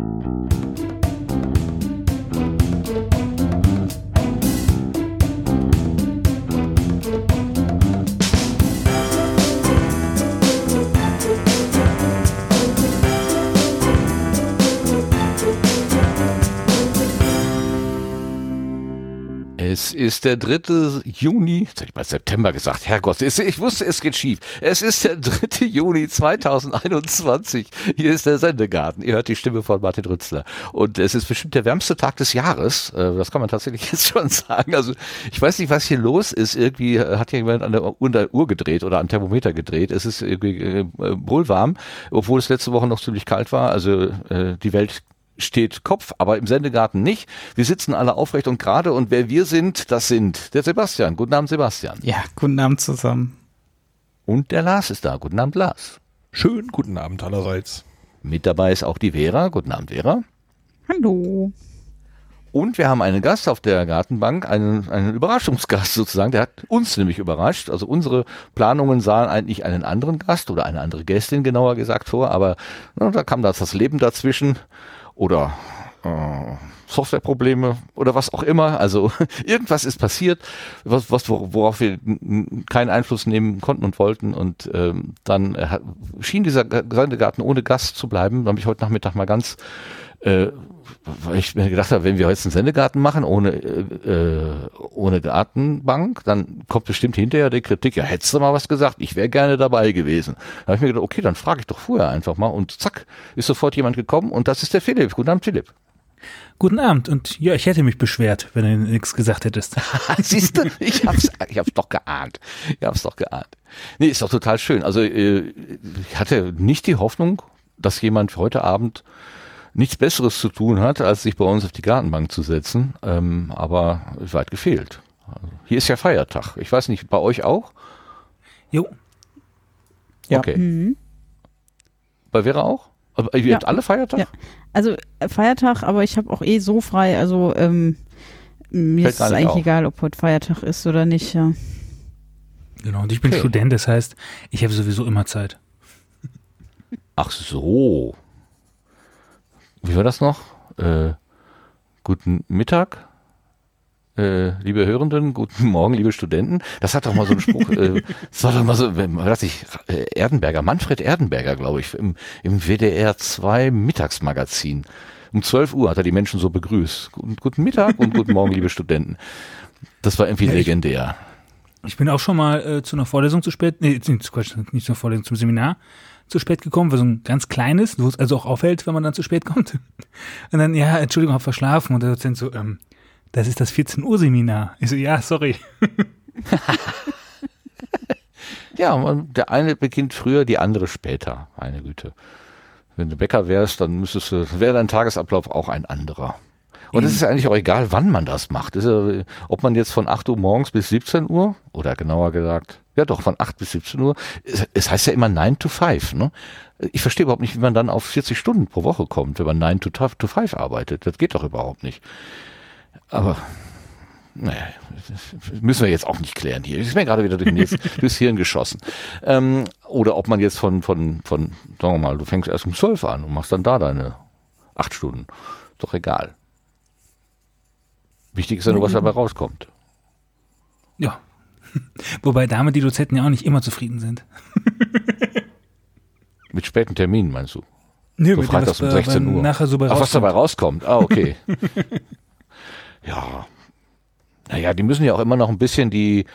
Thank you. Ist der 3. Juni, jetzt hätte ich mal September gesagt, Herrgott, ich wusste, es geht schief. Es ist der 3. Juni 2021. Hier ist der Sendegarten. Ihr hört die Stimme von Martin Rützler. Und es ist bestimmt der wärmste Tag des Jahres. Äh, das kann man tatsächlich jetzt schon sagen. Also ich weiß nicht, was hier los ist. Irgendwie hat hier jemand an der Uhr gedreht oder am Thermometer gedreht. Es ist irgendwie äh, wohl warm, obwohl es letzte Woche noch ziemlich kalt war. Also äh, die Welt steht Kopf, aber im Sendegarten nicht. Wir sitzen alle aufrecht und gerade und wer wir sind, das sind der Sebastian. Guten Abend, Sebastian. Ja, guten Abend zusammen. Und der Lars ist da. Guten Abend, Lars. Schönen guten Abend allerseits. Mit dabei ist auch die Vera. Guten Abend, Vera. Hallo. Und wir haben einen Gast auf der Gartenbank, einen, einen Überraschungsgast sozusagen, der hat uns nämlich überrascht. Also unsere Planungen sahen eigentlich einen anderen Gast oder eine andere Gästin genauer gesagt vor, aber na, da kam das Leben dazwischen oder äh, Softwareprobleme oder was auch immer. Also irgendwas ist passiert, was, was worauf wir keinen Einfluss nehmen konnten und wollten. Und ähm, dann äh, schien dieser Sendegarten ohne Gast zu bleiben. Da habe ich heute Nachmittag mal ganz äh, weil ich mir gedacht habe, wenn wir jetzt einen Sendegarten machen ohne äh, ohne Gartenbank, dann kommt bestimmt hinterher die Kritik, ja, hättest du mal was gesagt, ich wäre gerne dabei gewesen. Da habe ich mir gedacht, okay, dann frage ich doch vorher einfach mal und zack, ist sofort jemand gekommen und das ist der Philipp. Guten Abend, Philipp. Guten Abend und ja, ich hätte mich beschwert, wenn du nichts gesagt hättest. Siehst du, ich hab's, ich hab's doch geahnt. Ich hab's doch geahnt. Nee, ist doch total schön. Also äh, ich hatte nicht die Hoffnung, dass jemand heute Abend nichts Besseres zu tun hat, als sich bei uns auf die Gartenbank zu setzen, ähm, aber weit gefehlt. Also, hier ist ja Feiertag. Ich weiß nicht, bei euch auch? Jo. Ja. Okay. Mhm. Bei Vera auch? Aber ihr ja. habt alle Feiertag? Ja. Also äh, Feiertag, aber ich habe auch eh so frei. Also ähm, mir Fällt ist es eigentlich auf. egal, ob heute Feiertag ist oder nicht. Ja. Genau, und ich bin okay. Student, das heißt, ich habe sowieso immer Zeit. Ach so wie war das noch? Äh, guten Mittag, äh, liebe Hörenden, guten Morgen, liebe Studenten. Das hat doch mal so einen Spruch, äh, das war doch mal so, weiß ich, äh, Erdenberger, Manfred Erdenberger, glaube ich, im, im WDR 2 Mittagsmagazin. Um 12 Uhr hat er die Menschen so begrüßt. Guten, guten Mittag und guten Morgen, liebe Studenten. Das war irgendwie ja, legendär. Ich bin auch schon mal äh, zu einer Vorlesung zu spät, nee, nicht, Quatsch, nicht zur Vorlesung, zum Seminar zu spät gekommen, war so ein ganz kleines, wo es also auch auffällt, wenn man dann zu spät kommt. Und dann, ja, Entschuldigung, hab verschlafen. Und der Dozent so, ähm, das ist das 14 Uhr Seminar. Ich so, ja, sorry. ja, und der eine beginnt früher, die andere später. Meine Güte. Wenn du Bäcker wärst, dann müsstest du, wäre dein Tagesablauf auch ein anderer. Und es ist eigentlich auch egal, wann man das macht. Ja, ob man jetzt von 8 Uhr morgens bis 17 Uhr oder genauer gesagt, ja doch, von 8 bis 17 Uhr, es, es heißt ja immer 9 to 5. Ne? Ich verstehe überhaupt nicht, wie man dann auf 40 Stunden pro Woche kommt, wenn man 9 to, to 5 arbeitet. Das geht doch überhaupt nicht. Aber naja, müssen wir jetzt auch nicht klären hier. Ist mir gerade wieder durch, durchs Hirn geschossen. Ähm, oder ob man jetzt von, von, von, sagen wir mal, du fängst erst um 12 an und machst dann da deine 8 Stunden. Doch egal. Wichtig ist ja nur, was dabei rauskommt. Ja. Wobei damit die Dozenten ja auch nicht immer zufrieden sind. mit späten Terminen meinst du? Nö, so freitags um 16 Uhr. Nachher so Ach, was dabei rauskommt. Ah, okay. ja. Naja, die müssen ja auch immer noch ein bisschen die,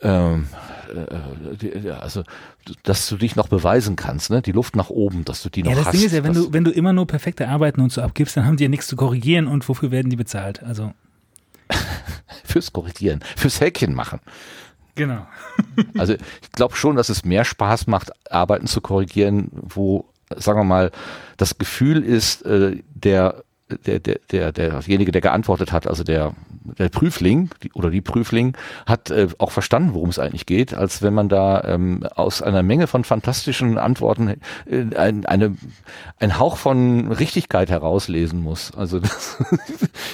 ähm, äh, die, also, dass du dich noch beweisen kannst, ne? Die Luft nach oben, dass du die noch hast. Ja, das Ding ist ja, wenn du, wenn du immer nur perfekte Arbeiten und so abgibst, dann haben die ja nichts zu korrigieren und wofür werden die bezahlt? Also. fürs Korrigieren, fürs Häkchen machen. Genau. also ich glaube schon, dass es mehr Spaß macht, Arbeiten zu korrigieren, wo, sagen wir mal, das Gefühl ist, äh, der der, der, der, derjenige, der geantwortet hat, also der, der Prüfling die, oder die Prüfling, hat äh, auch verstanden, worum es eigentlich geht, als wenn man da ähm, aus einer Menge von fantastischen Antworten äh, ein, eine, ein Hauch von Richtigkeit herauslesen muss. Also das,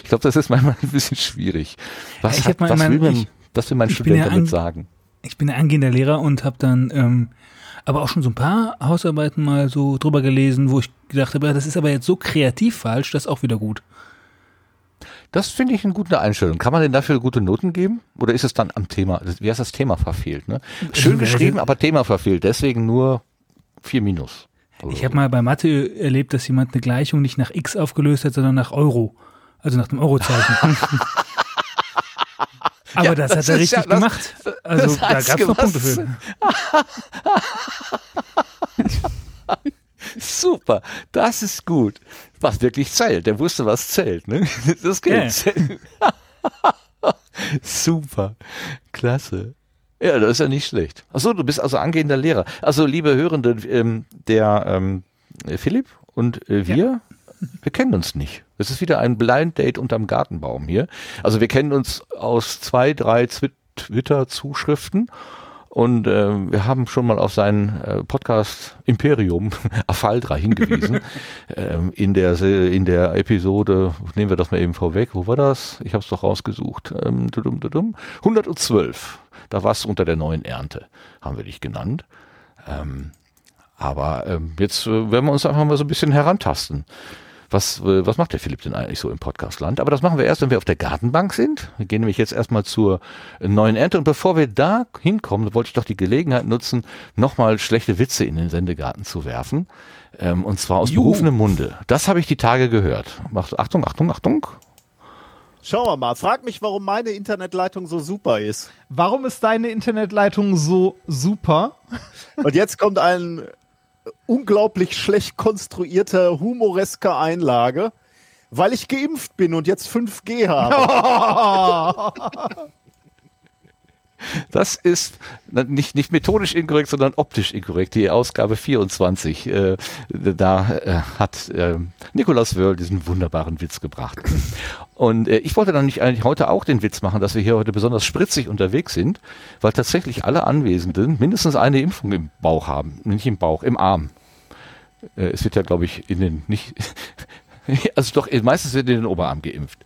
ich glaube, das ist manchmal ein bisschen schwierig. Was, hat, was, mein, will, man, ich, was will mein Student ja damit sagen? Ich bin angehender Lehrer und habe dann ähm, aber auch schon so ein paar Hausarbeiten mal so drüber gelesen, wo ich gedacht habe, das ist aber jetzt so kreativ falsch, das ist auch wieder gut. Das finde ich eine gute Einstellung. Kann man denn dafür gute Noten geben? Oder ist es dann am Thema, wie heißt das Thema verfehlt? Ne? Schön geschrieben, aber Thema verfehlt. Deswegen nur vier Minus. Ich habe mal bei Mathe erlebt, dass jemand eine Gleichung nicht nach X aufgelöst hat, sondern nach Euro. Also nach dem Eurozeichen. Aber ja, das, das, hat er richtig ja, das, gemacht. Also da gab es noch Punkte für. Super, das ist gut. Was wirklich zählt. Der wusste, was zählt. Ne? Das geht. Yeah. Super, klasse. Ja, das ist ja nicht schlecht. Achso, du bist also angehender Lehrer. Also, liebe Hörende, ähm, der ähm, Philipp und äh, wir, ja. Wir kennen uns nicht. Es ist wieder ein Blind Date unterm Gartenbaum hier. Also wir kennen uns aus zwei, drei Twitter-Zuschriften und äh, wir haben schon mal auf seinen äh, Podcast Imperium Afaldra hingewiesen. ähm, in, der, in der Episode, nehmen wir das mal eben vorweg, wo war das? Ich habe es doch rausgesucht. Ähm, 112. Da war es unter der neuen Ernte, haben wir dich genannt. Ähm, aber ähm, jetzt äh, werden wir uns einfach mal so ein bisschen herantasten. Was, äh, was macht der Philipp denn eigentlich so im Podcastland? Aber das machen wir erst, wenn wir auf der Gartenbank sind. Wir gehen nämlich jetzt erstmal zur neuen Ernte. Und bevor wir da hinkommen, wollte ich doch die Gelegenheit nutzen, nochmal schlechte Witze in den Sendegarten zu werfen. Ähm, und zwar aus Juhu. berufenem Munde. Das habe ich die Tage gehört. Achtung, Achtung, Achtung. Schauen wir mal. Frag mich, warum meine Internetleitung so super ist. Warum ist deine Internetleitung so super? Und jetzt kommt ein unglaublich schlecht konstruierte, humoreske Einlage, weil ich geimpft bin und jetzt 5G habe. Das ist nicht, nicht methodisch inkorrekt, sondern optisch inkorrekt. Die Ausgabe 24. Äh, da äh, hat äh, Nikolaus Wörl diesen wunderbaren Witz gebracht. Und äh, ich wollte dann nicht eigentlich heute auch den Witz machen, dass wir hier heute besonders spritzig unterwegs sind, weil tatsächlich alle Anwesenden mindestens eine Impfung im Bauch haben. Nicht im Bauch, im Arm. Äh, es wird ja, glaube ich, in den nicht also doch meistens wird in den Oberarm geimpft.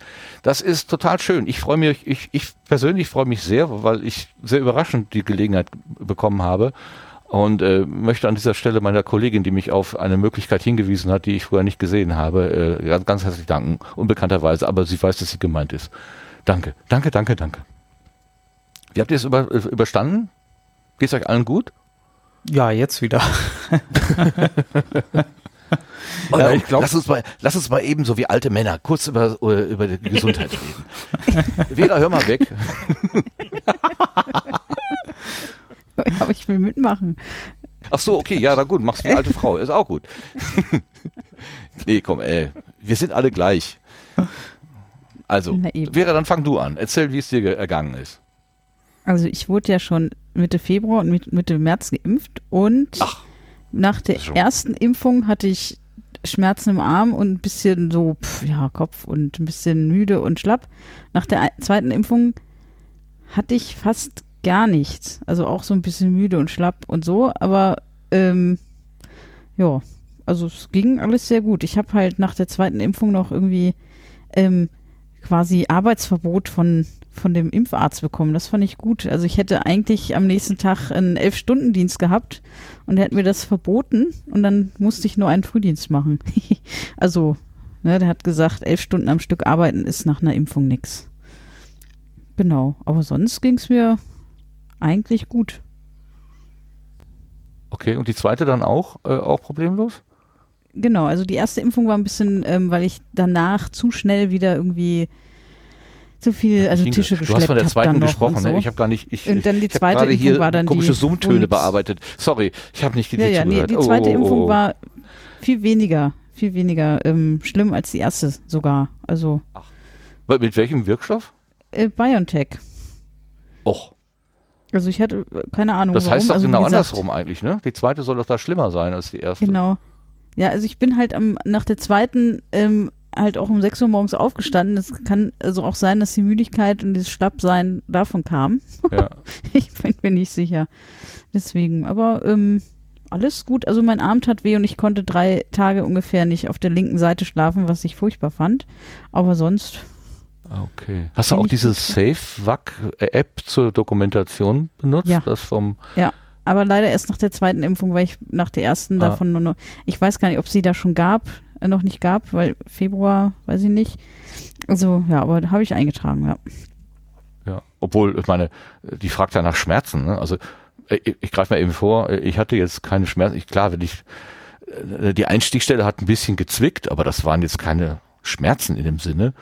Das ist total schön. Ich freue mich, ich, ich persönlich freue mich sehr, weil ich sehr überraschend die Gelegenheit bekommen habe und äh, möchte an dieser Stelle meiner Kollegin, die mich auf eine Möglichkeit hingewiesen hat, die ich früher nicht gesehen habe, äh, ganz, ganz herzlich danken. Unbekannterweise, aber sie weiß, dass sie gemeint ist. Danke, danke, danke, danke. Wie habt ihr es über, äh, überstanden? Geht's euch allen gut? Ja, jetzt wieder. Oh, ja, ich glaub, lass, uns mal, lass uns mal eben so wie alte Männer kurz über, äh, über die Gesundheit reden. Vera, hör mal weg. Aber ich will mitmachen. Ach so, okay, ja, na gut, mach's wie alte Frau, ist auch gut. nee, komm, ey, wir sind alle gleich. Also, Vera, dann fang du an. Erzähl, wie es dir ergangen ist. Also, ich wurde ja schon Mitte Februar und Mitte März geimpft und Ach, nach der ersten Impfung hatte ich Schmerzen im Arm und ein bisschen so, pf, ja, Kopf und ein bisschen müde und schlapp. Nach der zweiten Impfung hatte ich fast gar nichts. Also auch so ein bisschen müde und schlapp und so, aber ähm, ja, also es ging alles sehr gut. Ich habe halt nach der zweiten Impfung noch irgendwie ähm, quasi Arbeitsverbot von von dem Impfarzt bekommen. Das fand ich gut. Also ich hätte eigentlich am nächsten Tag einen Elf-Stunden-Dienst gehabt und er hat mir das verboten und dann musste ich nur einen Frühdienst machen. also, ne, der hat gesagt, elf Stunden am Stück arbeiten ist nach einer Impfung nix. Genau, aber sonst ging es mir eigentlich gut. Okay, und die zweite dann auch, äh, auch problemlos? Genau, also die erste Impfung war ein bisschen, ähm, weil ich danach zu schnell wieder irgendwie zu viel, also Tische geschleppt. Du hast von der zweiten gesprochen, ne? so. ne? Ich habe gar nicht, ich, und dann die ich zweite Impfung hier war dann komische Summtöne bearbeitet. Sorry, ich habe nicht ja, ja, nee, Die zweite oh, Impfung oh, oh. war viel weniger, viel weniger ähm, schlimm als die erste sogar. Also. Ach. Mit welchem Wirkstoff? Äh, BioNTech. Och. Also ich hatte keine Ahnung. Das heißt warum. doch also, genau andersrum eigentlich, ne? Die zweite soll doch da schlimmer sein als die erste. Genau. Ja, also ich bin halt am, nach der zweiten ähm, halt auch um 6 Uhr morgens aufgestanden. Es kann also auch sein, dass die Müdigkeit und das Schlappsein davon kam. Ja. ich bin mir nicht sicher. Deswegen, aber ähm, alles gut. Also mein Arm tat weh und ich konnte drei Tage ungefähr nicht auf der linken Seite schlafen, was ich furchtbar fand. Aber sonst Okay. Hast du auch diese SafeVac-App zur Dokumentation benutzt? Ja. Das vom Ja, aber leider erst nach der zweiten Impfung, weil ich nach der ersten Ah. davon nur noch, ich weiß gar nicht, ob sie da schon gab, noch nicht gab, weil Februar, weiß ich nicht. Also, ja, aber habe ich eingetragen, ja. Ja, obwohl, ich meine, die fragt ja nach Schmerzen. Ne? Also ich, ich greife mal eben vor, ich hatte jetzt keine Schmerzen. Ich, klar, wenn ich äh, die Einstichstelle hat ein bisschen gezwickt, aber das waren jetzt keine Schmerzen in dem Sinne.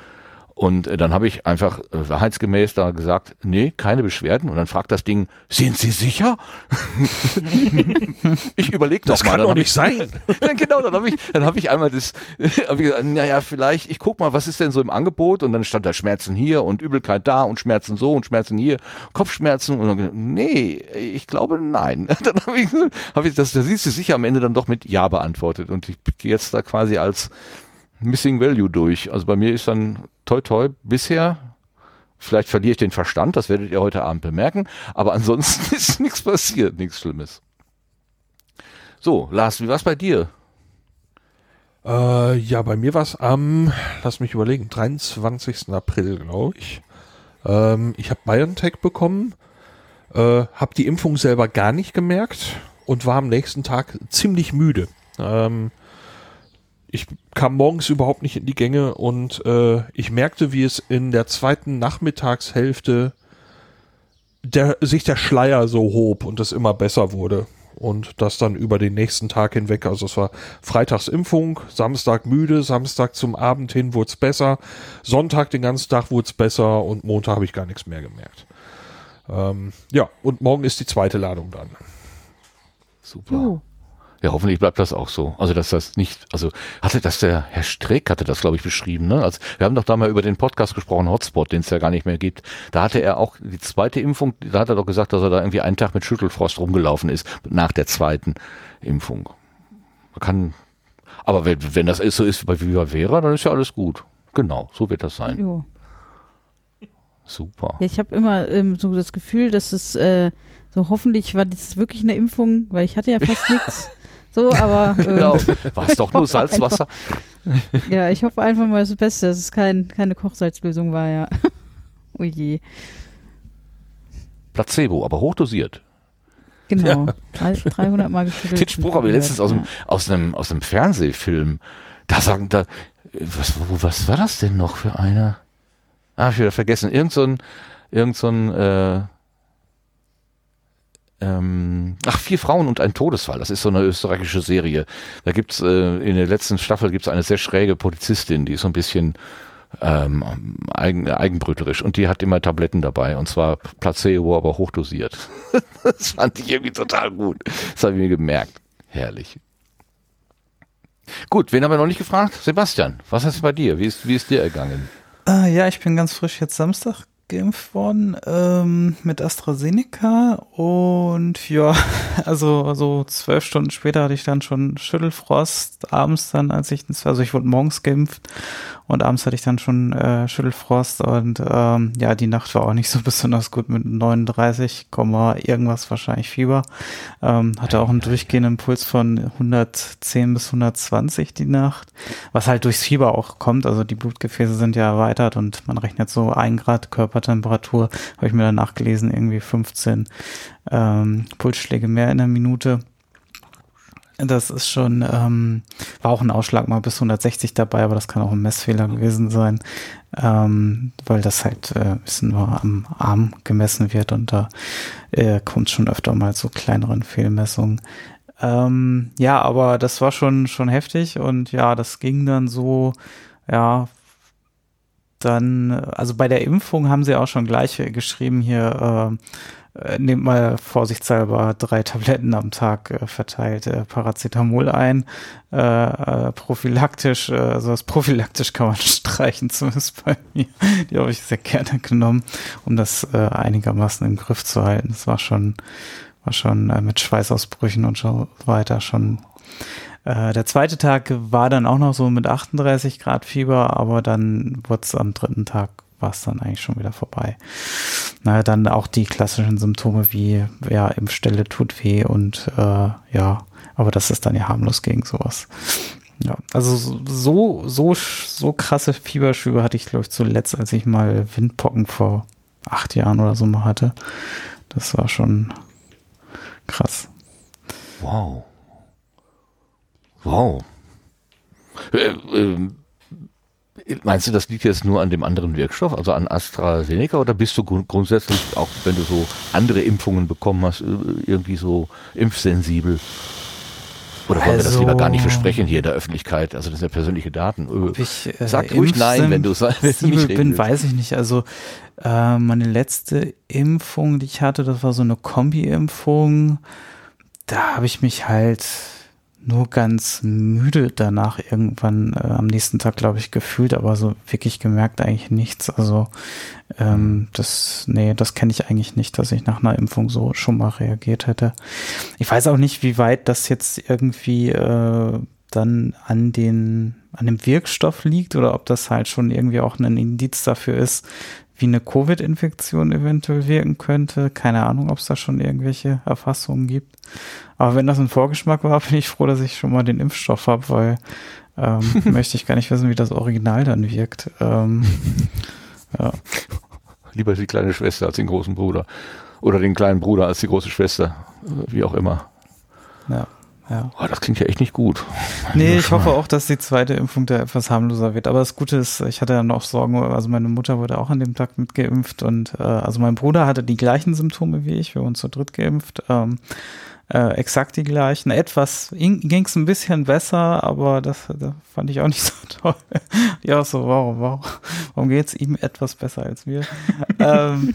Und äh, dann habe ich einfach äh, wahrheitsgemäß da gesagt, nee, keine Beschwerden. Und dann fragt das Ding, sind Sie sicher? ich überlege doch Das mal. kann Dann doch hab nicht sein. dann genau, dann habe ich, dann habe ich einmal das, hab ich gesagt, naja, vielleicht, ich guck mal, was ist denn so im Angebot? Und dann stand da Schmerzen hier und Übelkeit da und Schmerzen so und Schmerzen hier, Kopfschmerzen und dann, nee, ich glaube nein. Dann habe ich, hab ich das, da siehst du sicher am Ende dann doch mit Ja beantwortet und ich gehe jetzt da quasi als Missing Value durch. Also bei mir ist dann toi toi bisher Vielleicht verliere ich den Verstand, das werdet ihr heute Abend bemerken, aber ansonsten ist nichts passiert, nichts Schlimmes. So, Lars, wie war's bei dir? Äh, ja, bei mir war es am, lass mich überlegen, 23. April, glaube ich. Ähm, ich habe BioNTech bekommen, äh, habe die Impfung selber gar nicht gemerkt und war am nächsten Tag ziemlich müde. Ähm, ich kam morgens überhaupt nicht in die Gänge und äh, ich merkte, wie es in der zweiten Nachmittagshälfte der, sich der Schleier so hob und es immer besser wurde. Und das dann über den nächsten Tag hinweg. Also es war Freitagsimpfung, Samstag müde, Samstag zum Abend hin wurde es besser, Sonntag den ganzen Tag wurde es besser und Montag habe ich gar nichts mehr gemerkt. Ähm, ja, und morgen ist die zweite Ladung dann. Super. Juhu. Ja, hoffentlich bleibt das auch so. Also, dass das nicht, also, hatte das der Herr Streeck hatte das, glaube ich, beschrieben, ne? Also, wir haben doch da mal über den Podcast gesprochen, Hotspot, den es ja gar nicht mehr gibt. Da hatte er auch die zweite Impfung, da hat er doch gesagt, dass er da irgendwie einen Tag mit Schüttelfrost rumgelaufen ist, nach der zweiten Impfung. Man kann, aber wenn, wenn das so ist wie bei Vera, dann ist ja alles gut. Genau, so wird das sein. Jo. Super. Ja, ich habe immer ähm, so das Gefühl, dass es äh, so hoffentlich war das wirklich eine Impfung, weil ich hatte ja fast nichts. So, aber ähm, Genau. War es doch nur Salzwasser? ja, ich hoffe einfach mal das Beste, dass es kein, keine Kochsalzlösung war, ja. oh je. Placebo, aber hochdosiert. Genau. 300 Mal geschüttelt. Den Spruch habe ich letztens aus, dem, aus, einem, aus einem Fernsehfilm. Da sagen, da, was, was war das denn noch für einer? Ah, ich wieder vergessen. Irgend so ein, irgend so ein, äh, ähm, ach, vier Frauen und ein Todesfall. Das ist so eine österreichische Serie. Da gibt's äh, in der letzten Staffel gibt's eine sehr schräge Polizistin, die ist so ein bisschen ähm, eigen, eigenbrüterisch und die hat immer Tabletten dabei und zwar Placebo, aber hochdosiert. das fand ich irgendwie total gut. Das habe ich mir gemerkt. Herrlich. Gut, wen haben wir noch nicht gefragt? Sebastian, was ist bei dir? Wie ist, wie ist dir ergangen? Äh, ja, ich bin ganz frisch jetzt Samstag geimpft worden ähm, mit AstraZeneca und ja, also so zwölf Stunden später hatte ich dann schon Schüttelfrost. Abends dann, als ich, also ich wurde morgens geimpft und abends hatte ich dann schon äh, Schüttelfrost und ähm, ja, die Nacht war auch nicht so besonders gut mit 39, irgendwas wahrscheinlich Fieber. Ähm, hatte auch einen durchgehenden Puls von 110 bis 120 die Nacht, was halt durchs Fieber auch kommt. Also die Blutgefäße sind ja erweitert und man rechnet so ein Grad Körpertemperatur, habe ich mir danach gelesen, irgendwie 15 ähm, Pulsschläge mehr in der Minute. Das ist schon, ähm, war auch ein Ausschlag mal bis 160 dabei, aber das kann auch ein Messfehler gewesen sein, ähm, weil das halt äh, bisschen nur am Arm gemessen wird und da äh, kommt schon öfter mal zu kleineren Fehlmessungen. Ähm, ja, aber das war schon, schon heftig und ja, das ging dann so, ja, dann, also bei der Impfung haben sie auch schon gleich geschrieben hier, äh, nehmt mal vorsichtshalber drei Tabletten am Tag äh, verteilt äh, Paracetamol ein. Äh, äh, prophylaktisch, äh, also das prophylaktisch kann man streichen, zumindest bei mir. Die habe ich sehr gerne genommen, um das äh, einigermaßen im Griff zu halten. Das war schon, war schon äh, mit Schweißausbrüchen und so weiter schon äh, der zweite Tag war dann auch noch so mit 38 Grad Fieber, aber dann wurde es am dritten Tag war es dann eigentlich schon wieder vorbei. Na, dann auch die klassischen Symptome wie, ja, Impfstelle tut weh und äh, ja, aber das ist dann ja harmlos gegen sowas. Ja, also so, so, so krasse Fieberschübe hatte ich, glaube ich, zuletzt, als ich mal Windpocken vor acht Jahren oder so mal hatte. Das war schon krass. Wow. Wow. Äh, äh, meinst du, das liegt jetzt nur an dem anderen Wirkstoff, also an AstraZeneca, oder bist du grund grundsätzlich, auch wenn du so andere Impfungen bekommen hast, äh, irgendwie so impfsensibel? Oder wollen wir das lieber gar nicht Also- besprechen hier in der Öffentlichkeit? Also das sind ja persönliche Daten. Äh, ich, äh, Sag ruhig nein, wenn du es nicht bin, willst. weiß ich nicht. Also äh, meine letzte Impfung, die ich hatte, das war so eine Kombi-Impfung. Da habe ich mich halt nur ganz müde danach irgendwann äh, am nächsten Tag, glaube ich, gefühlt, aber so wirklich gemerkt eigentlich nichts. Also ähm, das, nee, das kenne ich eigentlich nicht, dass ich nach einer Impfung so schon mal reagiert hätte. Ich weiß auch nicht, wie weit das jetzt irgendwie äh, dann an den, an dem Wirkstoff liegt oder ob das halt schon irgendwie auch ein Indiz dafür ist, wie eine Covid-Infektion eventuell wirken könnte. Keine Ahnung, ob es da schon irgendwelche Erfassungen gibt. Aber wenn das ein Vorgeschmack war, bin ich froh, dass ich schon mal den Impfstoff habe, weil ähm, möchte ich gar nicht wissen, wie das Original dann wirkt. Ähm, ja. Lieber die kleine Schwester als den großen Bruder. Oder den kleinen Bruder als die große Schwester. Äh, Wie auch immer. Ja, ja. Oh, das klingt ja echt nicht gut. Nee, ich hoffe auch, dass die zweite Impfung da etwas harmloser wird. Aber das Gute ist, ich hatte dann auch Sorgen, also meine Mutter wurde auch an dem Tag mitgeimpft und äh, also mein Bruder hatte die gleichen Symptome wie ich, wir wurden zu dritt geimpft. Ähm, äh, exakt die gleichen. Etwas ging es ein bisschen besser, aber das, das fand ich auch nicht so toll. ja, so, wow, wow. Warum geht's ihm etwas besser als mir? ähm,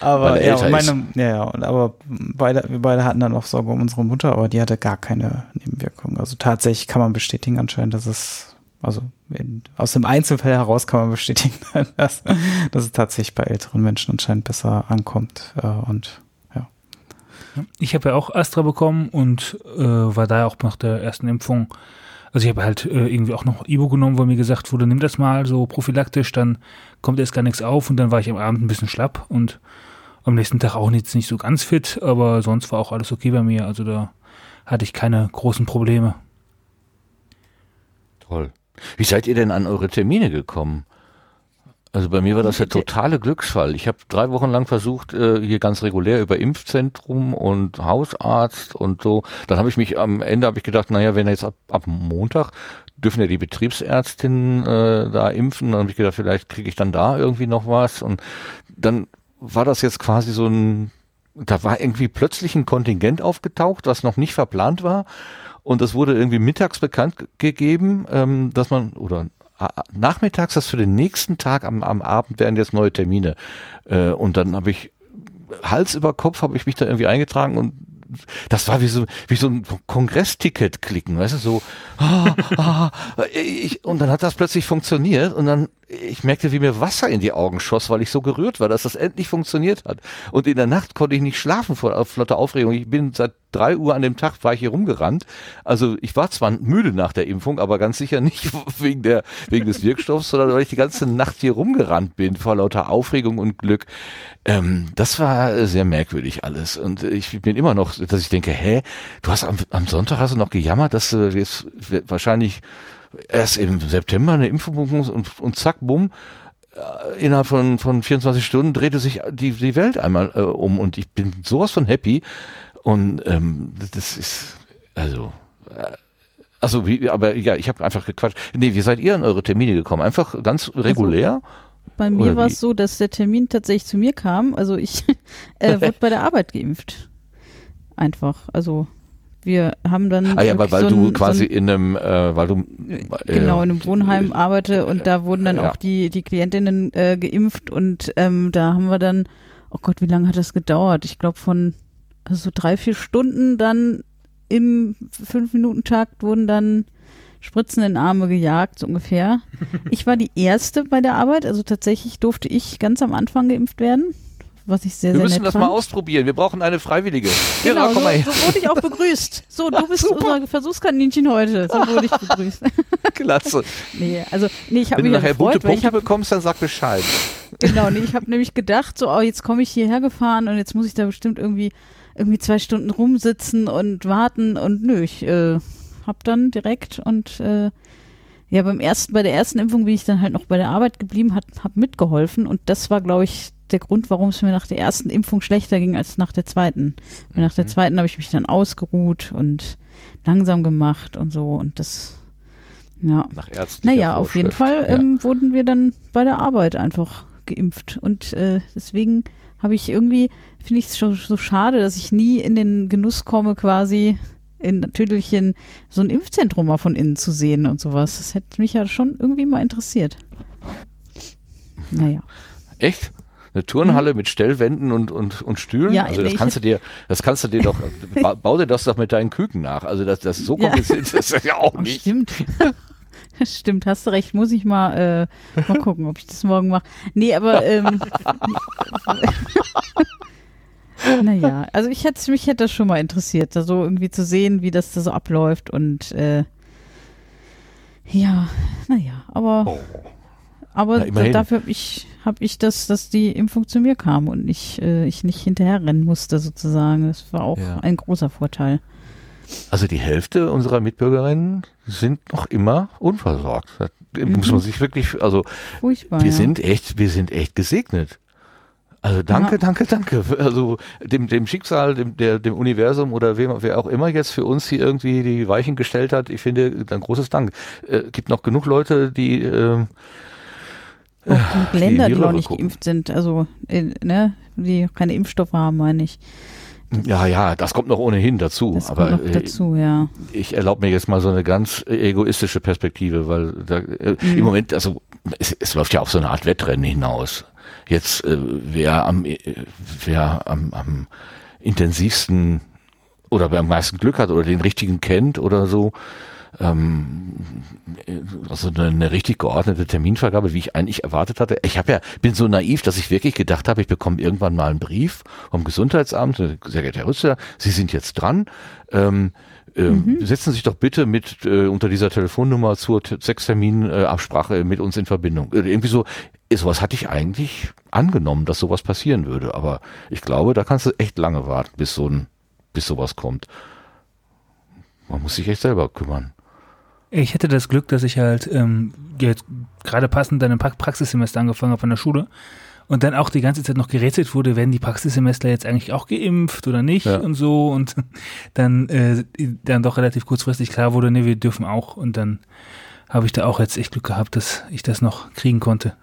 aber er ja, meine, ja, ja, aber beide, wir beide hatten dann auch Sorge um unsere Mutter, aber die hatte gar keine Nebenwirkungen. Also tatsächlich kann man bestätigen anscheinend, dass es, also in, aus dem Einzelfall heraus kann man bestätigen, dass, dass es tatsächlich bei älteren Menschen anscheinend besser ankommt. Äh, und Ich habe ja auch Astra bekommen und äh, war da auch nach der ersten Impfung. Also ich habe halt äh, irgendwie auch noch Ibo genommen, wo mir gesagt wurde, nimm das mal so prophylaktisch, dann kommt erst gar nichts auf und dann war ich am Abend ein bisschen schlapp und am nächsten Tag auch nicht, nicht so ganz fit, aber sonst war auch alles okay bei mir. Also da hatte ich keine großen Probleme. Toll. Wie seid ihr denn an eure Termine gekommen? Also bei mir war das der totale Glücksfall. Ich habe drei Wochen lang versucht, äh, hier ganz regulär über Impfzentrum und Hausarzt und so. Dann habe ich mich am Ende habe ich gedacht, naja, wenn jetzt ab, ab Montag dürfen ja die Betriebsärztinnen äh, da impfen. Dann habe ich gedacht, vielleicht kriege ich dann da irgendwie noch was. Und dann war das jetzt quasi so ein, da war irgendwie plötzlich ein Kontingent aufgetaucht, was noch nicht verplant war. Und das wurde irgendwie mittags bekannt ge- gegeben, ähm, dass man, oder nachmittags, dass für den nächsten Tag am, am Abend werden jetzt neue Termine. Äh, und dann habe ich Hals über Kopf habe ich mich da irgendwie eingetragen und das war wie so, wie so ein Kongressticket klicken, weißt du, so, ah, ah, ich, und dann hat das plötzlich funktioniert und dann, ich merkte, wie mir Wasser in die Augen schoss, weil ich so gerührt war, dass das endlich funktioniert hat. Und in der Nacht konnte ich nicht schlafen vor flotter Aufregung. Ich bin seit drei Uhr an dem Tag war ich hier rumgerannt. Also ich war zwar müde nach der Impfung, aber ganz sicher nicht wegen der, wegen des Wirkstoffs, sondern weil ich die ganze Nacht hier rumgerannt bin vor lauter Aufregung und Glück. Ähm, das war sehr merkwürdig alles. Und ich bin immer noch, dass ich denke, hä, du hast am, am Sonntag hast du noch gejammert, dass du jetzt wahrscheinlich erst im September eine Impfung und, und zack, bumm, äh, innerhalb von, von 24 Stunden drehte sich die, die Welt einmal äh, um und ich bin sowas von happy. Und ähm, das ist, also, äh, also wie, aber ja, ich habe einfach gequatscht. Nee, wie seid ihr an eure Termine gekommen? Einfach ganz regulär? Bei Oder mir war es so, dass der Termin tatsächlich zu mir kam. Also ich äh, wurde bei der Arbeit geimpft. Einfach. Also wir haben dann. ah ja, weil, weil so du ein- quasi so ein, in einem, äh, weil du genau äh, in einem Wohnheim arbeite und da wurden dann ja. auch die die Klientinnen äh, geimpft und ähm, da haben wir dann, oh Gott, wie lange hat das gedauert? Ich glaube von also so drei vier Stunden dann im fünf Minuten Takt wurden dann Spritzen in Arme gejagt so ungefähr. Ich war die erste bei der Arbeit, also tatsächlich durfte ich ganz am Anfang geimpft werden, was ich sehr wir sehr müssen nett das fand. mal ausprobieren. Wir brauchen eine Freiwillige. Genau, Ira, komm mal her. so wurde ich auch begrüßt. So, du bist unser Versuchskaninchen heute. So wurde ich begrüßt. Klasse. nee, also, nee, ich habe Wenn mich du ja nachher gute Punkte habe, bekommst, dann sag Bescheid. genau, nee, ich habe nämlich gedacht, so, oh, jetzt komme ich hierher gefahren und jetzt muss ich da bestimmt irgendwie, irgendwie zwei Stunden rumsitzen und warten und nö, ich, äh, hab dann direkt und äh, ja, beim ersten, bei der ersten Impfung bin ich dann halt noch bei der Arbeit geblieben, hat, hab mitgeholfen und das war, glaube ich, der Grund, warum es mir nach der ersten Impfung schlechter ging als nach der zweiten. Weil nach der Mhm. zweiten habe ich mich dann ausgeruht und langsam gemacht und so und das, ja. Nach ärztlicher Naja, auf jeden. Fall ähm, wurden wir dann bei der Arbeit einfach geimpft. Und äh, deswegen habe ich irgendwie, finde ich es schon so schade, dass ich nie in den Genuss komme, quasi in Tüdelchen so ein Impfzentrum mal von innen zu sehen und sowas. Das hätte mich ja schon irgendwie mal interessiert. Naja. Ja. Echt? Eine Turnhalle mit Stellwänden und, und, und Stühlen? Mhm. Ja, also das kannst du dir, das kannst du dir doch, ba, bau dir das doch mit deinen Küken nach. Also das, das ist so Ja. kompliziert, das ist ja auch nicht. stimmt. Stimmt, hast du recht. Muss ich mal, äh, mal gucken, ob ich das morgen mache. Nee, aber ähm, naja, also ich hätte mich hätte das schon mal interessiert, da so irgendwie zu sehen, wie das da so abläuft und äh, ja, naja, aber Oh. aber Na, dafür habe ich habe ich das, dass die Impfung zu mir kam und ich äh, ich nicht hinterherrennen musste sozusagen. Das war auch Ja. ein großer Vorteil. Also die Hälfte unserer Mitbürgerinnen sind noch immer unversorgt. Das muss man sich wirklich, also Furchtbar. wir ja. sind echt, wir sind echt gesegnet. Also danke, Ja. danke, danke. Also dem, dem Schicksal, dem, der, dem Universum oder wem, wer auch immer jetzt für uns hier irgendwie die Weichen gestellt hat, ich finde, ein großes Dank. Äh, gibt noch genug Leute, die ähm, auch genug die Länder, die, Viren auch nicht gucken. geimpft sind, also äh, ne, die keine Impfstoffe haben, meine ich. ja, ja, das kommt noch ohnehin dazu. Das aber kommt noch äh, dazu, ja. ich erlaube mir jetzt mal so eine ganz egoistische Perspektive, weil da, äh, Mhm. im Moment, also es, es läuft ja auf so eine Art Wettrennen hinaus. Jetzt äh, wer am äh, wer am, am intensivsten oder wer am meisten Glück hat oder den richtigen kennt oder so, ähm, also eine, eine richtig geordnete Terminvergabe, wie ich eigentlich erwartet hatte. Ich habe ja bin so naiv, dass ich wirklich gedacht habe, ich bekomme irgendwann mal einen Brief vom Gesundheitsamt. Sehr geehrter Herr Rüster, Sie sind jetzt dran. Ähm, ähm, Setzen Sie sich doch bitte mit äh, unter dieser Telefonnummer zur Sechstermin-Absprache äh, mit uns in Verbindung. Äh, irgendwie so, äh, sowas hatte ich eigentlich angenommen, dass sowas passieren würde. Aber ich glaube, da kannst du echt lange warten, bis so ein, bis sowas kommt. Man muss sich echt selber kümmern. Ich hätte das Glück, dass ich halt ähm, jetzt gerade passend dann im pra Praxissemester angefangen habe an der Schule und dann auch die ganze Zeit noch gerätselt wurde, werden die Praxissemester jetzt eigentlich auch geimpft oder nicht Ja. und so und dann äh, dann doch relativ kurzfristig klar wurde, nee, wir dürfen auch und dann habe ich da auch jetzt echt Glück gehabt, dass ich das noch kriegen konnte.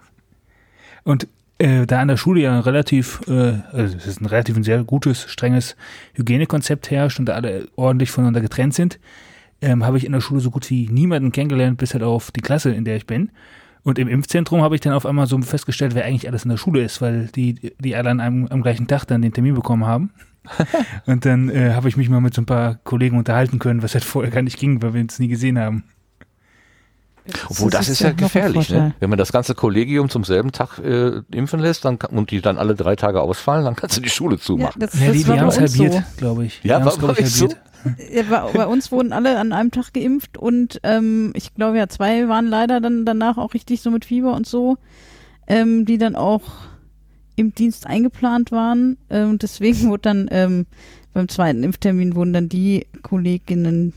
Und äh, da an der Schule ja ein relativ, äh, also es ist ein relativ ein sehr gutes, strenges Hygienekonzept herrscht und da alle ordentlich voneinander getrennt sind, ähm, habe ich in der Schule so gut wie niemanden kennengelernt, bis halt auf die Klasse, in der ich bin. Und im Impfzentrum habe ich dann auf einmal so festgestellt, wer eigentlich alles in der Schule ist, weil die, die alle an einem, am gleichen Tag dann den Termin bekommen haben. und dann äh, habe ich mich mal mit so ein paar Kollegen unterhalten können, was halt vorher gar nicht ging, weil wir uns nie gesehen haben. Obwohl, das, ist ja noch ein gefährlich, ne? Wenn man das ganze Kollegium zum selben Tag äh, impfen lässt dann und die dann alle drei Tage ausfallen, dann kannst du die Schule Ja, zumachen. das, Ja, das die, die war haben es uns halbiert, so. glaube ich. Ja, die haben's, war glaub ich, wirklich so? Bei uns wurden alle an einem Tag geimpft und ähm, ich glaube ja, zwei waren leider dann danach auch richtig so mit Fieber und so, ähm, die dann auch im Dienst eingeplant waren. Ähm, deswegen wurde dann ähm, beim zweiten Impftermin wurden dann die Kolleginnen,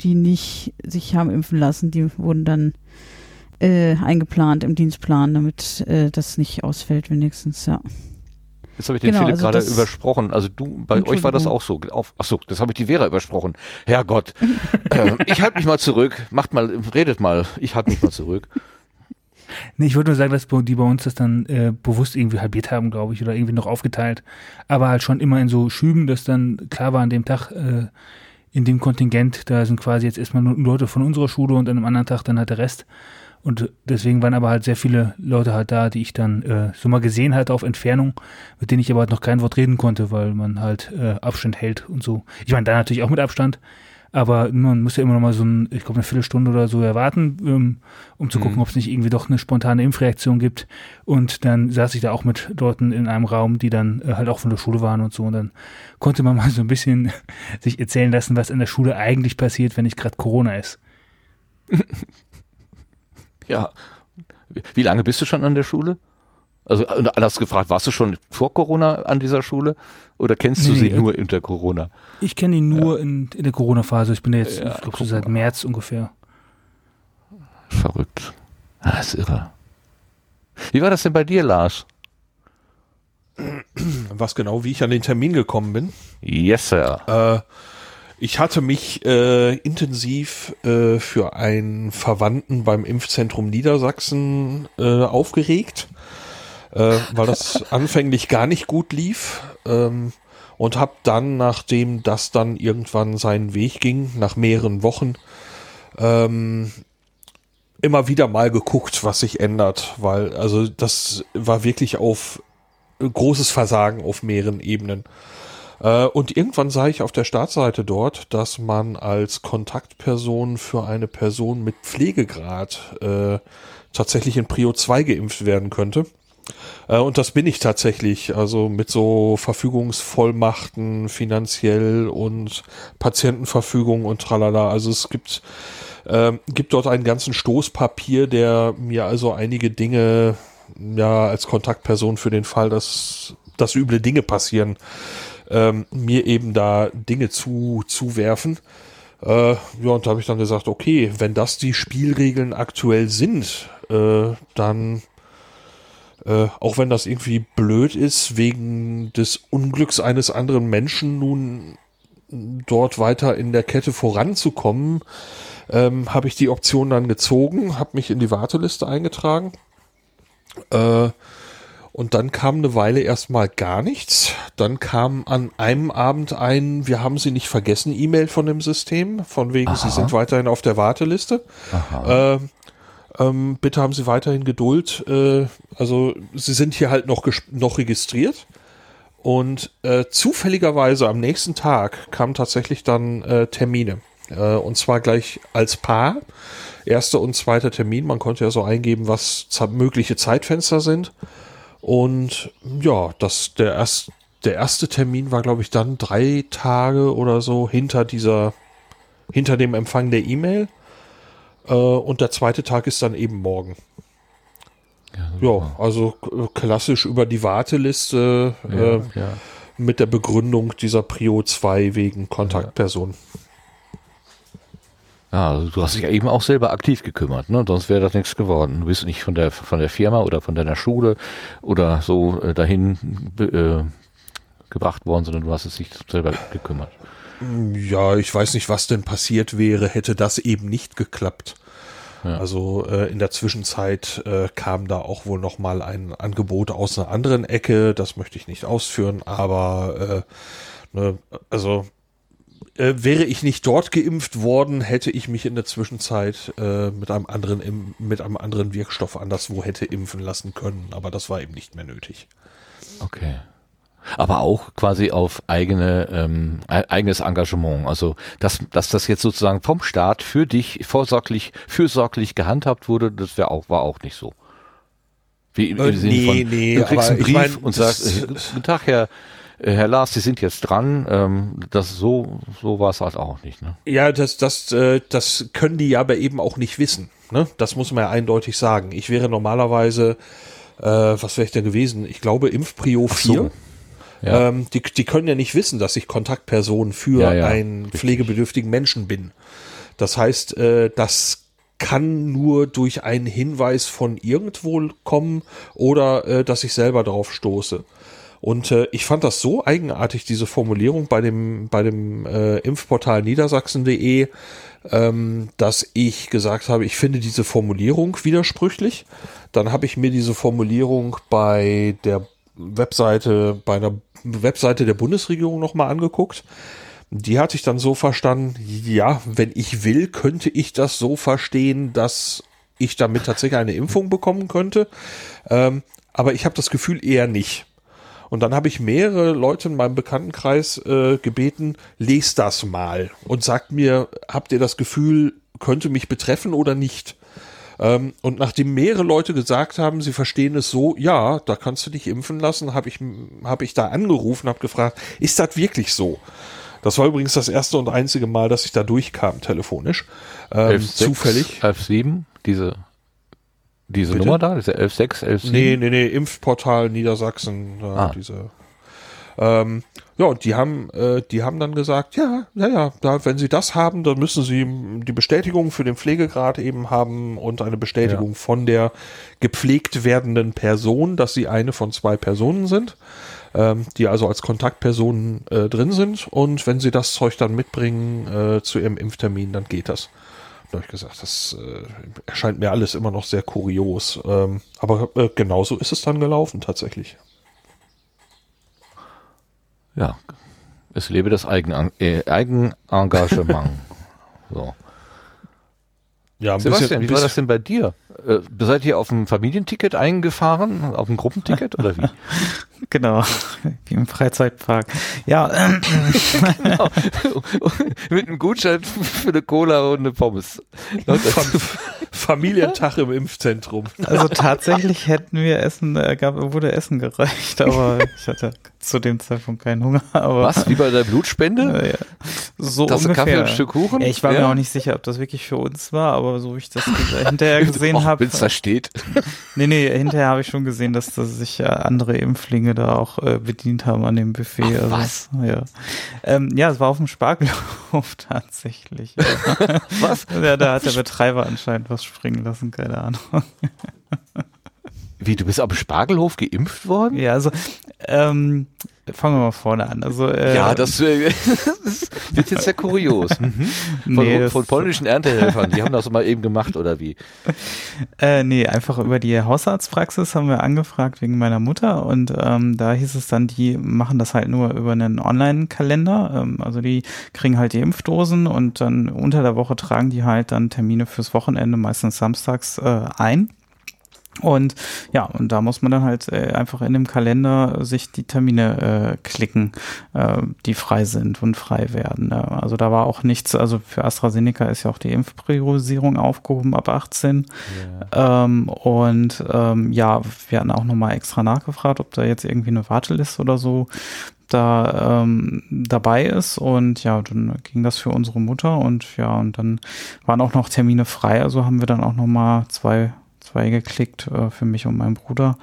die nicht sich haben impfen lassen, die wurden dann äh, eingeplant im Dienstplan, damit äh, das nicht ausfällt wenigstens, ja. Jetzt habe ich den Genau, Philipp also gerade übersprochen. Also du, bei euch war das auch so. Auf, ach so, das habe ich die Vera übersprochen. Herrgott. äh, ich halte mich mal zurück. Macht mal, redet mal. Ich halte mich mal zurück. Nee, ich wollte nur sagen, dass die bei uns das dann äh, bewusst irgendwie halbiert haben, glaube ich, oder irgendwie noch aufgeteilt. Aber halt schon immer in so Schüben, dass dann klar war an dem Tag, äh, in dem Kontingent, da sind quasi jetzt erstmal nur Leute von unserer Schule und an einem anderen Tag dann halt der Rest. Und deswegen waren aber halt sehr viele Leute halt da, die ich dann äh, so mal gesehen hatte auf Entfernung, mit denen ich aber halt noch kein Wort reden konnte, weil man halt äh, Abstand hält und so. Ich meine, da natürlich auch mit Abstand, aber man muss ja immer noch mal so ein, ich glaube, eine Viertelstunde oder so erwarten, ähm, um zu gucken, ob es nicht irgendwie doch eine spontane Impfreaktion gibt. Und dann saß ich da auch mit Leuten in einem Raum, die dann äh, halt auch von der Schule waren und so. Und dann konnte man mal so ein bisschen sich erzählen lassen, was in der Schule eigentlich passiert, wenn nicht gerade Corona ist. Ja. Wie lange bist du schon an der Schule? Also anders gefragt, warst du schon vor Corona an dieser Schule oder kennst du Nee, sie nee, nur unter Corona? Ich kenne ihn nur in, in der Corona-Phase. Ich bin da jetzt, Ja, ich glaube, so seit. März ungefähr. Verrückt. Ah, ist irre. Wie war das denn bei dir, Lars? Was genau, wie ich an den Termin gekommen bin. Yes, Sir. Äh, ich hatte mich äh, intensiv äh, für einen Verwandten beim Impfzentrum Niedersachsen äh, aufgeregt, äh, weil das anfänglich gar nicht gut lief. Ähm, und habe dann, nachdem das dann irgendwann seinen Weg ging, nach mehreren Wochen, ähm, immer wieder mal geguckt, was sich ändert, weil also das war wirklich auf großes Versagen auf mehreren Ebenen. Äh, Und irgendwann sah ich auf der Startseite dort, dass man als Kontaktperson für eine Person mit Pflegegrad äh, tatsächlich in Prio 2 geimpft werden könnte. Äh, Und das bin ich tatsächlich, also mit so Verfügungsvollmachten finanziell und Patientenverfügung und tralala. Also es gibt, ähm, gibt dort einen ganzen Stoßpapier, der mir also einige Dinge ja als Kontaktperson für den Fall, dass, dass üble Dinge passieren, ähm, mir eben da Dinge zu, zuwerfen. Äh, ja, und da habe ich dann gesagt, okay, wenn das die Spielregeln aktuell sind, äh, dann, äh, auch wenn das irgendwie blöd ist, wegen des Unglücks eines anderen Menschen nun dort weiter in der Kette voranzukommen, ähm, habe ich die Option dann gezogen, habe mich in die Warteliste eingetragen. Äh, und dann kam eine Weile erstmal gar nichts. Dann kam an einem Abend ein, wir haben Sie nicht vergessen, E-Mail von dem System, von wegen, Sie sind weiterhin auf der Warteliste. Äh, ähm, bitte haben Sie weiterhin Geduld. Äh, also Sie sind hier halt noch, noch registriert. Und äh, zufälligerweise am nächsten Tag kamen tatsächlich dann äh, Termine. Äh, und zwar gleich als Paar. Erster und zweiter Termin. Man konnte ja so eingeben, was mögliche Zeitfenster sind. Und ja, das, der, erst, der erste Termin war, glaube ich, dann drei Tage oder so hinter dieser, hinter dem Empfang der E-Mail. Äh, und der zweite Tag ist dann eben morgen. Ja, also k- klassisch über die Warteliste äh, ja. mit der Begründung dieser Prio 2 wegen Kontaktperson. Ja, also du hast dich ja eben auch selber aktiv gekümmert, ne? Sonst wäre das nichts geworden. Du bist nicht von der von der Firma oder von deiner Schule oder so äh, dahin äh, gebracht worden, sondern du hast es dich selber gekümmert. Ja, ich weiß nicht, was denn passiert wäre, hätte das eben nicht geklappt. Ja. Also äh, in der Zwischenzeit äh, kam da auch wohl noch mal ein Angebot aus einer anderen Ecke. Das möchte ich nicht ausführen, aber äh, ne, also äh, wäre ich nicht dort geimpft worden, hätte ich mich in der Zwischenzeit äh, mit einem anderen mit einem anderen Wirkstoff anderswo hätte impfen lassen können. Aber das war eben nicht mehr nötig. Okay. Aber auch quasi auf eigene ähm, e- eigenes Engagement. Also dass, dass das jetzt sozusagen vom Staat für dich vorsorglich, fürsorglich gehandhabt wurde, das wäre auch, war auch nicht so. Wie im, Äh, Sinne nee, von, nee, du kriegst einen ich Brief mein, und sagst, äh, guten Tag, Herr, Herr Lars, Sie sind jetzt dran. Ähm, das so, so war es halt auch nicht. Ne? Ja, das, das, äh, das können die ja aber eben auch nicht wissen. Ne? Das muss man ja eindeutig sagen. Ich wäre normalerweise, äh, was wäre ich denn gewesen? Ich glaube Impfprio 4. so. Ja. Ähm, die, die können ja nicht wissen, dass ich Kontaktperson für Ja, ja, einen richtig. pflegebedürftigen Menschen bin. Das heißt, äh, das kann nur durch einen Hinweis von irgendwo kommen oder äh, dass ich selber drauf stoße. Und äh, ich fand das so eigenartig, diese Formulierung bei dem, bei dem äh, Impfportal niedersachsen.de, ähm, dass ich gesagt habe, ich finde diese Formulierung widersprüchlich. Dann habe ich mir diese Formulierung bei der Webseite, bei einer Webseite der Bundesregierung nochmal angeguckt. Die hatte ich dann so verstanden, ja, wenn ich will, könnte ich das so verstehen, dass ich damit tatsächlich eine Impfung bekommen könnte. Ähm, aber ich habe das Gefühl eher nicht. Und dann habe ich mehrere Leute in meinem Bekanntenkreis äh, gebeten, lest das mal und sagt mir, habt ihr das Gefühl, könnte mich betreffen oder nicht? Ähm, und nachdem mehrere Leute gesagt haben, sie verstehen es so, ja, da kannst du dich impfen lassen, habe ich, hab ich da angerufen, habe gefragt, ist das wirklich so? Das war übrigens das erste und einzige Mal, dass ich da durchkam telefonisch. Ähm, 11.6, zufällig. 11.7, diese Diese Bitte? Nummer da, diese 11.6, 11.7? Nee, nee, nee, Impfportal Niedersachsen, da Ah. diese. Ähm, ja, und die haben, äh, die haben dann gesagt, ja, ja, ja, da, wenn sie das haben, dann müssen sie die Bestätigung für den Pflegegrad eben haben und eine Bestätigung von der gepflegt werdenden Person, dass sie eine von zwei Personen sind, ähm, die also als Kontaktpersonen äh, drin sind. Und wenn sie das Zeug dann mitbringen äh, zu ihrem Impftermin, dann geht das. Habe ich gesagt, das äh, erscheint mir alles immer noch sehr kurios. Ähm, aber äh, genauso ist es dann gelaufen tatsächlich. Ja, es lebe das Eigen, äh, Eigenengagement. so. Ja, ein Sebastian, wie war das denn bei dir? Äh, seid ihr auf ein Familienticket eingefahren, auf ein Gruppenticket oder wie? Genau, wie im Freizeitpark. Ja, ähm, genau. Mit einem Gutschein für eine Cola und eine Pommes. Fam Familientag im Impfzentrum. also tatsächlich hätten wir Essen, äh, gab, wurde Essen gereicht, aber ich hatte zu dem Zeitpunkt keinen Hunger. Aber, Was? Wie bei der Blutspende? Äh, ja. So Tasse ungefähr. Kaffee und ein Stück Kuchen? Ja, ich war Ja. mir auch nicht sicher, ob das wirklich für uns war, aber so wie ich das hinterher gesehen habe. Wenn's da steht. Nee, nee, hinterher habe ich schon gesehen, dass, dass sich ja andere Impflinge da auch äh, bedient haben an dem Buffet. Ach, also, was? Ja. Ähm, ja, es war auf dem Spargelhof tatsächlich. Was? ja, da hat der Betreiber anscheinend was springen lassen, keine Ahnung. Wie, du bist am Spargelhof geimpft worden? Ja, also ähm, fangen wir mal vorne an. Also äh, Ja, das, äh, das wird jetzt sehr kurios. Mhm. Von, nee, von polnischen Erntehelfern, die haben das mal eben gemacht, oder wie? Äh, nee, einfach über die Hausarztpraxis haben wir angefragt wegen meiner Mutter und ähm, da hieß es dann, die machen das halt nur über einen Online-Kalender. Ähm, also die kriegen halt die Impfdosen und dann unter der Woche tragen die halt dann Termine fürs Wochenende, meistens samstags, äh, ein. Und ja, und da muss man dann halt äh, einfach in dem Kalender sich die Termine äh, klicken, äh, die frei sind und frei werden. Ne? Also da war auch nichts, also für AstraZeneca ist ja auch die Impfpriorisierung aufgehoben ab 18. Ähm, und ähm, ja, wir hatten auch nochmal extra nachgefragt, ob da jetzt irgendwie eine Warteliste oder so da ähm, dabei ist und ja, dann ging das für unsere Mutter und ja, und dann waren auch noch Termine frei, also haben wir dann auch nochmal zwei, zwei geklickt äh, für mich und meinen Bruder.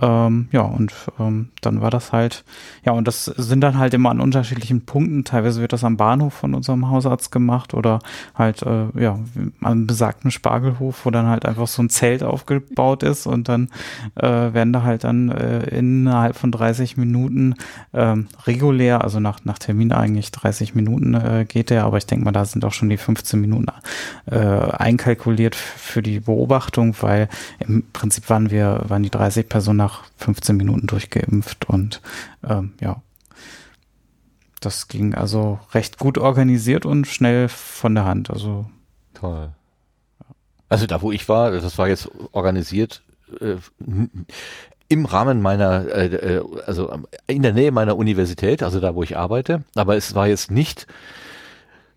Ähm, ja, und ähm, dann war das halt, ja, und das sind dann halt immer an unterschiedlichen Punkten. Teilweise wird das am Bahnhof von unserem Hausarzt gemacht oder halt, äh, ja, am besagten Spargelhof, wo dann halt einfach so ein Zelt aufgebaut ist und dann äh, werden da halt dann äh, innerhalb von 30 Minuten ähm, regulär, also nach, nach Termin eigentlich 30 Minuten äh, geht der, aber ich denke mal, da sind auch schon die 15 Minuten äh, einkalkuliert für die Beobachtung, weil im Prinzip waren wir, waren die 30 Personen nach 15 Minuten durchgeimpft und ähm, ja. Das ging also recht gut organisiert und schnell von der Hand. Also Toll. Also da, wo ich war, das war jetzt organisiert äh, im Rahmen meiner, äh, äh, also in der Nähe meiner Universität, also da, wo ich arbeite. Aber es war jetzt nicht,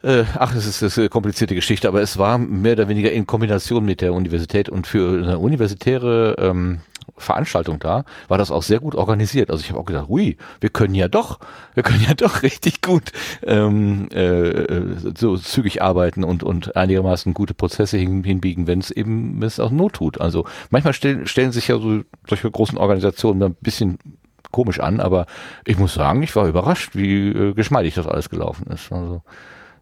äh, ach, es ist, ist eine komplizierte Geschichte, aber es war mehr oder weniger in Kombination mit der Universität und für eine universitäre ähm, Veranstaltung da, war das auch sehr gut organisiert. Also ich habe auch gedacht, hui, wir können ja doch, wir können ja doch richtig gut ähm, äh, so zügig arbeiten und, und einigermaßen gute Prozesse hin, hinbiegen, wenn es eben es auch Not tut. Also manchmal stellen, stellen sich ja so solche großen Organisationen ein bisschen komisch an, aber ich muss sagen, ich war überrascht, wie äh, geschmeidig das alles gelaufen ist. Also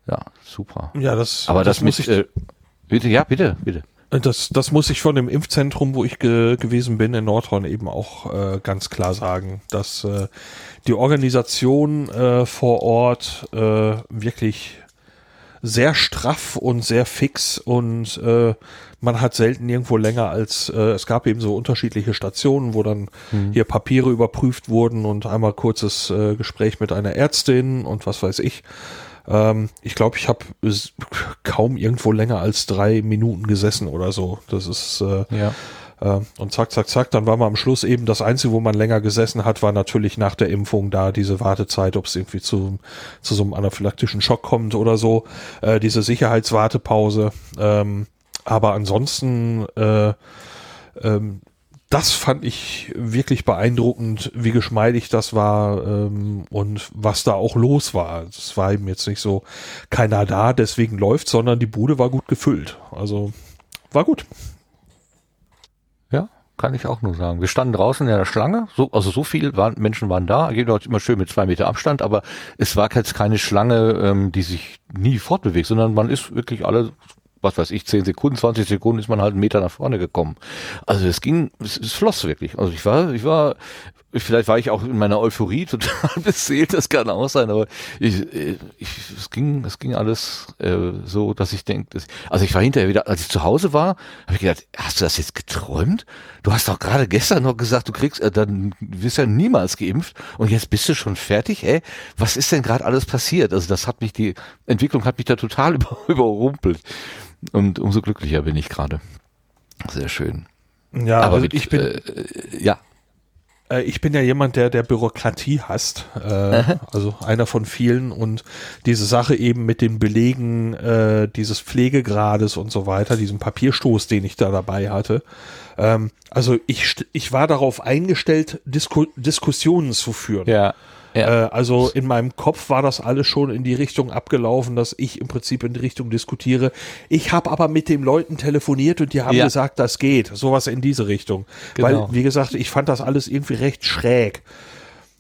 ja, super. Ja, das, Aber das, muss mit, ich, äh, bitte, ja, bitte, bitte. Das, das muss ich von dem Impfzentrum, wo ich ge gewesen bin in Nordhorn eben auch äh, ganz klar sagen, dass äh, die Organisation äh, vor Ort äh, wirklich sehr straff und sehr fix und äh, man hat selten irgendwo länger als äh, es gab eben so unterschiedliche Stationen, wo dann hier Papiere überprüft wurden und einmal kurzes äh, Gespräch mit einer Ärztin und was weiß ich. Ähm, ich glaube, ich habe kaum irgendwo länger als drei Minuten gesessen oder so. Das ist äh, Ja. äh, und zack, zack, zack, dann war man am Schluss eben das Einzige, wo man länger gesessen hat, war natürlich nach der Impfung da diese Wartezeit, ob es irgendwie zu, zu so einem anaphylaktischen Schock kommt oder so, äh, diese Sicherheitswartepause. Ähm, aber ansonsten, äh, ähm, das fand ich wirklich beeindruckend, wie geschmeidig das war ähm, und was da auch los war. Es war eben jetzt nicht so keiner da, deswegen läuft, sondern die Bude war gut gefüllt. Also war gut. kann ich auch nur sagen. Wir standen draußen in der Schlange, so, also so viele waren, Menschen waren da, geht dort immer schön mit zwei Meter Abstand, aber es war jetzt keine Schlange, ähm, die sich nie fortbewegt, sondern man ist wirklich alle was weiß ich, 10 Sekunden, 20 Sekunden ist man halt einen Meter nach vorne gekommen. Also es ging, es, es floss wirklich. Also ich war, ich war, vielleicht war ich auch in meiner Euphorie total beseelt, das kann auch sein, aber ich, ich, es ging, es ging alles äh, so, dass ich denke, also ich war hinterher wieder, als ich zu Hause war, habe ich gedacht, hast du das jetzt geträumt? Du hast doch gerade gestern noch gesagt, du kriegst, äh, dann wirst ja niemals geimpft und jetzt bist du schon fertig, ey? Was ist denn gerade alles passiert? Also das hat mich, die Entwicklung hat mich da total über, überrumpelt. Und umso glücklicher bin ich gerade. Sehr schön. Ja, aber also ich bin, äh, ja, äh, ich bin ja jemand, der der Bürokratie hasst. Äh, also einer von vielen und diese Sache eben mit den Belegen äh, dieses Pflegegrades und so weiter, diesem Papierstoß, den ich da dabei hatte. Ähm, also ich, ich war darauf eingestellt, Disku Diskussionen zu führen. ja, ja. Äh, also in meinem Kopf war das alles schon in die Richtung abgelaufen, dass ich im Prinzip in die Richtung diskutiere. Ich habe aber mit den Leuten telefoniert und die haben Ja. gesagt, das geht. Sowas in diese Richtung. Genau. Weil, wie gesagt, ich fand das alles irgendwie recht schräg.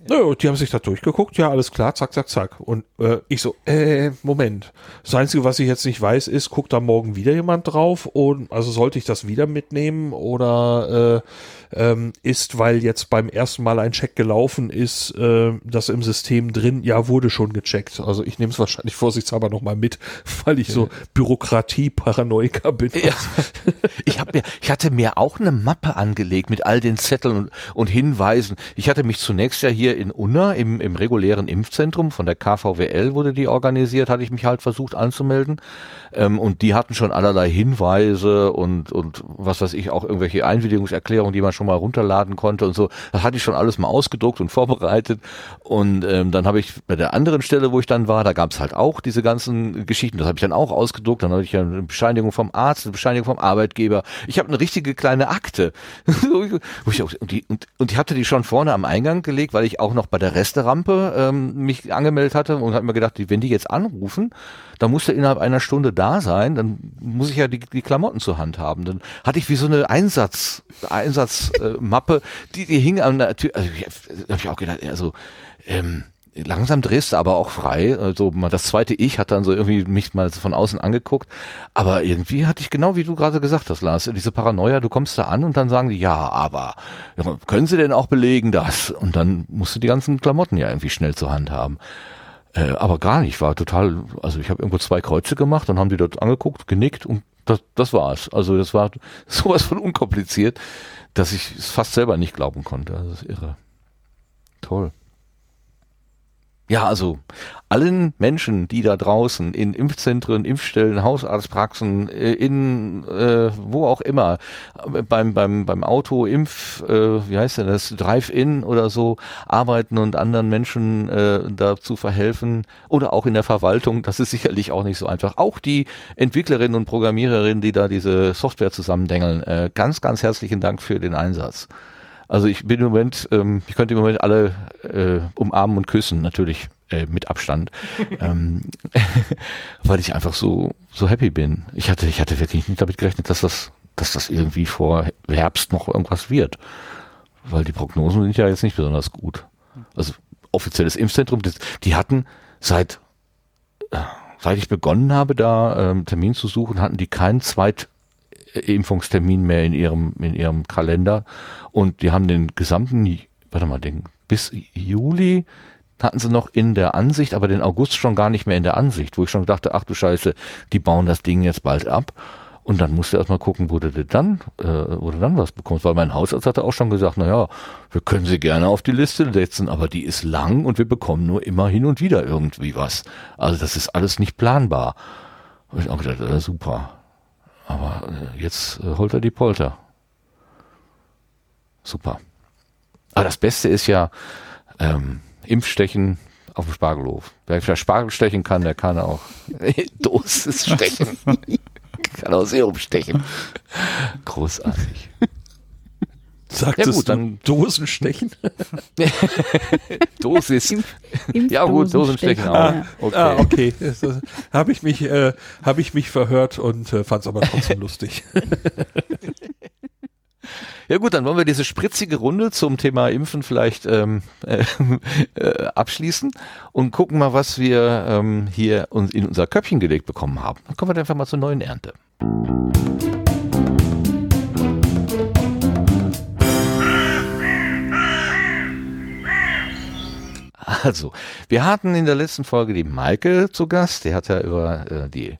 Und die haben sich da durchgeguckt, ja, alles klar, zack, zack, zack. Und äh, ich so, äh, Moment. Das Einzige, was ich jetzt nicht weiß, ist, guckt da morgen wieder jemand drauf? Und also sollte ich das wieder mitnehmen oder äh, ähm, ist, weil jetzt beim ersten Mal ein Check gelaufen ist, äh, das im System drin, ja, wurde schon gecheckt. Also ich nehme es wahrscheinlich vorsichtshalber nochmal mit, weil ich so Bürokratie-Paranoiker bin. Ja. Ich habe mir, ich hatte mir auch eine Mappe angelegt mit all den Zetteln und, und Hinweisen. Ich hatte mich zunächst ja hier in Unna im, im regulären Impfzentrum von der KVWL wurde die organisiert, hatte ich mich halt versucht anzumelden. Ähm, und die hatten schon allerlei Hinweise und, und was weiß ich, auch irgendwelche Einwilligungserklärungen, die man schon mal runterladen konnte und so. Das hatte ich schon alles mal ausgedruckt und vorbereitet. Und ähm, dann habe ich bei der anderen Stelle, wo ich dann war, da gab es halt auch diese ganzen Geschichten. Das habe ich dann auch ausgedruckt. Dann hatte ich ja eine Bescheinigung vom Arzt, eine Bescheinigung vom Arbeitgeber. Ich habe eine richtige kleine Akte. Und, die, und, und ich hatte die schon vorne am Eingang gelegt, weil ich auch noch bei der Resterampe ähm, mich angemeldet hatte und habe mir gedacht, wenn die jetzt anrufen, dann muss er innerhalb einer Stunde da sein, dann muss ich ja die, die Klamotten zur Hand haben. Dann hatte ich wie so eine Einsatz, Einsatzmappe, äh, die, die hing an der Tür. Also, da habe ich auch gedacht, also ähm, langsam drehst du aber auch frei. Also das zweite Ich hat dann so irgendwie mich mal von außen angeguckt. Aber irgendwie hatte ich genau wie du gerade gesagt hast, Lars, diese Paranoia, du kommst da an und dann sagen die, ja, aber können sie denn auch belegen das? Und dann musst du die ganzen Klamotten ja irgendwie schnell zur Hand haben. Äh, aber gar nicht, war total, also ich habe irgendwo zwei Kreuze gemacht, dann haben die dort angeguckt, genickt und das, das war's. Also das war sowas von unkompliziert, dass ich es fast selber nicht glauben konnte. Also Das ist irre. Toll. Ja, also allen Menschen, die da draußen in Impfzentren, Impfstellen, Hausarztpraxen, äh, in äh, wo auch immer, äh, beim beim beim Auto, Impf, äh, wie heißt denn das, Drive-In oder so arbeiten und anderen Menschen äh, dazu verhelfen oder auch in der Verwaltung, das ist sicherlich auch nicht so einfach. Auch die Entwicklerinnen und Programmiererinnen, die da diese Software zusammendengeln, äh, ganz ganz herzlichen Dank für den Einsatz. Also ich bin im Moment, ähm, ich könnte im Moment alle äh, umarmen und küssen, natürlich äh, mit Abstand, ähm, weil ich einfach so so happy bin. Ich hatte ich hatte wirklich nicht damit gerechnet, dass das dass das irgendwie vor Herbst noch irgendwas wird, weil die Prognosen sind ja jetzt nicht besonders gut. Also offizielles Impfzentrum, das, die hatten seit äh, seit ich begonnen habe, da ähm, Termin zu suchen, hatten die keinen Zweit Impfungstermin mehr in ihrem in ihrem Kalender und die haben den gesamten warte mal den bis Juli hatten sie noch in der Ansicht, aber den August schon gar nicht mehr in der Ansicht, wo ich schon dachte, ach du Scheiße, die bauen das Ding jetzt bald ab. Und dann musste erst mal gucken, wo du dann, äh, wo du dann was bekommst. Weil mein Hausarzt hatte auch schon gesagt, na ja, wir können sie gerne auf die Liste setzen, aber die ist lang und wir bekommen nur immer hin und wieder irgendwie was. Also das ist alles nicht planbar. Und ich auch gedacht, super. Aber äh, jetzt äh, holt er die Polter. Super. Aber das Beste ist ja ähm, Impfstechen auf dem Spargelhof. Wer vielleicht Spargel stechen kann, der kann auch Dosis stechen. kann auch Serum stechen. Großartig. Sagtest Ja, gut, du dann- Dosenstechen? Dosis. Impf- Ja gut, Impfdosenstechen. Dosenstechen auch. Ja. Okay. Ah, okay. Habe ich mich, äh, habe ich mich verhört und äh, fand es aber trotzdem lustig. Ja gut, dann wollen wir diese spritzige Runde zum Thema Impfen vielleicht ähm, äh, äh, abschließen und gucken mal, was wir ähm, hier uns in unser Köpfchen gelegt bekommen haben. Dann kommen wir einfach mal zur neuen Ernte. Also, wir hatten in der letzten Folge die Maike zu Gast. Der hat ja über äh, die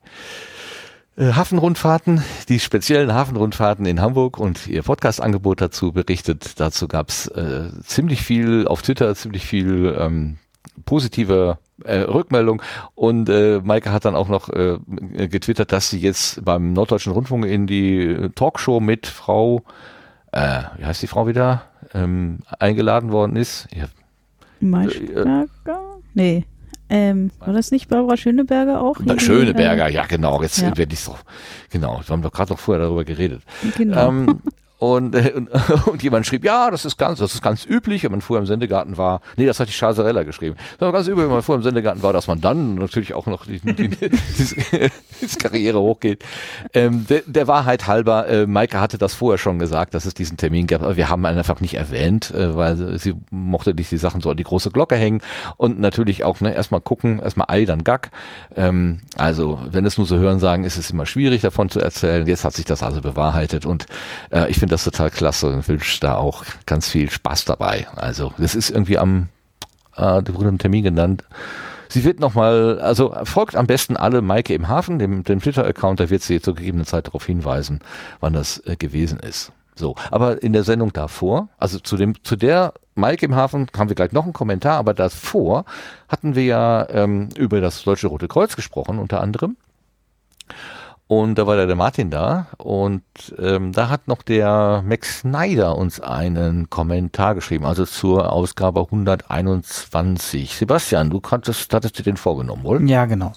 äh, Hafenrundfahrten, die speziellen Hafenrundfahrten in Hamburg und ihr Podcast-Angebot dazu berichtet. Dazu gab's äh, ziemlich viel auf Twitter, ziemlich viel ähm, positive äh, Rückmeldung und äh, Maike hat dann auch noch äh, getwittert, dass sie jetzt beim Norddeutschen Rundfunk in die Talkshow mit Frau, äh, wie heißt die Frau wieder, ähm, eingeladen worden ist. Ja, Maischberger? Nee. Ähm, war das nicht Barbara Schöneberger auch? Schöneberger, ja genau, jetzt ja. werde ich so, genau, wir haben doch gerade noch vorher darüber geredet. Genau. Ähm, und, äh, und, und jemand schrieb, ja, das ist ganz, das ist ganz üblich, wenn man vorher im Sendegarten war. Nee, das hat die Chasarella geschrieben. Das war ganz üblich, wenn man vorher im Sendegarten war, dass man dann natürlich auch noch die, die, die, die Karriere hochgeht. Ähm, der, der Wahrheit halber, äh, Maike hatte das vorher schon gesagt, dass es diesen Termin gab, aber wir haben ihn einfach nicht erwähnt, äh, weil sie mochte nicht die Sachen so an die große Glocke hängen und natürlich auch ne, erstmal gucken, erstmal Ei, dann Gack. Ähm, also wenn es nur so hören sagen, ist es immer schwierig davon zu erzählen. Jetzt hat sich das also bewahrheitet und äh, ich finde das total klasse und wünsche da auch ganz viel Spaß dabei. Also das ist irgendwie am, äh, die wurde einen Termin genannt. Sie wird nochmal, also folgt am besten alle Maike im Hafen, dem, dem Twitter-Account, da wird sie zur gegebenen Zeit darauf hinweisen, wann das äh, gewesen ist. So, aber in der Sendung davor, also zu dem, zu der Maike im Hafen haben wir gleich noch einen Kommentar, aber davor hatten wir ja ähm, über das Deutsche Rote Kreuz gesprochen, unter anderem. Und da war der, der Martin da und ähm, da hat noch der Max Snyder uns einen Kommentar geschrieben, also zur Ausgabe 121. Sebastian, du konntest, hattest dir den vorgenommen, wohl? Ja, genau.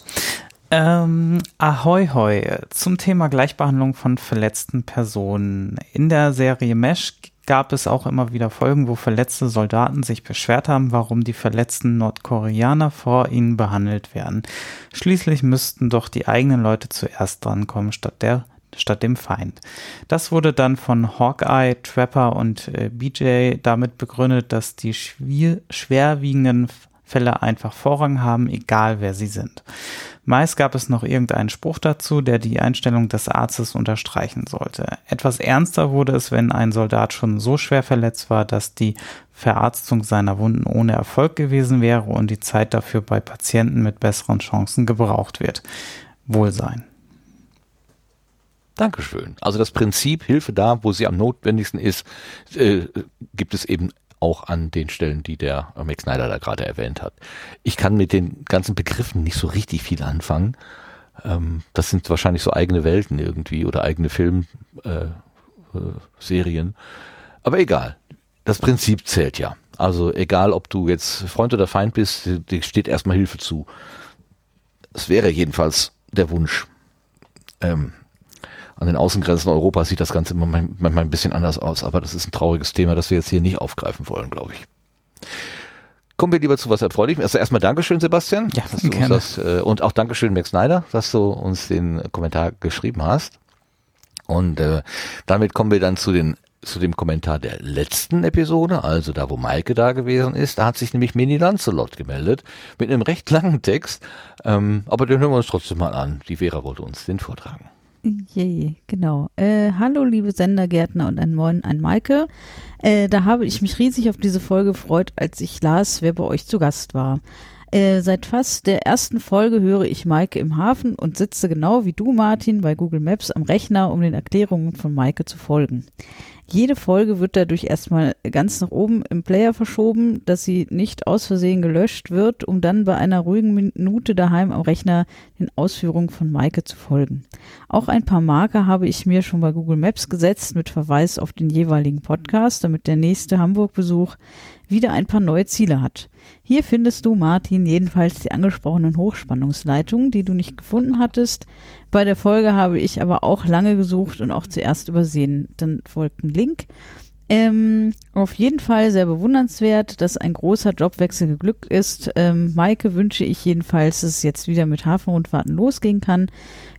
Ähm, ahoi hoi zum Thema Gleichbehandlung von verletzten Personen. In der Serie Mesh gab es auch immer wieder Folgen, wo verletzte Soldaten sich beschwert haben, warum die verletzten Nordkoreaner vor ihnen behandelt werden. Schließlich müssten doch die eigenen Leute zuerst drankommen, statt der statt dem Feind. Das wurde dann von Hawkeye, Trapper und äh, BJ damit begründet, dass die schwerwiegenden Fälle einfach Vorrang haben, egal wer sie sind. Meist gab es noch irgendeinen Spruch dazu, der die Einstellung des Arztes unterstreichen sollte. Etwas ernster wurde es, wenn ein Soldat schon so schwer verletzt war, dass die Verarztung seiner Wunden ohne Erfolg gewesen wäre und die Zeit dafür bei Patienten mit besseren Chancen gebraucht wird. Wohlsein. Dankeschön. Also das Prinzip Hilfe da, wo sie am notwendigsten ist, äh, gibt es eben auch an den Stellen, die der Max Snyder da gerade erwähnt hat. Ich kann mit den ganzen Begriffen nicht so richtig viel anfangen. Ähm, das sind wahrscheinlich so eigene Welten irgendwie oder eigene Filmserien. Äh, äh, Aber egal. Das Prinzip zählt ja. Also egal, ob du jetzt Freund oder Feind bist, dir steht erstmal Hilfe zu. Es wäre jedenfalls der Wunsch. Ähm, an den Außengrenzen Europas sieht das Ganze manchmal ein bisschen anders aus, aber das ist ein trauriges Thema, das wir jetzt hier nicht aufgreifen wollen, glaube ich. Kommen wir lieber zu was Erfreulichem. Also erstmal Dankeschön, Sebastian. Ja, dass du gerne. Das, äh, und auch Dankeschön, Max Snyder, dass du uns den Kommentar geschrieben hast. Und äh, damit kommen wir dann zu den zu dem Kommentar der letzten Episode, also da, wo Maike da gewesen ist, da hat sich nämlich Mini Lancelot gemeldet mit einem recht langen Text, ähm, aber den hören wir uns trotzdem mal an. Die Vera wollte uns den vortragen. Je, genau. Äh, hallo, liebe Sendergärtner und ein Moin ein Maike. Äh, da habe ich mich riesig auf diese Folge gefreut, als ich las, wer bei euch zu Gast war. Äh, seit fast der ersten Folge höre ich Maike im Hafen und sitze genau wie du, Martin, bei Google Maps am Rechner, um den Erklärungen von Maike zu folgen. Jede Folge wird dadurch erstmal ganz nach oben im Player verschoben, dass sie nicht aus Versehen gelöscht wird, um dann bei einer ruhigen Minute daheim am Rechner den Ausführungen von Maike zu folgen. Auch ein paar Marker habe ich mir schon bei Google Maps gesetzt mit Verweis auf den jeweiligen Podcast, damit der nächste Hamburg-Besuch wieder ein paar neue Ziele hat. Hier findest du, Martin, jedenfalls die angesprochenen Hochspannungsleitungen, die du nicht gefunden hattest. Bei der Folge habe ich aber auch lange gesucht und auch zuerst übersehen. Dann folgt ein Link. Ähm, auf jeden Fall sehr bewundernswert, dass ein großer Jobwechsel geglückt ist. Ähm, Maike wünsche ich jedenfalls, dass es jetzt wieder mit Hafenrundfahrten losgehen kann.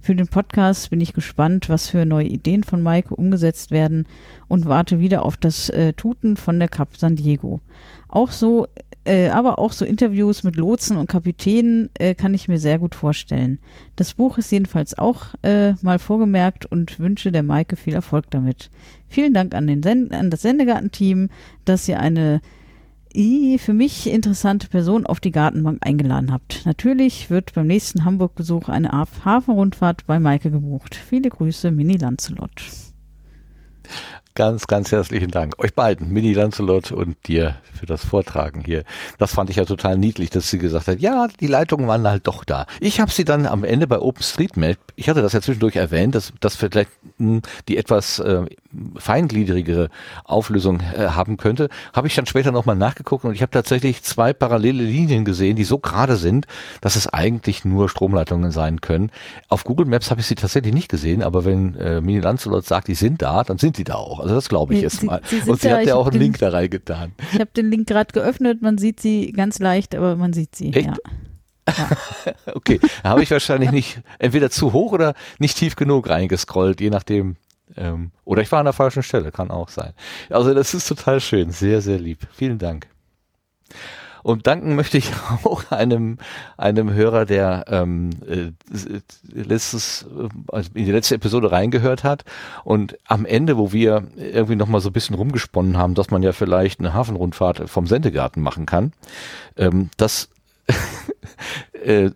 Für den Podcast bin ich gespannt, was für neue Ideen von Maike umgesetzt werden und warte wieder auf das äh, Tuten von der Cap San Diego. Auch so, äh, aber auch so Interviews mit Lotsen und Kapitänen äh, kann ich mir sehr gut vorstellen. Das Buch ist jedenfalls auch äh, mal vorgemerkt und wünsche der Maike viel Erfolg damit. Vielen Dank an, den Sen an das Sendegarten-Team, dass ihr eine für mich interessante Person auf die Gartenbank eingeladen habt. Natürlich wird beim nächsten Hamburg-Besuch eine Haf- Hafenrundfahrt bei Maike gebucht. Viele Grüße, Mini Lancelot. Ganz, ganz herzlichen Dank. Euch beiden, Mini Lancelot und dir für das Vortragen hier. Das fand ich ja total niedlich, dass sie gesagt hat, ja, die Leitungen waren halt doch da. Ich habe sie dann am Ende bei OpenStreetMap, ich hatte das ja zwischendurch erwähnt, dass das vielleicht mh, die etwas äh, feingliedrigere Auflösung äh, haben könnte, habe ich dann später nochmal nachgeguckt und ich habe tatsächlich zwei parallele Linien gesehen, die so gerade sind, dass es eigentlich nur Stromleitungen sein können. Auf Google Maps habe ich sie tatsächlich nicht gesehen, aber wenn äh, Mini Lancelot sagt, die sind da, dann sind die da auch. Also das glaube ich jetzt mal. sie und sie da, hat ja auch einen den- Link da reingetan. Ich habe den Link gerade geöffnet, man sieht sie ganz leicht, aber man sieht sie. Echt? Ja. Okay, da habe ich wahrscheinlich nicht entweder zu hoch oder nicht tief genug reingescrollt, je nachdem. Ähm, oder ich war an der falschen Stelle, kann auch sein. Also das ist total schön, sehr, sehr lieb. Vielen Dank. Und danken möchte ich auch einem, einem Hörer, der ähm, äh, letztes, äh, also in die letzte Episode reingehört hat. Und am Ende, wo wir irgendwie nochmal so ein bisschen rumgesponnen haben, dass man ja vielleicht eine Hafenrundfahrt vom Sendegarten machen kann, ähm, das äh,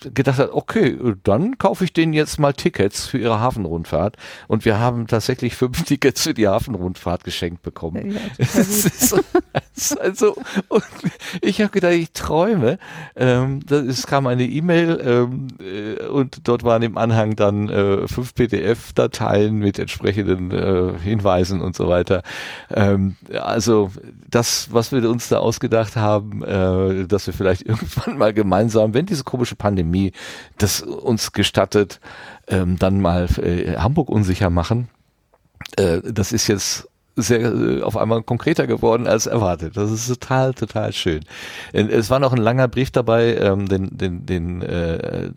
gedacht hat, okay, dann kaufe ich denen jetzt mal Tickets für ihre Hafenrundfahrt. Und wir haben tatsächlich fünf Tickets für die Hafenrundfahrt geschenkt bekommen. Ja, ist also, ich habe gedacht, ich träume. Ähm, das, es kam eine E-Mail ähm, äh, und dort waren im Anhang dann äh, fünf PDF-Dateien mit entsprechenden äh, Hinweisen und so weiter. Ähm, also das, was wir uns da ausgedacht haben, äh, dass wir vielleicht irgendwann mal gemeinsam, wenn diese komische Pandemie das uns gestattet, ähm, dann mal äh, Hamburg unsicher machen. Äh, das ist jetzt sehr äh, auf einmal konkreter geworden als erwartet. Das ist total, total schön. Äh, Es war noch ein langer Brief dabei, ähm, den, den, den äh,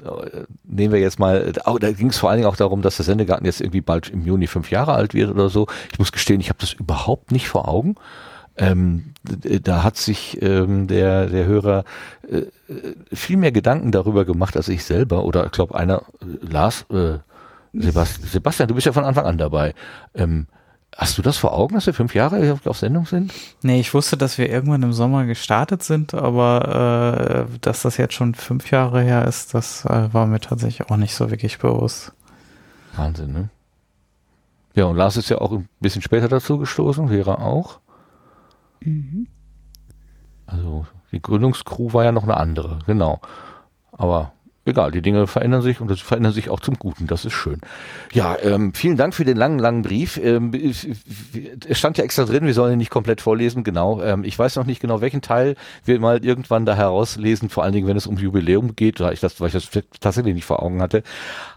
nehmen wir jetzt mal. Auch, da ging es vor allen Dingen auch darum, dass der Sendegarten jetzt irgendwie bald im Juni fünf Jahre alt wird oder so. Ich muss gestehen, ich habe das überhaupt nicht vor Augen. Ähm, da hat sich ähm, der, der Hörer äh, äh, viel mehr Gedanken darüber gemacht als ich selber. Oder ich glaube, einer, äh, Lars, äh, Sebastian, Sebastian, du bist ja von Anfang an dabei. Ähm, hast du das vor Augen, dass wir fünf Jahre auf- auf Sendung sind? Nee, ich wusste, dass wir irgendwann im Sommer gestartet sind, aber äh, dass das jetzt schon fünf Jahre her ist, das äh, war mir tatsächlich auch nicht so wirklich bewusst. Wahnsinn, ne? Ja, und Lars ist ja auch ein bisschen später dazu gestoßen, Vera auch. Also die Gründungscrew war ja noch eine andere, genau. Aber egal, die Dinge verändern sich und das verändern sich auch zum Guten. Das ist schön. Ja, ähm, vielen Dank für den langen, langen Brief. Ähm, es stand ja extra drin, wir sollen ihn nicht komplett vorlesen. Genau. Ähm, ich weiß noch nicht genau, welchen Teil wir mal irgendwann da herauslesen. Vor allen Dingen, wenn es um Jubiläum geht, weil ich das, weil ich das tatsächlich nicht vor Augen hatte.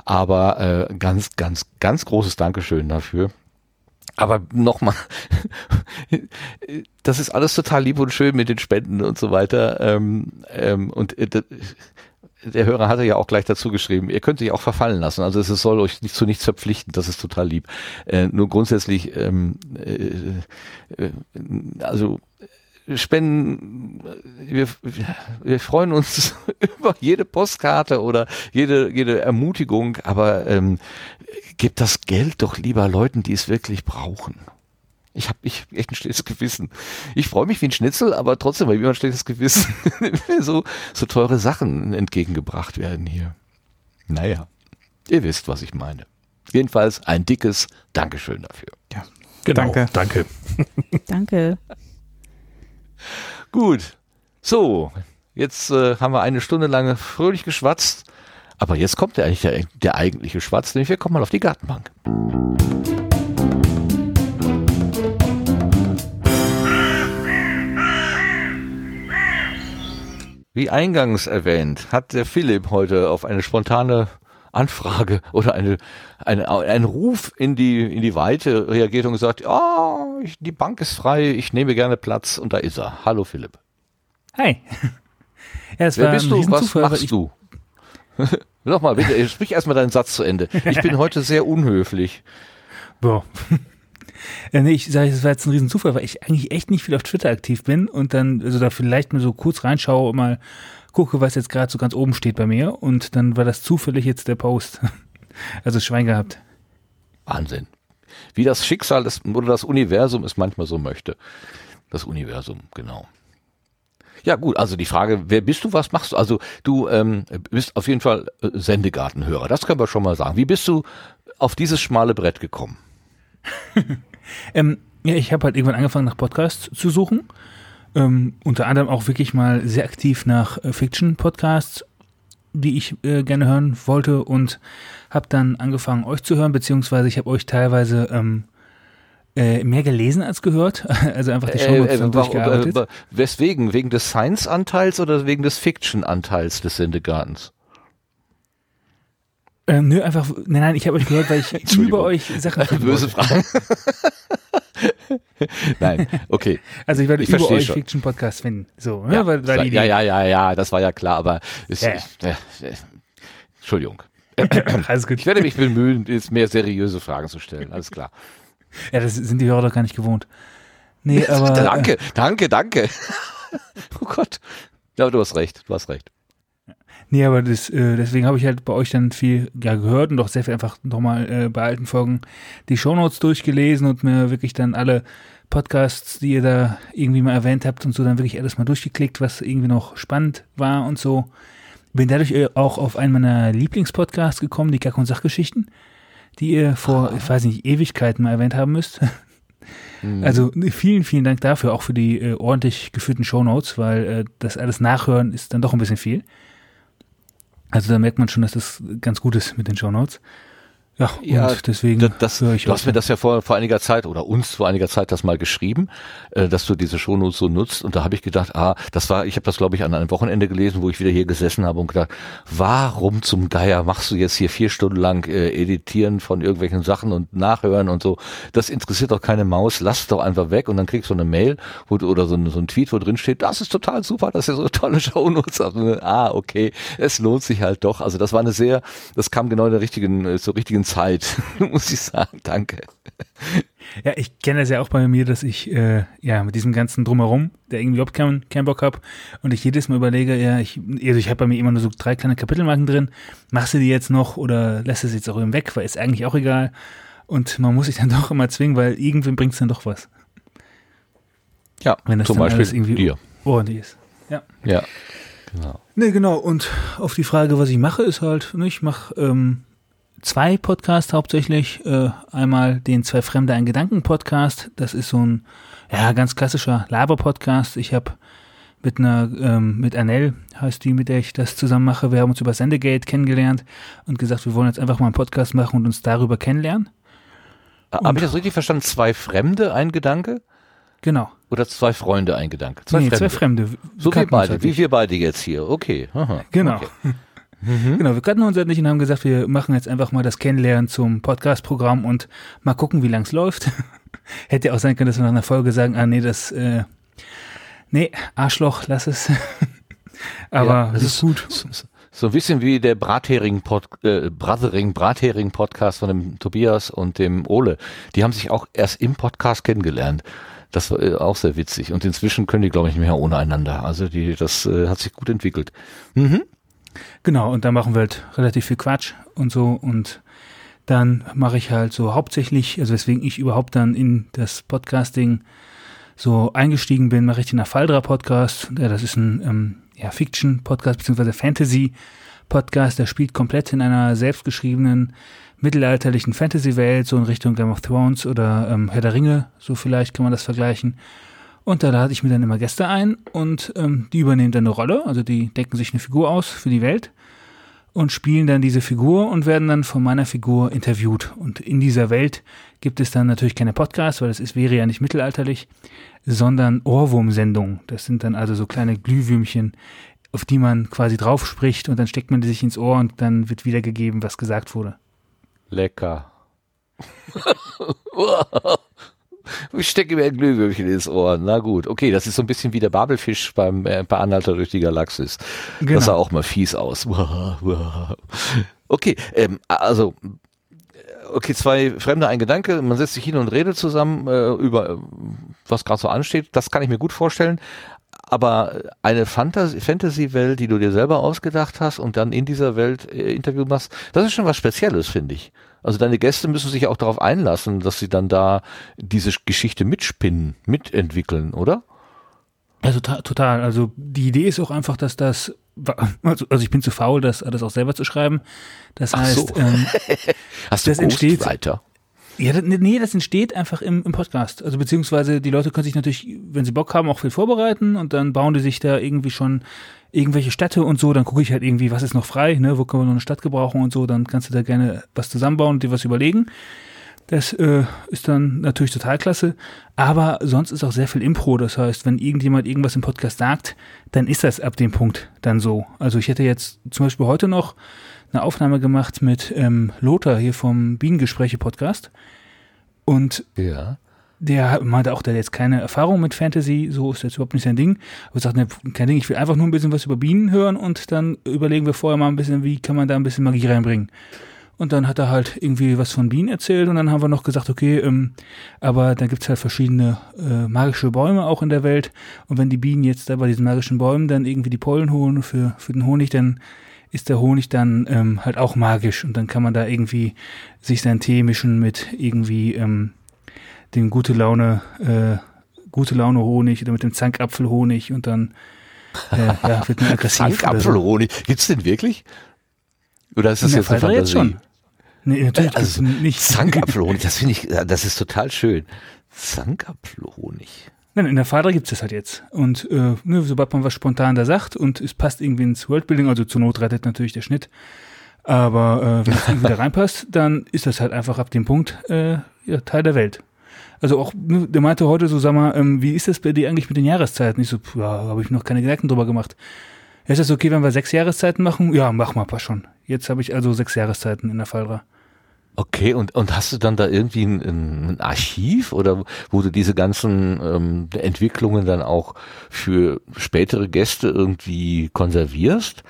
Aber äh, ganz, ganz, ganz großes Dankeschön dafür. Aber nochmal, das ist alles total lieb und schön mit den Spenden und so weiter. Ähm, ähm, und äh, der Hörer hatte ja auch gleich dazu geschrieben, ihr könnt sich auch verfallen lassen. Also es soll euch nicht zu nichts verpflichten, das ist total lieb. Äh, nur grundsätzlich, ähm, äh, äh, also Spenden, wir, wir freuen uns über jede Postkarte oder jede, jede Ermutigung, aber ähm, gebt das Geld doch lieber Leuten, die es wirklich brauchen. Ich habe ich hab echt ein schlechtes Gewissen. Ich freue mich wie ein Schnitzel, aber trotzdem habe ich immer ein schlechtes Gewissen, wenn so, so teure Sachen entgegengebracht werden hier. Naja, ihr wisst, was ich meine. Jedenfalls ein dickes Dankeschön dafür. Genau, Danke. danke. Danke. Gut, so, jetzt äh, haben wir eine Stunde lang fröhlich geschwatzt, aber jetzt kommt der, der, der eigentliche Schwatz, nämlich wir kommen mal auf die Gartenbank. Wie eingangs erwähnt, hat der Philipp heute auf eine spontane Anfrage oder eine, eine, einen Ruf in die, in die Weite reagiert und gesagt, ja, ich, die Bank ist frei, ich nehme gerne Platz und da ist er. Hallo Philipp. Hi. Ja, es Wer war bist du? Was machst du? Sag mal, bitte, sprich erstmal deinen Satz zu Ende. Ich bin heute sehr unhöflich. Boah. Ja, nee, ich sage, das war jetzt ein Riesenzufall, weil ich eigentlich echt nicht viel auf Twitter aktiv bin und dann, also da vielleicht mal so kurz reinschaue mal gucke, was jetzt gerade so ganz oben steht bei mir und dann war das zufällig jetzt der Post. Also Schwein gehabt. Wahnsinn. Wie das Schicksal des, oder das Universum es manchmal so möchte. Das Universum, genau. Ja gut, also die Frage, wer bist du, was machst du? Also du ähm, bist auf jeden Fall äh, Sendegartenhörer, das können wir schon mal sagen. Wie bist du auf dieses schmale Brett gekommen? ähm, ja, ich habe halt irgendwann angefangen nach Podcasts zu suchen. Ähm, unter anderem auch wirklich mal sehr aktiv nach äh, Fiction-Podcasts, die ich äh, gerne hören wollte und habe dann angefangen, euch zu hören, beziehungsweise ich habe euch teilweise ähm, äh, mehr gelesen als gehört, also einfach die Show äh, äh, durchgearbeitet. Äh, weswegen? Wegen des Science-Anteils oder wegen des Fiction-Anteils des Sendegartens? Äh, nö, einfach, nein, nein, ich habe euch gehört, weil ich über euch Sachen Böse Fragen. nein, okay. Also ich werde ich über euch schon. Fiction Podcast finden. So, ne? ja, weil, weil ja, ja, ja, ja, das war ja klar, aber ist, ja. Ich, äh, äh, Entschuldigung. Alles gut. Ich werde mich bemühen, jetzt mehr seriöse Fragen zu stellen. Alles klar. Ja, das sind die Hörer doch gar nicht gewohnt. Nee, aber. danke, äh, danke, danke. oh Gott. Ja, du hast recht, du hast recht. Nee, aber das, äh, deswegen habe ich halt bei euch dann viel ja, gehört und auch sehr viel einfach nochmal äh, bei alten Folgen die Shownotes durchgelesen und mir wirklich dann alle Podcasts, die ihr da irgendwie mal erwähnt habt und so, dann wirklich alles mal durchgeklickt, was irgendwie noch spannend war und so. Bin dadurch äh, auch auf einen meiner Lieblingspodcasts gekommen, die Kack- und Sachgeschichten, die ihr vor, ah. ich weiß nicht, Ewigkeiten mal erwähnt haben müsst. Mhm. Also vielen, vielen Dank dafür, auch für die äh, ordentlich geführten Shownotes, weil äh, das alles nachhören ist dann doch ein bisschen viel. Also da merkt man schon, dass das ganz gut ist mit den Show Notes. Ja, ja deswegen das, das, ich Du hast mir das ja vor, vor einiger Zeit oder uns vor einiger Zeit das mal geschrieben, äh, dass du diese Shownotes so nutzt und da habe ich gedacht, ah, das war, ich habe das glaube ich an einem Wochenende gelesen, wo ich wieder hier gesessen habe und gedacht, warum zum Geier machst du jetzt hier vier Stunden lang äh, editieren von irgendwelchen Sachen und nachhören und so? Das interessiert doch keine Maus, lass es doch einfach weg und dann kriegst du eine Mail wo, oder so, ein, so ein Tweet, wo drin steht, das ist total super, dass ihr so tolle Shownotes habt. ah, okay, es lohnt sich halt doch. Also das war eine sehr, das kam genau in der richtigen, äh, zur richtigen Zeit, muss ich sagen. Danke. Ja, ich kenne das ja auch bei mir, dass ich äh, ja mit diesem ganzen Drumherum, der irgendwie überhaupt keinen kein Bock habe und ich jedes Mal überlege, ja, ich, also ich habe bei mir immer nur so drei kleine Kapitelmarken drin, machst du die jetzt noch oder lässt es jetzt auch eben weg, weil ist eigentlich auch egal. Und man muss sich dann doch immer zwingen, weil irgendwann bringt es dann doch was. Ja, wenn das zum Beispiel irgendwie dir. ordentlich ist. Ja. Ja. Genau. Ne, genau. Und auf die Frage, was ich mache, ist halt, ne, ich mache ähm, zwei Podcasts hauptsächlich. Äh, einmal den Zwei Fremde ein Gedanken Podcast. Das ist so ein ja ganz klassischer Laber-Podcast. Ich habe mit einer ähm, mit Anel heißt die, mit der ich das zusammen mache. Wir haben uns über Sendegate kennengelernt und gesagt, wir wollen jetzt einfach mal einen Podcast machen und uns darüber kennenlernen. Habe ich das richtig verstanden? Zwei Fremde, ein Gedanke? Genau. Oder zwei Freunde, ein Gedanke? Zwei nee, Fremde. zwei Fremde. So wie beide, wie wir beide jetzt hier. Okay. Aha. Genau. Okay. Mhm. Genau, wir kannten uns halt nicht und haben gesagt, wir machen jetzt einfach mal das Kennenlernen zum Podcast-Programm und mal gucken, wie lang es läuft. Hätte auch sein können, dass wir nach einer Folge sagen, ah nee, das, äh, nee, Arschloch, lass es. Aber ja, das ist gut. So ein bisschen wie der Brathering Pod, äh, Brothering Brathering Podcast von dem Tobias und dem Ole. Die haben sich auch erst im Podcast kennengelernt. Das war äh, auch sehr witzig. Und inzwischen können die, glaube ich, nicht mehr ohne einander. Also die, das äh, hat sich gut entwickelt. Mhm. Genau, und da machen wir halt relativ viel Quatsch und so und dann mache ich halt so hauptsächlich, also weswegen ich überhaupt dann in das Podcasting so eingestiegen bin, mache ich den Afaldra Podcast. Ja, das ist ein ähm, ja, Fiction-Podcast beziehungsweise Fantasy-Podcast. Der spielt komplett in einer selbstgeschriebenen mittelalterlichen Fantasy-Welt, so in Richtung Game of Thrones oder ähm, Herr der Ringe, so vielleicht kann man das vergleichen. Und da lade ich mir dann immer Gäste ein und ähm, die übernehmen dann eine Rolle, also die decken sich eine Figur aus für die Welt und spielen dann diese Figur und werden dann von meiner Figur interviewt. Und in dieser Welt gibt es dann natürlich keine Podcasts, weil das ist, wäre ja nicht mittelalterlich, sondern Ohrwurmsendungen. Das sind dann also so kleine Glühwürmchen, auf die man quasi drauf spricht und dann steckt man die sich ins Ohr und dann wird wiedergegeben, was gesagt wurde. Lecker. Ich stecke mir ein Glühwürmchen ins Ohr. Na gut, okay, das ist so ein bisschen wie der Babelfisch beim äh, bei Anhalter durch die Galaxis. Genau. Das sah auch mal fies aus. Okay, ähm, also okay, zwei Fremde, ein Gedanke, man setzt sich hin und redet zusammen äh, über äh, was gerade so ansteht, das kann ich mir gut vorstellen. Aber eine Fantas- Fantasy-Welt, die du dir selber ausgedacht hast und dann in dieser Welt äh, Interview machst, das ist schon was Spezielles, finde ich. Also deine Gäste müssen sich auch darauf einlassen, dass sie dann da diese Geschichte mitspinnen, mitentwickeln, oder? Also to- total. Also die Idee ist auch einfach, dass das, also, also ich bin zu faul, das alles auch selber zu schreiben. Das Ach heißt, so. ähm, Hast du Das entsteht- Ghostwriter? ja, das, nee, das entsteht einfach im, im Podcast. Also beziehungsweise die Leute können sich natürlich, wenn sie Bock haben, auch viel vorbereiten und dann bauen die sich da irgendwie schon irgendwelche Städte und so, dann gucke ich halt irgendwie, was ist noch frei, ne, wo können wir noch eine Stadt gebrauchen und so, dann kannst du da gerne was zusammenbauen und dir was überlegen. Das äh, ist dann natürlich total klasse. Aber sonst ist auch sehr viel Impro. Das heißt, wenn irgendjemand irgendwas im Podcast sagt, dann ist das ab dem Punkt dann so. Also ich hätte jetzt zum Beispiel heute noch eine Aufnahme gemacht mit ähm, Lothar hier vom Bienengespräche-Podcast. Und Ja. Der meinte auch, der hat jetzt keine Erfahrung mit Fantasy, so ist jetzt überhaupt nicht sein Ding. Aber sagt, ne, kein Ding, ich will einfach nur ein bisschen was über Bienen hören und dann überlegen wir vorher mal ein bisschen, wie kann man da ein bisschen Magie reinbringen. Und dann hat er halt irgendwie was von Bienen erzählt und dann haben wir noch gesagt, okay, ähm, aber da gibt's halt verschiedene äh, magische Bäume auch in der Welt. Und wenn die Bienen jetzt da bei diesen magischen Bäumen dann irgendwie die Pollen holen für, für den Honig, dann ist der Honig dann ähm, halt auch magisch und dann kann man da irgendwie sich seinen Tee mischen mit irgendwie ähm, dem gute Laune, äh, gute Laune Honig oder mit dem Zankapfelhonig und dann äh, ja, wird man aggressiv. oder so. Zankapfelhonig. Gibt's den wirklich? Oder ist das jetzt eine Falltür jetzt Fantasie? schon. Nee, natürlich Also, nicht. Zankapfelhonig, das finde ich, das ist total schön. Zankapfelhonig. Nein, in der Fahrer gibt es das halt jetzt. Und äh, ne, sobald man was spontan da sagt und es passt irgendwie ins Worldbuilding, also zur Not rettet natürlich der Schnitt. Aber äh, wenn es irgendwie da reinpasst, dann ist das halt einfach ab dem Punkt äh, ja, Teil der Welt. Also auch, ne, der meinte heute so, sag mal, ähm, wie ist das bei dir eigentlich mit den Jahreszeiten? Ich so, ja, habe ich noch keine Gedanken drüber gemacht. Ja, ist das okay, wenn wir sechs Jahreszeiten machen? Ja, mach mal, passt schon. Jetzt habe ich also sechs Jahreszeiten in der Fallra. Okay, und, und hast du dann da irgendwie ein, ein Archiv oder wo du diese ganzen ähm, Entwicklungen dann auch für spätere Gäste irgendwie konservierst?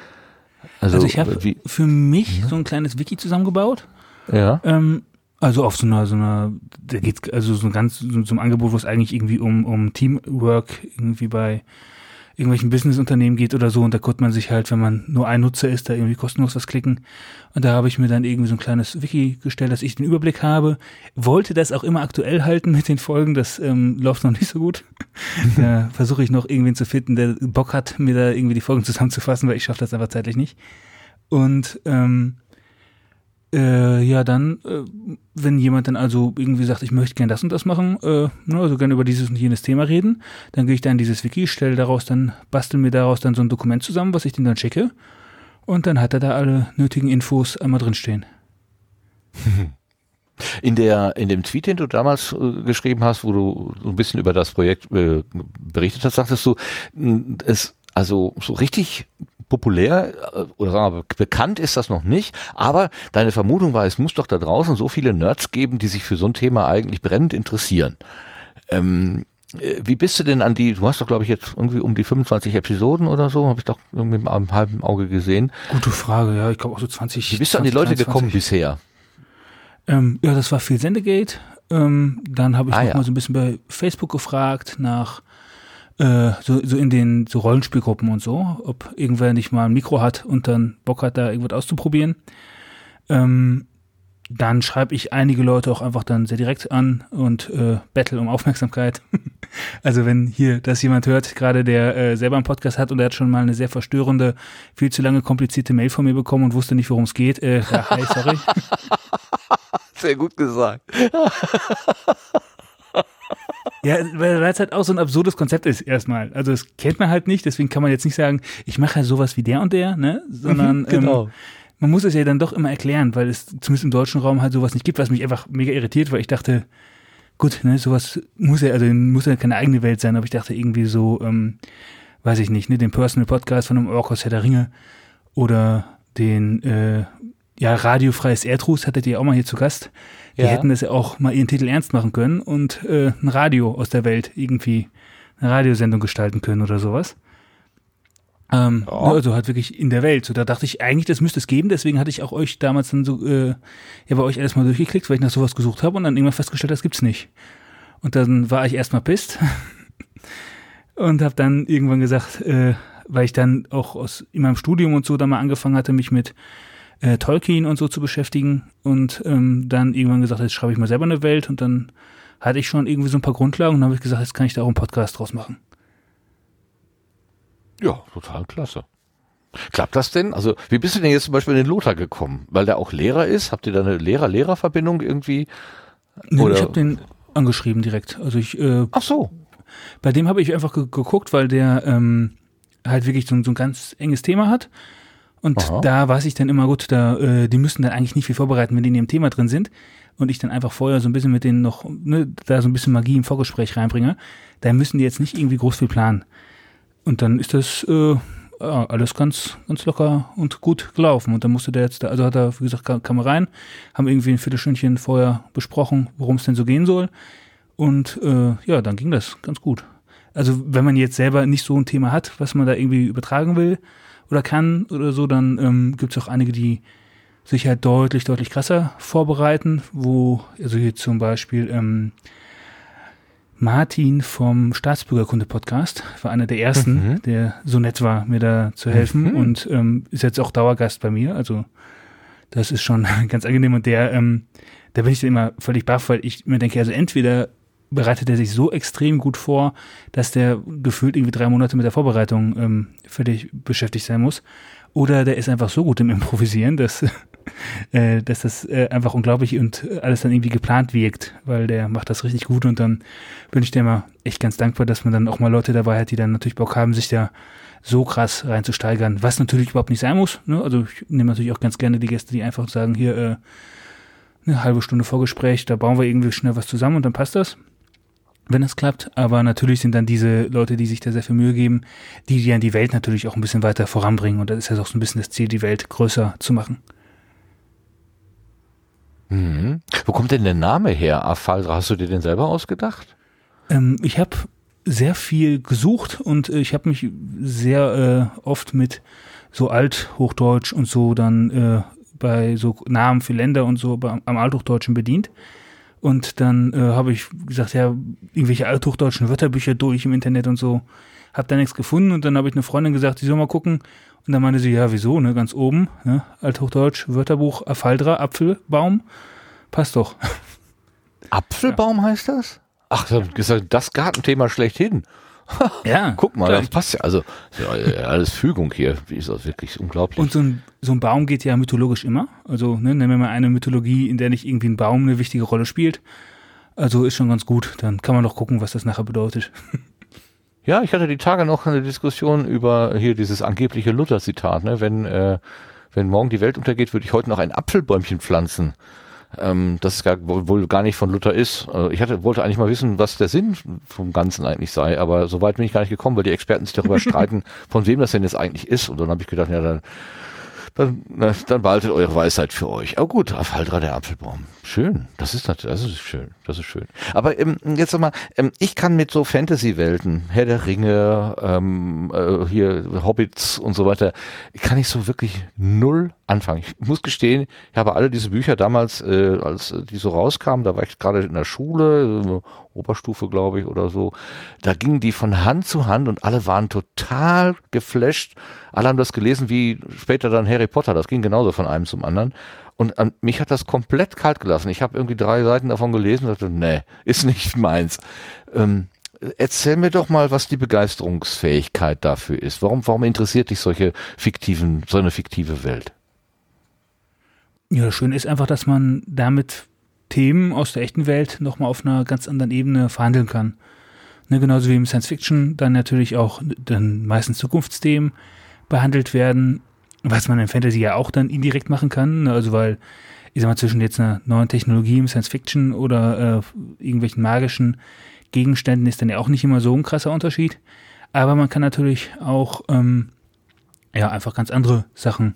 Also, ich habe für mich so ein kleines Wiki zusammengebaut. ja. Ähm, also auf so einer, so einer, da geht's also so ein ganz so, so ein Angebot, wo es eigentlich irgendwie um, um Teamwork irgendwie bei irgendwelchen Businessunternehmen geht oder so und da konnte man sich halt, wenn man nur ein Nutzer ist, da irgendwie kostenlos was klicken. Und da habe ich mir dann irgendwie so ein kleines Wiki gestellt, dass ich den Überblick habe. Wollte das auch immer aktuell halten mit den Folgen, das ähm, läuft noch nicht so gut. da versuche ich noch irgendwen zu finden, der Bock hat, mir da irgendwie die Folgen zusammenzufassen, weil ich schaffe das einfach zeitlich nicht. Und ähm, äh, ja, dann, äh, wenn jemand dann also irgendwie sagt, ich möchte gern das und das machen, äh, ne, also gerne über dieses und jenes Thema reden, dann gehe ich da in dieses Wiki, stelle daraus dann, bastel mir daraus dann so ein Dokument zusammen, was ich dem dann schicke. Und dann hat er da alle nötigen Infos einmal drinstehen. In der in dem Tweet, den du damals äh, geschrieben hast, wo du so ein bisschen über das Projekt äh, berichtet hast, sagtest du, es also so richtig populär äh, oder sagen wir bekannt ist das noch nicht, aber deine Vermutung war, es muss doch da draußen so viele Nerds geben, die sich für so ein Thema eigentlich brennend interessieren. Ähm, äh, wie bist du denn an die, du hast doch glaube ich jetzt irgendwie um die 25 Episoden oder so, habe ich doch irgendwie mit einem halben Auge gesehen. Gute Frage, ja, ich glaube auch so 20. Wie bist du an die 20, Leute 23. gekommen bisher? Ähm, ja, das war viel Sendegate. Ähm, dann habe ich Ah, noch ja. mal so ein bisschen bei Facebook gefragt nach äh, so, so in den so Rollenspielgruppen und so, ob irgendwer nicht mal ein Mikro hat und dann Bock hat, da irgendwas auszuprobieren. Ähm, dann schreibe ich einige Leute auch einfach dann sehr direkt an und äh, battle um Aufmerksamkeit. also wenn hier das jemand hört, gerade der äh, selber einen Podcast hat und der hat schon mal eine sehr verstörende, viel zu lange komplizierte Mail von mir bekommen und wusste nicht, worum es geht. Äh, ja, hi, sorry. Sehr gut gesagt. Ja, weil es halt auch so ein absurdes Konzept ist erstmal. Also das kennt man halt nicht, deswegen kann man jetzt nicht sagen, ich mache ja sowas wie der und der, ne? Sondern genau. ähm, man muss es ja dann doch immer erklären, weil es zumindest im deutschen Raum halt sowas nicht gibt, was mich einfach mega irritiert, weil ich dachte, gut, ne, sowas muss ja, also muss ja keine eigene Welt sein, aber ich dachte irgendwie so, ähm, weiß ich nicht, ne, den Personal Podcast von einem Orkos Herr der Ringe oder den, äh, ja, radiofreies Erdruß hattet ihr auch mal hier zu Gast. Die Ja. hätten das ja auch mal ihren Titel ernst machen können und äh, ein Radio aus der Welt irgendwie eine Radiosendung gestalten können oder sowas. Ähm, ne, Also halt wirklich in der Welt. So, da dachte ich eigentlich, das müsste es geben. Deswegen hatte ich auch euch damals dann so, äh, ja, bei euch alles mal durchgeklickt, weil ich nach sowas gesucht habe und dann irgendwann festgestellt, das gibt's nicht. Und dann war ich erstmal pisst und habe dann irgendwann gesagt, äh, weil ich dann auch aus in meinem Studium und so dann mal angefangen hatte, mich mit äh, Tolkien und so zu beschäftigen und ähm, dann irgendwann gesagt, jetzt schreibe ich mal selber eine Welt und dann hatte ich schon irgendwie so ein paar Grundlagen und dann habe ich gesagt, jetzt kann ich da auch einen Podcast draus machen. Ja, total klasse. Klappt das denn? Also, wie bist du denn jetzt zum Beispiel in den Lothar gekommen? Weil der auch Lehrer ist? Habt ihr da eine Lehrer-Lehrer-Verbindung irgendwie? Nee, Oder- ich habe den angeschrieben direkt. Also ich, äh, Ach so. bei dem habe ich einfach ge geguckt, weil der ähm, halt wirklich so, so ein ganz enges Thema hat. Und Aha. da weiß ich dann immer gut, da, äh, die müssten dann eigentlich nicht viel vorbereiten, wenn die in dem Thema drin sind. Und ich dann einfach vorher so ein bisschen mit denen noch, ne, da so ein bisschen Magie im Vorgespräch reinbringe. Da müssen die jetzt nicht irgendwie groß viel planen. Und dann ist das äh, ja, alles ganz, ganz locker und gut gelaufen. Und dann musste der jetzt, da, also hat er, wie gesagt, kam, kam rein, haben irgendwie ein Viertelstündchen vorher besprochen, worum es denn so gehen soll. Und äh, ja, dann ging das ganz gut. Also wenn man jetzt selber nicht so ein Thema hat, was man da irgendwie übertragen will oder kann oder so, dann ähm, gibt es auch einige, die sich halt deutlich, deutlich krasser vorbereiten, wo, also hier zum Beispiel ähm, Martin vom Staatsbürgerkunde-Podcast war einer der ersten, Mhm. der so nett war, mir da zu helfen Mhm. und ähm, ist jetzt auch Dauergast bei mir. Also das ist schon ganz angenehm und der, ähm, da bin ich immer völlig baff, weil ich mir denke, also entweder bereitet er sich so extrem gut vor, dass der gefühlt irgendwie drei Monate mit der Vorbereitung ähm, völlig beschäftigt sein muss. Oder der ist einfach so gut im Improvisieren, dass, äh, dass das äh, einfach unglaublich und alles dann irgendwie geplant wirkt, weil der macht das richtig gut und dann bin ich dir immer echt ganz dankbar, dass man dann auch mal Leute dabei hat, die dann natürlich Bock haben, sich da so krass reinzusteigern, was natürlich überhaupt nicht sein muss. Ne? Also ich nehme natürlich auch ganz gerne die Gäste, die einfach sagen, hier äh, eine halbe Stunde Vorgespräch, da bauen wir irgendwie schnell was zusammen und dann passt das wenn es klappt. Aber natürlich sind dann diese Leute, die sich da sehr viel Mühe geben, die, die dann die Welt natürlich auch ein bisschen weiter voranbringen. Und das ist ja auch so ein bisschen das Ziel, die Welt größer zu machen. Mhm. Wo kommt denn der Name her? Afaldra, hast du dir den selber ausgedacht? Ähm, ich habe sehr viel gesucht und äh, ich habe mich sehr äh, oft mit so Althochdeutsch und so dann äh, bei so Namen für Länder und so am Althochdeutschen bedient. Und dann äh, habe ich gesagt, ja, irgendwelche althochdeutschen Wörterbücher durch im Internet und so. Hab da nichts gefunden und dann habe ich eine Freundin gesagt, die soll mal gucken. Und dann meinte sie, ja, wieso, ne, ganz oben, ne, Althochdeutsch, Wörterbuch, Afaldra, Apfelbaum, passt doch. Apfelbaum heißt das? Ach, das ist das Gartenthema schlechthin. Ja, Guck mal, klar. das passt ja. Also, ja, alles Fügung hier. Ist das wirklich unglaublich. Und so ein, so ein Baum geht ja mythologisch immer. Also ne, nennen wir mal eine Mythologie, in der nicht irgendwie ein Baum eine wichtige Rolle spielt. Also ist schon ganz gut. Dann kann man doch gucken, was das nachher bedeutet. Ja, ich hatte die Tage noch eine Diskussion über hier dieses angebliche Luther-Zitat. Ne? Wenn, äh, wenn morgen die Welt untergeht, würde ich heute noch ein Apfelbäumchen pflanzen. Ähm, das ist gar, wohl, gar nicht von Luther ist. Äh, ich hatte, wollte eigentlich mal wissen, was der Sinn vom Ganzen eigentlich sei, aber so weit bin ich gar nicht gekommen, weil die Experten sich darüber streiten, von wem das denn jetzt eigentlich ist. Und dann habe ich gedacht, ja, dann, dann, na, dann behaltet eure Weisheit für euch. Aber gut, Afaldra der Apfelbaum. Schön. Das ist natürlich, das ist schön. Das ist schön. Aber ähm, jetzt sag mal, ähm, ich kann mit so Fantasy-Welten, Herr der Ringe, ähm, äh, hier Hobbits und so weiter, kann ich so wirklich null anfangen. Ich muss gestehen, ich habe alle diese Bücher damals, äh, als die so rauskamen, da war ich gerade in der Schule, so Oberstufe, glaube ich, oder so. Da gingen die von Hand zu Hand und alle waren total geflasht. Alle haben das gelesen wie später dann Harry Potter. Das ging genauso von einem zum anderen. Und an, mich hat das komplett kalt gelassen. Ich habe irgendwie drei Seiten davon gelesen und dachte, nee, ist nicht meins. Ähm, erzähl mir doch mal, was die Begeisterungsfähigkeit dafür ist. Warum, warum interessiert dich solche fiktiven, so eine fiktive Welt? Ja, das Schöne ist einfach, dass man damit Themen aus der echten Welt nochmal auf einer ganz anderen Ebene verhandeln kann. Ne, genauso wie im Science Fiction dann natürlich auch dann meistens Zukunftsthemen behandelt werden, was man in Fantasy ja auch dann indirekt machen kann. Ne, also weil, ich sag mal, zwischen jetzt einer neuen Technologie im Science Fiction oder äh, irgendwelchen magischen Gegenständen ist dann ja auch nicht immer so ein krasser Unterschied. Aber man kann natürlich auch ähm, ja einfach ganz andere Sachen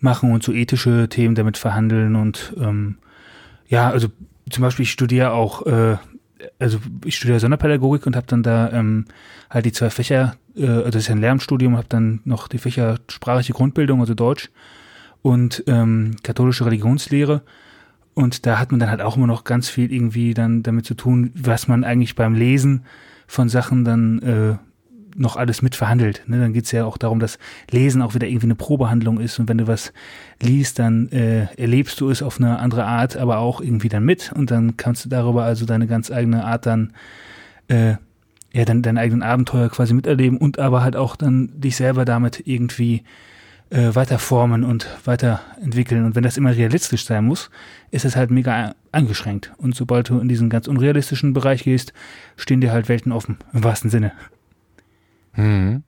machen und so ethische Themen damit verhandeln und ähm, ja, also zum Beispiel ich studiere auch, äh, also ich studiere Sonderpädagogik und habe dann da ähm, halt die zwei Fächer, äh, also das ist ein Lehramtsstudium, habe dann noch die Fächer sprachliche Grundbildung, also Deutsch und ähm, katholische Religionslehre. Und da hat man dann halt auch immer noch ganz viel irgendwie dann damit zu tun, was man eigentlich beim Lesen von Sachen dann äh, noch alles mitverhandelt. Ne? Dann geht's ja auch darum, dass Lesen auch wieder irgendwie eine Probehandlung ist und wenn du was liest, dann äh, erlebst du es auf eine andere Art, aber auch irgendwie dann mit und dann kannst du darüber also deine ganz eigene Art dann äh, ja, dann deinen eigenen Abenteuer quasi miterleben und aber halt auch dann dich selber damit irgendwie äh, weiter formen und weiterentwickeln. Und wenn das immer realistisch sein muss, ist es halt mega eingeschränkt. Und sobald du in diesen ganz unrealistischen Bereich gehst, stehen dir halt Welten offen, im wahrsten Sinne. Mhm.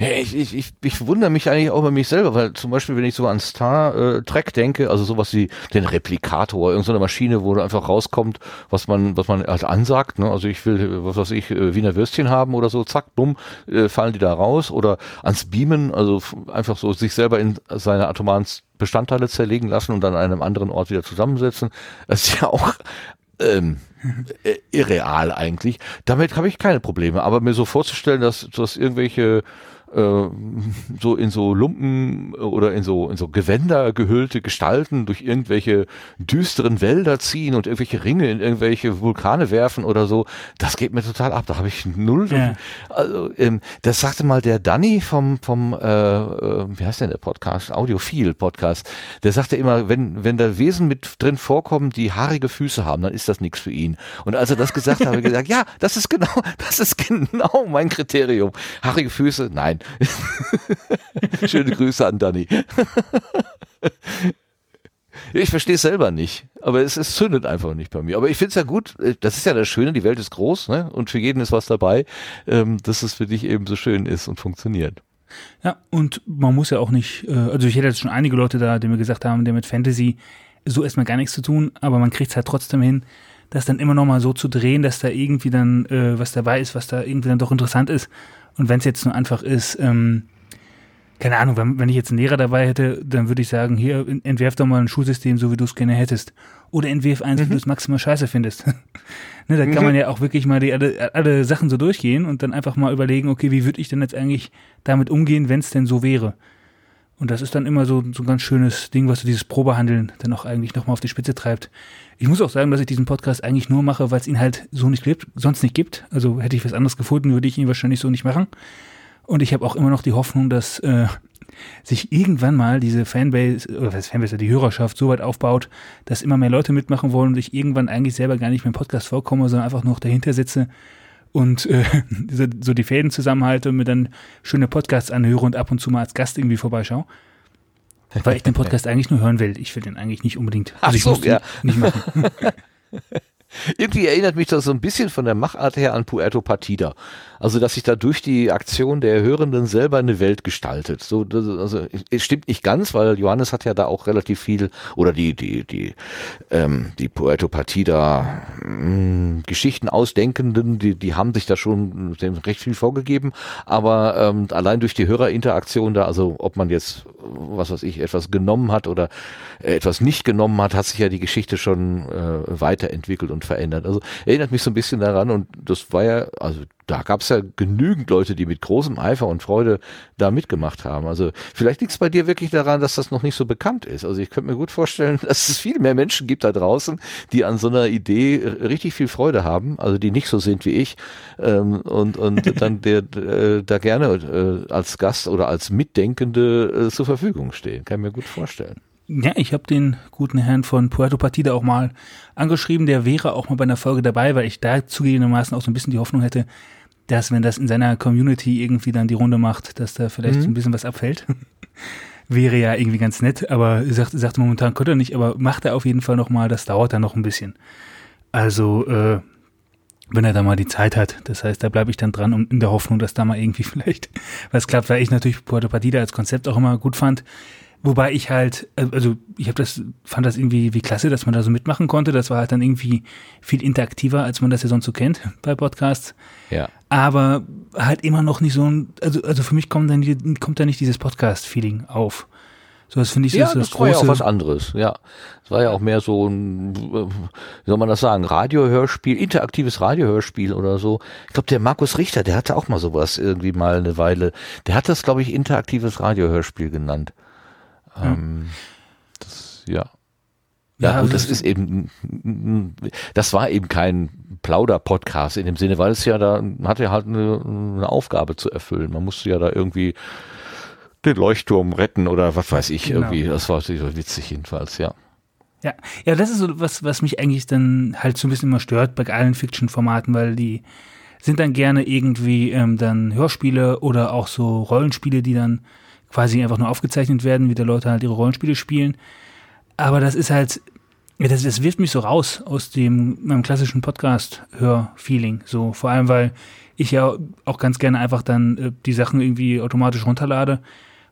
Ja, ich, ich, ich, ich wundere mich eigentlich auch bei mich selber, weil zum Beispiel, wenn ich so an Star äh, Trek denke, also sowas wie den Replikator, irgendeine Maschine, wo einfach rauskommt, was man, was man halt ansagt, ne? Also ich will, was weiß ich, äh, Wiener Würstchen haben oder so, zack, bumm, äh, fallen die da raus. Oder ans Beamen, also einfach so sich selber in seine atomaren Bestandteile zerlegen lassen und dann an einem anderen Ort wieder zusammensetzen. Das ist ja auch ähm, äh, irreal eigentlich. Damit habe ich keine Probleme. Aber mir so vorzustellen, dass, dass irgendwelche äh, so in so Lumpen oder in so in so Gewänder gehüllte Gestalten durch irgendwelche düsteren Wälder ziehen und irgendwelche Ringe in irgendwelche Vulkane werfen oder so, das geht mir total ab. Da habe ich null. Ja. Also ähm, das sagte mal der Danny vom vom äh, äh, wie heißt denn der Podcast Audiophil Podcast. Der sagte immer, wenn wenn da Wesen mit drin vorkommen, die haarige Füße haben, dann ist das nichts für ihn. Und als er das gesagt hat, habe ich gesagt, ja, das ist genau das ist genau mein Kriterium. Haarige Füße, nein Nein. Schöne Grüße an Danny. Ich verstehe es selber nicht, aber es, es zündet einfach nicht bei mir. Aber ich finde es ja gut, äh, das ist ja das Schöne, die Welt ist groß ne? und für jeden ist was dabei, ähm, dass es für dich eben so schön ist und funktioniert. Ja, und man muss ja auch nicht, äh, also ich hätte jetzt schon einige Leute da, die mir gesagt haben, der mit Fantasy so erstmal gar nichts zu tun, aber man kriegt es halt trotzdem hin, das dann immer noch mal so zu drehen, dass da irgendwie dann äh, was dabei ist, was da irgendwie dann doch interessant ist und wenn es jetzt nur einfach ist, ähm, keine Ahnung, wenn, wenn ich jetzt einen Lehrer dabei hätte, dann würde ich sagen, hier, entwerf doch mal ein Schulsystem, so wie du es gerne hättest. Oder entwerf eins, mhm. wie du es maximal scheiße findest. ne, da mhm. kann man ja auch wirklich mal die, alle, alle Sachen so durchgehen und dann einfach mal überlegen, okay, wie würde ich denn jetzt eigentlich damit umgehen, wenn es denn so wäre? Und das ist dann immer so, so ein ganz schönes Ding, was so dieses Probehandeln dann auch eigentlich nochmal auf die Spitze treibt. Ich muss auch sagen, dass ich diesen Podcast eigentlich nur mache, weil es ihn halt so nicht gibt, sonst nicht gibt. Also hätte ich was anderes gefunden, würde ich ihn wahrscheinlich so nicht machen. Und ich habe auch immer noch die Hoffnung, dass äh, sich irgendwann mal diese Fanbase, oder was Fanbase, die Hörerschaft so weit aufbaut, dass immer mehr Leute mitmachen wollen und ich irgendwann eigentlich selber gar nicht mehr im Podcast vorkomme, sondern einfach noch dahinter sitze und äh, so die Fäden zusammenhalte und mir dann schöne Podcasts anhöre und ab und zu mal als Gast irgendwie vorbeischaue. Weil ich den Podcast eigentlich nur hören will. Ich will den eigentlich nicht unbedingt. Also ich so, muss ja. nicht machen. Irgendwie erinnert mich das so ein bisschen von der Machart her an Puerto Partida. Also, dass sich da durch die Aktion der Hörenden selber eine Welt gestaltet. So, das, also, es stimmt nicht ganz, weil Johannes hat ja da auch relativ viel, oder die, die, die, ähm, die Puerto Partida mh, hm, Geschichten ausdenkenden, die, die haben sich da schon recht viel vorgegeben. Aber ähm, allein durch die Hörerinteraktion da, also ob man jetzt, was weiß ich, etwas genommen hat oder etwas nicht genommen hat, hat sich ja die Geschichte schon äh, weiterentwickelt und verändert. Also erinnert mich so ein bisschen daran und das war ja, also da gab es ja genügend Leute, die mit großem Eifer und Freude da mitgemacht haben. Also vielleicht liegt es bei dir wirklich daran, dass das noch nicht so bekannt ist. Also ich könnte mir gut vorstellen, dass es viel mehr Menschen gibt da draußen, die an so einer Idee richtig viel Freude haben, also die nicht so sind wie ich ähm, und, und dann der, äh, da gerne äh, als Gast oder als Mitdenkende äh, zur Verfügung stehen. Kann ich mir gut vorstellen. Ja, ich habe den guten Herrn von Puerto Partida auch mal angeschrieben. Der wäre auch mal bei einer Folge dabei, weil ich da zugegebenermaßen auch so ein bisschen die Hoffnung hätte, dass wenn das in seiner Community irgendwie dann die Runde macht, dass da vielleicht mhm. so ein bisschen was abfällt. wäre ja irgendwie ganz nett, aber sagt, sagt momentan könnte er nicht, aber macht er auf jeden Fall noch mal. Das dauert dann noch ein bisschen. Also äh, wenn er da mal die Zeit hat. Das heißt, da bleibe ich dann dran und in der Hoffnung, dass da mal irgendwie vielleicht was klappt, weil ich natürlich Puerto Partida als Konzept auch immer gut fand. Wobei ich halt, äh, also ich habe das, fand das irgendwie wie klasse, dass man da so mitmachen konnte. Das war halt dann irgendwie viel interaktiver, als man das ja sonst so kennt bei Podcasts. Ja. Aber halt immer noch nicht so ein, also, also für mich kommt dann kommt da nicht dieses Podcast-Feeling auf. So, das finde ich ja, so das, das, war ja auch was anderes, ja. Es war ja auch mehr so ein, wie soll man das sagen, Radiohörspiel, interaktives Radiohörspiel oder so. Ich glaube, der Markus Richter, der hatte auch mal sowas irgendwie mal eine Weile. Der hat das, glaube ich, interaktives Radiohörspiel genannt. Ähm, das, ja. Ja, Ja, und also das ist eben, das war eben kein Plauder-Podcast in dem Sinne, weil es ja da hatte halt eine, eine Aufgabe zu erfüllen. Man musste ja da irgendwie den Leuchtturm retten oder was weiß ich Genau. irgendwie. Das war so witzig jedenfalls, ja. Ja, ja, das ist so was, was mich eigentlich dann halt so ein bisschen immer stört bei allen Fiction-Formaten, weil die sind dann gerne irgendwie ähm, dann Hörspiele oder auch so Rollenspiele, die dann quasi einfach nur aufgezeichnet werden, wie die Leute halt ihre Rollenspiele spielen. Aber das ist halt, das, das wirft mich so raus aus dem meinem klassischen Podcast-Hör-Feeling. So, vor allem, weil ich ja auch ganz gerne einfach dann äh, die Sachen irgendwie automatisch runterlade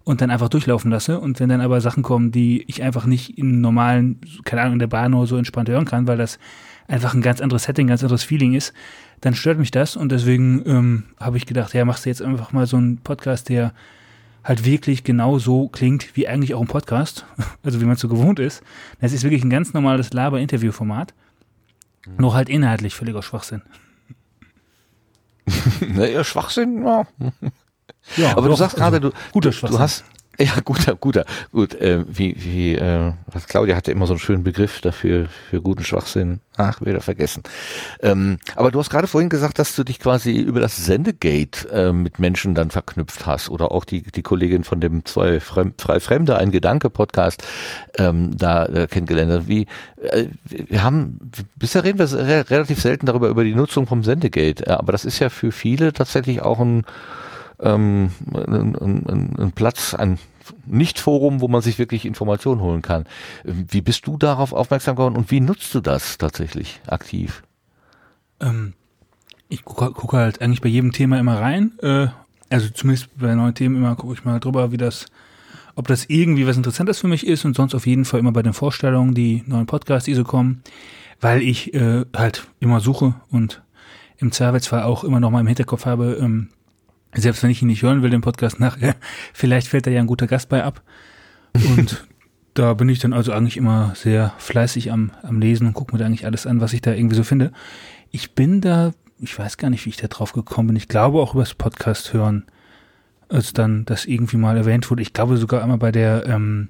und dann einfach durchlaufen lasse. Und wenn dann aber Sachen kommen, die ich einfach nicht im normalen, keine Ahnung, in der Bahn oder so entspannt hören kann, weil das einfach ein ganz anderes Setting, ganz anderes Feeling ist, dann stört mich das. Und deswegen ähm, habe ich gedacht, ja, machst du jetzt einfach mal so einen Podcast, der halt wirklich genau so klingt, wie eigentlich auch ein Podcast, also wie man es so gewohnt ist. Das ist wirklich ein ganz normales Laber-Interview-Format, nur halt inhaltlich völliger Schwachsinn. naja, Schwachsinn, ja. Ja, Aber du doch, sagst also gerade, du, guter du, du hast, ja, guter, guter, gut, äh, wie, wie, äh, was Claudia hatte immer so einen schönen Begriff dafür, für guten Schwachsinn. Ach, wieder vergessen. Ähm, aber du hast gerade vorhin gesagt, dass du dich quasi über das Sendegate äh, mit Menschen dann verknüpft hast oder auch die, die Kollegin von dem zwei Fremd, Frei Fremde, ein Gedanke-Podcast, ähm, da äh, kennengelernt hast. Wie, äh, wir haben, bisher reden wir re relativ selten darüber, über die Nutzung vom Sendegate, aber das ist ja für viele tatsächlich auch ein, ähm, ein, ein, ein Platz, ein Nicht-Forum, wo man sich wirklich Informationen holen kann. Ähm, Wie bist du darauf aufmerksam geworden und wie nutzt du das tatsächlich aktiv? Ähm, ich gucke guck halt eigentlich bei jedem Thema immer rein. Äh, also zumindest bei neuen Themen immer gucke ich mal drüber, wie das, ob das irgendwie was Interessantes für mich ist und sonst auf jeden Fall immer bei den Vorstellungen, die neuen Podcasts, die so kommen, weil ich äh, halt immer suche und im Zweifelsfall auch immer noch mal im Hinterkopf habe, ähm, selbst wenn ich ihn nicht hören will, den Podcast nachher, vielleicht fällt da ja ein guter Gast bei ab. Und da bin ich dann also eigentlich immer sehr fleißig am, am Lesen und gucke mir da eigentlich alles an, was ich da irgendwie so finde. Ich bin da, ich weiß gar nicht, wie ich da drauf gekommen bin. Ich glaube auch übers Podcast hören, als dann das irgendwie mal erwähnt wurde. Ich glaube sogar einmal bei der, ähm,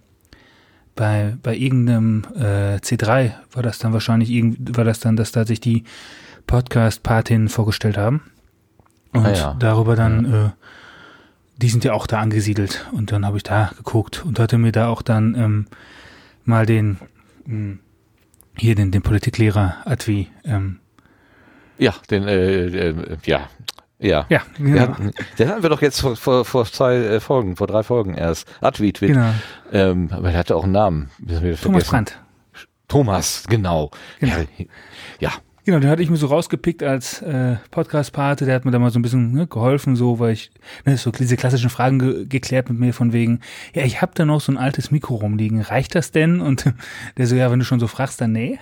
bei, bei irgendeinem äh, C3 war das dann wahrscheinlich irgendwie, war das dann, dass da sich die Podcast-Patinnen vorgestellt haben. Und Ah ja. darüber dann, äh, die sind ja auch da angesiedelt. Und dann habe ich da geguckt und hatte mir da auch dann ähm, mal den, mh, hier den, den Politiklehrer Advi, ähm, Ja, den, äh, äh, ja, ja. ja, Den, genau. hatten, den hatten wir doch jetzt vor, vor, vor zwei äh, Folgen, vor drei Folgen erst. Adwit, genau. ähm, aber er hatte auch einen Namen. Thomas. Brandt. Thomas, genau. Genau. Ja, ja, Genau, den hatte ich mir so rausgepickt als äh, Podcast-Pate, der hat mir da mal so ein bisschen ne, geholfen, so, weil ich, ne, so diese klassischen Fragen ge geklärt mit mir von wegen, ja, ich habe da noch so ein altes Mikro rumliegen, reicht das denn? Und der so, ja, wenn du schon so fragst, dann nee.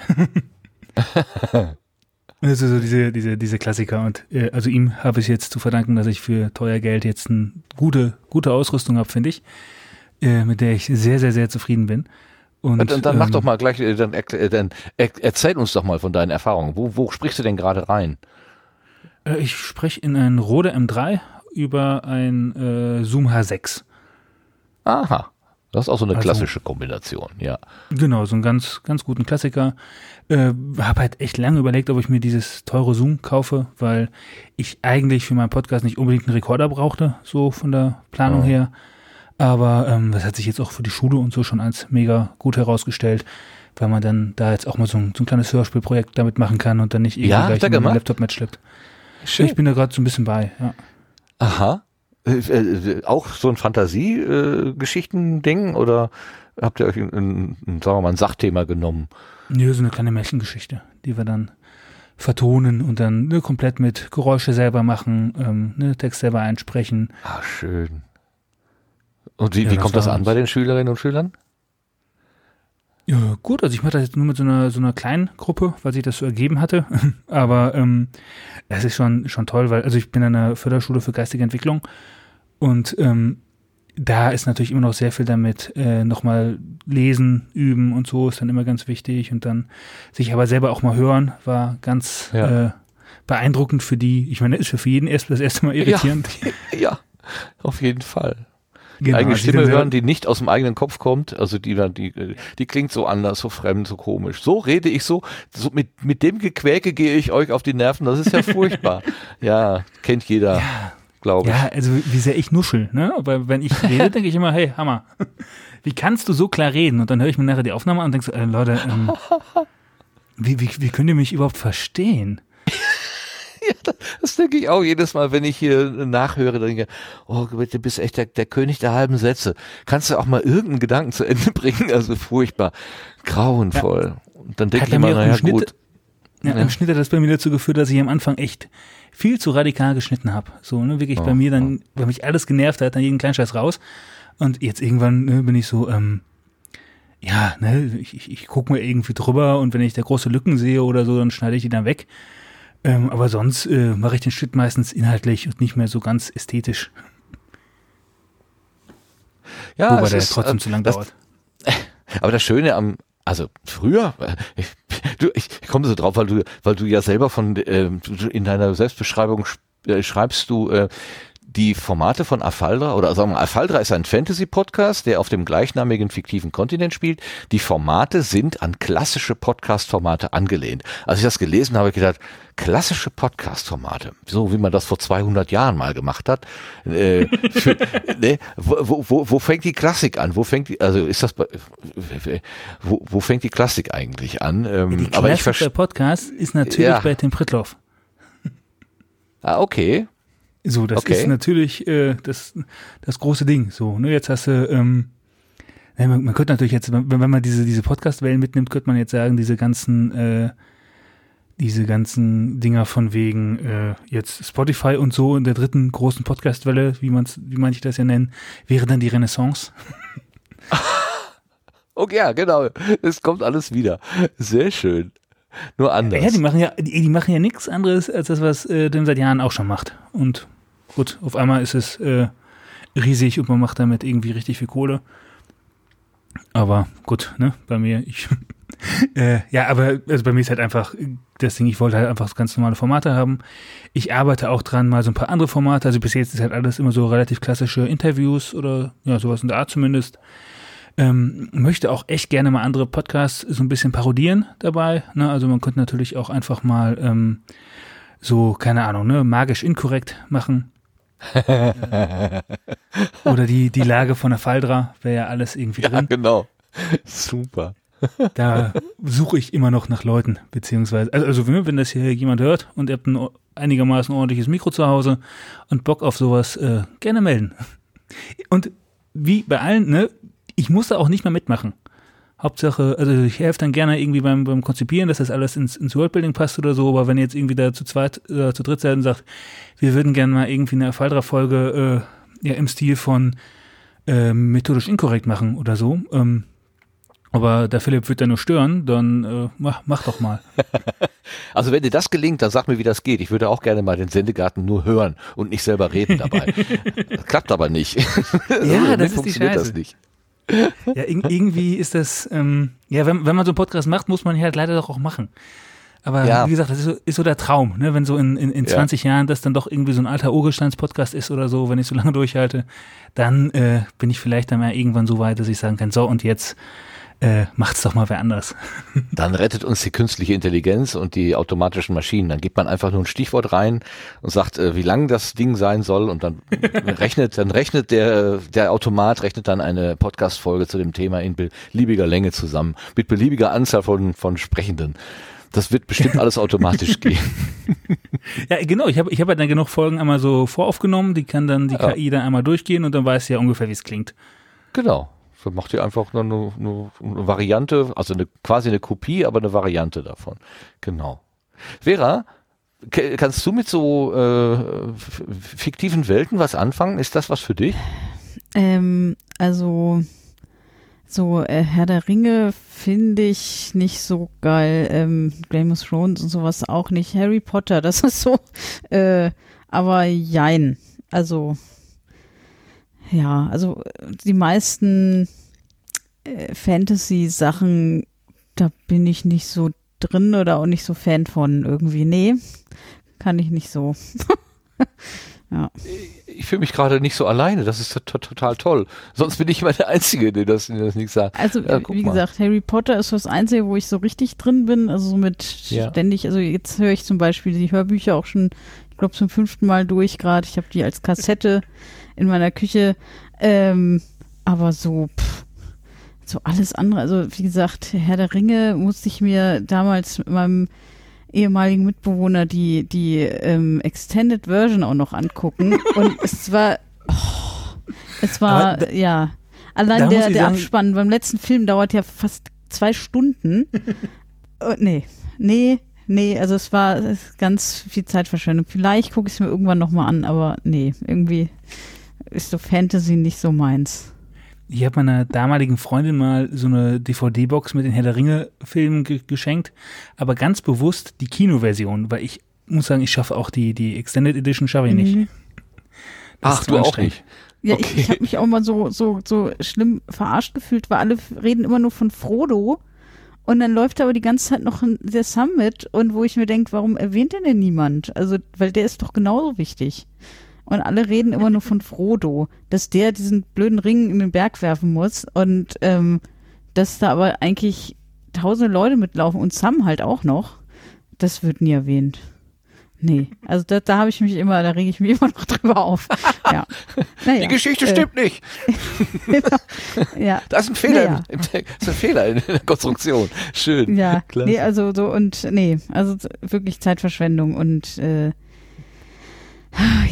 Das ist so diese, diese, diese Klassiker. Und äh, also ihm habe ich jetzt zu verdanken, dass ich für teuer Geld jetzt eine gute, gute Ausrüstung habe, finde ich, äh, mit der ich sehr, sehr, sehr zufrieden bin. Und, Und, dann, dann mach ähm, doch mal gleich, äh, dann, äh, dann er, erzähl uns doch mal von deinen Erfahrungen. Wo, wo sprichst du denn gerade rein? Äh, Ich spreche in ein Rode M3 über ein äh, Zoom H6. Aha. Das ist auch so eine Also- klassische Kombination, ja. Genau, so einen ganz, ganz guten Klassiker. Äh, habe halt echt lange überlegt, ob ich mir dieses teure Zoom kaufe, weil ich eigentlich für meinen Podcast nicht unbedingt einen Rekorder brauchte, so von der Planung Ja. her. Aber ähm, das hat sich jetzt auch für die Schule und so schon als mega gut herausgestellt, weil man dann da jetzt auch mal so ein, so ein kleines Hörspielprojekt damit machen kann und dann nicht irgendwie Ja, gleich einen? Laptop mitschleppt. Ich bin da gerade so ein bisschen bei, ja. Aha. Äh, äh, auch so ein Fantasie-Geschichten-Ding oder habt ihr euch ein, ein, ein, sagen wir mal, ein Sachthema genommen? Nö, so eine kleine Märchengeschichte, die wir dann vertonen und dann ne, komplett mit Geräusche selber machen, ähm, ne, Text selber einsprechen. Ah, schön. Und wie, Ja, wie das kommt das an bei den Schülerinnen und Schülern? Ja, gut, also ich mache das jetzt nur mit so einer so einer kleinen Gruppe, weil sich das so ergeben hatte. Aber ähm, es ist schon schon toll, weil also ich bin an einer Förderschule für geistige Entwicklung und ähm, da ist natürlich immer noch sehr viel damit, äh, nochmal lesen, üben und so ist dann immer ganz wichtig und dann sich aber selber auch mal hören, war ganz Ja. äh, beeindruckend für die. Ich meine, ist für jeden erst das erste Mal irritierend. Ja, auf jeden Fall. Die Genau, eigene also Stimme hören, die nicht aus dem eigenen Kopf kommt, also die dann, die, äh, die klingt so anders, so fremd, so komisch. So rede ich so, so mit, mit dem Gequäke gehe ich euch auf die Nerven, das ist ja furchtbar. ja, kennt jeder, glaube ich. Ja, also wie sehr ich nuschel, ne? Aber wenn ich rede, denke ich immer, hey, Hammer. Wie kannst du so klar reden? Und dann höre ich mir nachher die Aufnahme an und denke so, äh, Leute, ähm, wie, wie, wie könnt ihr mich überhaupt verstehen? Das denke ich auch jedes Mal, wenn ich hier nachhöre, dann denke ich, oh, du bist echt der, der König der halben Sätze. Kannst du auch mal irgendeinen Gedanken zu Ende bringen? Also furchtbar, grauenvoll. Und dann denke ich bei immer, mir naja, Schnitt- gut. Ja, Ja. Im Schnitt hat das bei mir dazu geführt, dass ich am Anfang echt viel zu radikal geschnitten habe. So, ne, wirklich bei Oh, mir dann, weil mich alles genervt hat, dann jeden Kleinscheiß raus. Und jetzt irgendwann ne, bin ich so, ähm, ja, ne, ich, ich, ich gucke mal irgendwie drüber und wenn ich da große Lücken sehe oder so, dann schneide ich die dann weg. Ähm, aber sonst äh, mache ich den Schnitt meistens inhaltlich und nicht mehr so ganz ästhetisch. Ja, wobei der ist, trotzdem äh, zu lang das, dauert. Aber das Schöne am, also früher, äh, ich, du, ich komme so drauf, weil du, weil du ja selber von, ähm, du- in deiner Selbstbeschreibung sch- äh, schreibst du, äh, die Formate von Afaldra, oder sagen wir Afaldra ist ein Fantasy-Podcast, der auf dem gleichnamigen fiktiven Kontinent spielt. Die Formate sind an klassische Podcast-Formate angelehnt. Als ich das gelesen habe, ich gedacht, klassische Podcast-Formate, so wie man das vor 200 Jahren mal gemacht hat. Äh, für, ne, wo, wo, wo, fängt die Klassik an? Wo fängt die, also ist das, bei, wo, wo fängt die Klassik eigentlich an? Ähm, Die aber ich bei Podcast ist natürlich Ja. bei Tim Pritloff. ah, okay. So, das Okay. ist natürlich äh, das, das große Ding. So, ne, jetzt hast du, ähm, man, man könnte natürlich jetzt, wenn, wenn man diese, diese Podcast-Wellen mitnimmt, könnte man jetzt sagen, diese ganzen, äh, diese ganzen Dinger von wegen äh, jetzt Spotify und so in der dritten großen Podcast-Welle, wie man's, wie manche das ja nennen, wäre dann die Renaissance. Okay, ja, genau. Es kommt alles wieder. Sehr schön. Nur anders. Ja, die machen ja, die, die machen ja nichts anderes als das, was äh, Tim seit Jahren auch schon macht. Und gut, auf einmal ist es äh, riesig und man macht damit irgendwie richtig viel Kohle. Aber gut, ne, bei mir, ich, äh, ja, aber also bei mir ist halt einfach das Ding, ich wollte halt einfach ganz normale Formate haben. Ich arbeite auch dran, mal so ein paar andere Formate. Also bis jetzt ist halt alles immer so relativ klassische Interviews oder ja, sowas in der Art zumindest. Ähm, möchte auch echt gerne mal andere Podcasts so ein bisschen parodieren dabei. Ne? Also man könnte natürlich auch einfach mal ähm, so, keine Ahnung, ne, magisch inkorrekt machen. Oder die, die Lage von der Faldra wäre ja alles irgendwie ja, drin. genau. Super. Da suche ich immer noch nach Leuten, beziehungsweise, also, also wenn wenn das hier jemand hört und ihr habt ein einigermaßen ordentliches Mikro zu Hause und Bock auf sowas, äh, gerne melden. Und wie bei allen, ne, ich muss da auch nicht mehr mitmachen. Hauptsache, also ich helfe dann gerne irgendwie beim, beim Konzipieren, dass das alles ins, ins Worldbuilding passt oder so, aber wenn ihr jetzt irgendwie da zu zweit oder zu dritt seid und sagt, wir würden gerne mal irgendwie eine Faldra-Folge äh, ja, im Stil von äh, methodisch inkorrekt machen oder so, ähm, aber der Philipp wird da nur stören, dann äh, mach, mach doch mal. Also wenn dir das gelingt, dann sag mir, wie das geht. Ich würde auch gerne mal den Sendegarten nur hören und nicht selber reden dabei. das klappt aber nicht. Ja, das ist die funktioniert Scheiße. das nicht. Ja, ir irgendwie ist das, ähm, ja, wenn, wenn man so einen Podcast macht, muss man ihn halt leider doch auch machen. Aber Ja. wie gesagt, das ist so, ist so der Traum, ne? wenn so in, in, in Ja. 20 Jahren das dann doch irgendwie so ein alter Urgesteins-Podcast ist oder so, wenn ich so lange durchhalte, dann äh, bin ich vielleicht dann mal irgendwann so weit, dass ich sagen kann, so und jetzt äh, macht's doch mal wer anders. Dann rettet uns die künstliche Intelligenz und die automatischen Maschinen. Dann gibt man einfach nur ein Stichwort rein und sagt, äh, wie lang das Ding sein soll und dann rechnet, dann rechnet der, der Automat rechnet dann eine Podcast-Folge zu dem Thema in beliebiger Länge zusammen, mit beliebiger Anzahl von, von Sprechenden. Das wird bestimmt alles automatisch gehen. Ja, genau, ich habe ich hab halt dann genug Folgen einmal so voraufgenommen, die kann dann die Ja. KI dann einmal durchgehen und dann weiß sie ja ungefähr, wie es klingt. Genau. So macht ihr einfach nur eine, eine, eine Variante, also eine, quasi eine Kopie, aber eine Variante davon. Genau. Vera, kannst du mit so äh, fiktiven Welten was anfangen? Ist das was für dich? Ähm, also so äh, Herr der Ringe finde ich nicht so geil. Ähm, Game of Thrones und sowas auch nicht. Harry Potter, das ist so. Äh, aber jein. Also ja, also die meisten äh, Fantasy-Sachen, da bin ich nicht so drin oder auch nicht so Fan von irgendwie. Nee, kann ich nicht so. ja. Ich fühle mich gerade nicht so alleine, das ist to- total toll. Sonst bin ich immer der Einzige, der das, der das nicht sagt. Also, Ja, wie mal. gesagt, Harry Potter ist das Einzige, wo ich so richtig drin bin. Also so mit Ja. ständig, also jetzt höre ich zum Beispiel die Hörbücher auch schon, glaube, zum fünften Mal durch gerade. Ich habe die als Kassette in meiner Küche. Ähm, aber so, pff, so alles andere, also wie gesagt, Herr der Ringe musste ich mir damals mit meinem ehemaligen Mitbewohner die, die ähm, Extended Version auch noch angucken. Und es war, oh, es war, da- ja. Allein der, ich der sagen- Abspann beim letzten Film dauert ja fast zwei Stunden. oh, nee, nee, nee, also es war ganz viel Zeitverschwendung. Vielleicht gucke ich es mir irgendwann nochmal an, aber nee, irgendwie ist so Fantasy nicht so meins. Ich habe meiner damaligen Freundin mal so eine DVD-Box mit den Herr der Ringe-Filmen ge geschenkt, aber ganz bewusst die Kinoversion, weil ich muss sagen, ich schaffe auch die, die Extended Edition, schaffe ich nicht. Mhm. Ach, du auch nicht. Ja, Okay. ich, ich habe mich auch mal so, so, so schlimm verarscht gefühlt, weil alle reden immer nur von Frodo. Und dann läuft aber die ganze Zeit noch der Summit und wo ich mir denke, warum erwähnt den denn niemand? Also, weil der ist doch genauso wichtig. Und alle reden immer nur von Frodo, dass der diesen blöden Ring in den Berg werfen muss und ähm, dass da aber eigentlich tausende Leute mitlaufen und Sam halt auch noch. Das wird nie erwähnt. Nee, also da, da habe ich mich immer, da rege ich mich immer noch drüber auf. Ja. Naja, Die Geschichte äh, stimmt nicht. Ja, Da ist ein Fehler Naja. im, im Text. Das ist ein Fehler in der Konstruktion. Schön. ja, Klasse. nee, also so und nee, also wirklich Zeitverschwendung und äh,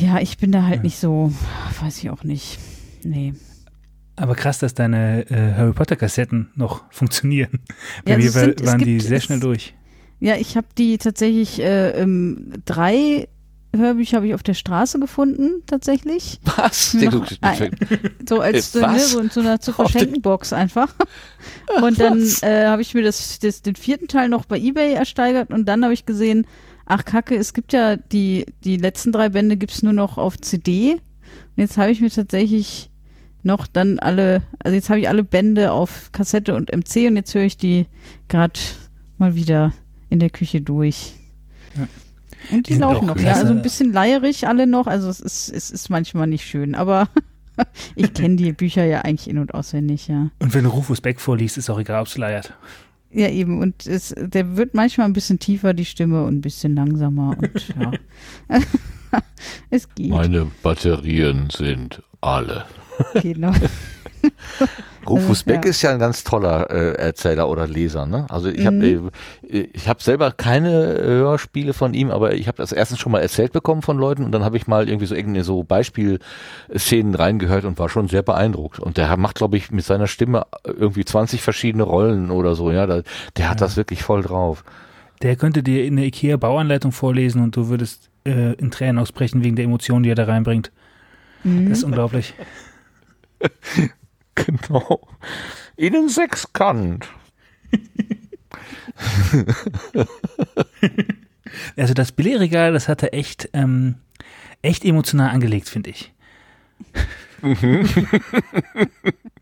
ja, ich bin da halt nicht so, weiß ich auch nicht. Nee. Aber krass, dass deine äh, Harry Potter-Kassetten noch funktionieren. Bei Ja, mir es war, waren die sehr schnell durch. Ja, ich habe die tatsächlich äh, ähm, drei Hörbücher habe ich auf der Straße gefunden, tatsächlich. Was? Noch Du- ein- So als Äh, so, ne, so in so einer zu verschenken Box einfach. Und dann äh, habe ich mir das, das, den vierten Teil noch bei Ebay ersteigert und dann habe ich gesehen, ach Kacke, es gibt ja die, die letzten drei Bände gibt's nur noch auf CD. Und jetzt habe ich mir tatsächlich noch dann alle, also jetzt habe ich alle Bände auf Kassette und MC und jetzt höre ich die gerade mal wieder in der Küche durch. Ja. Und die, Die sind laufen auch noch. Ja, also ein bisschen leierig alle noch. Also es ist, es ist manchmal nicht schön, aber ich kenne die Bücher ja eigentlich in- und auswendig, ja. Und wenn du Rufus Beck vorliest, ist auch egal, ob es leiert. Ja, eben. Und es, der wird manchmal ein bisschen tiefer, die Stimme, und ein bisschen langsamer. Und ja. es geht. Meine Batterien sind alle. Genau. Rufus Beck ja. ist ja ein ganz toller äh, Erzähler oder Leser. Ne? Also ich habe Mhm. äh, ich habe selber keine Hörspiele von ihm, aber ich habe das erstens schon mal erzählt bekommen von Leuten und dann habe ich mal irgendwie so irgendwie so Beispielszenen reingehört und war schon sehr beeindruckt. Und der macht, glaube ich, mit seiner Stimme irgendwie 20 verschiedene Rollen oder so. Ja, da, der hat das wirklich voll drauf. Der könnte dir in der IKEA-Bauanleitung vorlesen und du würdest äh, in Tränen ausbrechen wegen der Emotionen, die er da reinbringt. Mhm. Das ist unglaublich. Genau. Ihnen sechskant. Also das Billigregal, das hat er echt, ähm, echt emotional angelegt, finde ich.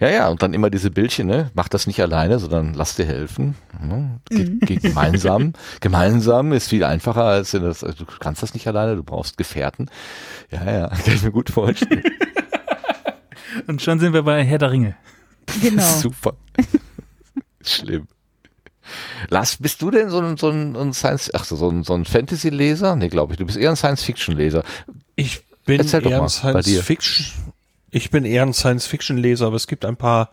Ja, ja, und dann immer diese Bildchen, ne? Mach das nicht alleine, sondern lass dir helfen. Ne? Ge ge gemeinsam. gemeinsam ist viel einfacher als wenn das, also du kannst das nicht alleine, du brauchst Gefährten. Ja, ja, kann ich mir gut vorstellen. Und schon sind wir bei Herr der Ringe. Genau. Super. Schlimm. Lars, bist du denn so ein, so ein, Science, ach so, so ein, so ein Fantasy-Leser? Nee, glaube ich. Du bist eher ein Science-Fiction-Leser. Ich bin Erzähl doch eher mal, ein bei dir. Science-Fiction. Ich bin eher ein Science-Fiction-Leser, aber es gibt ein paar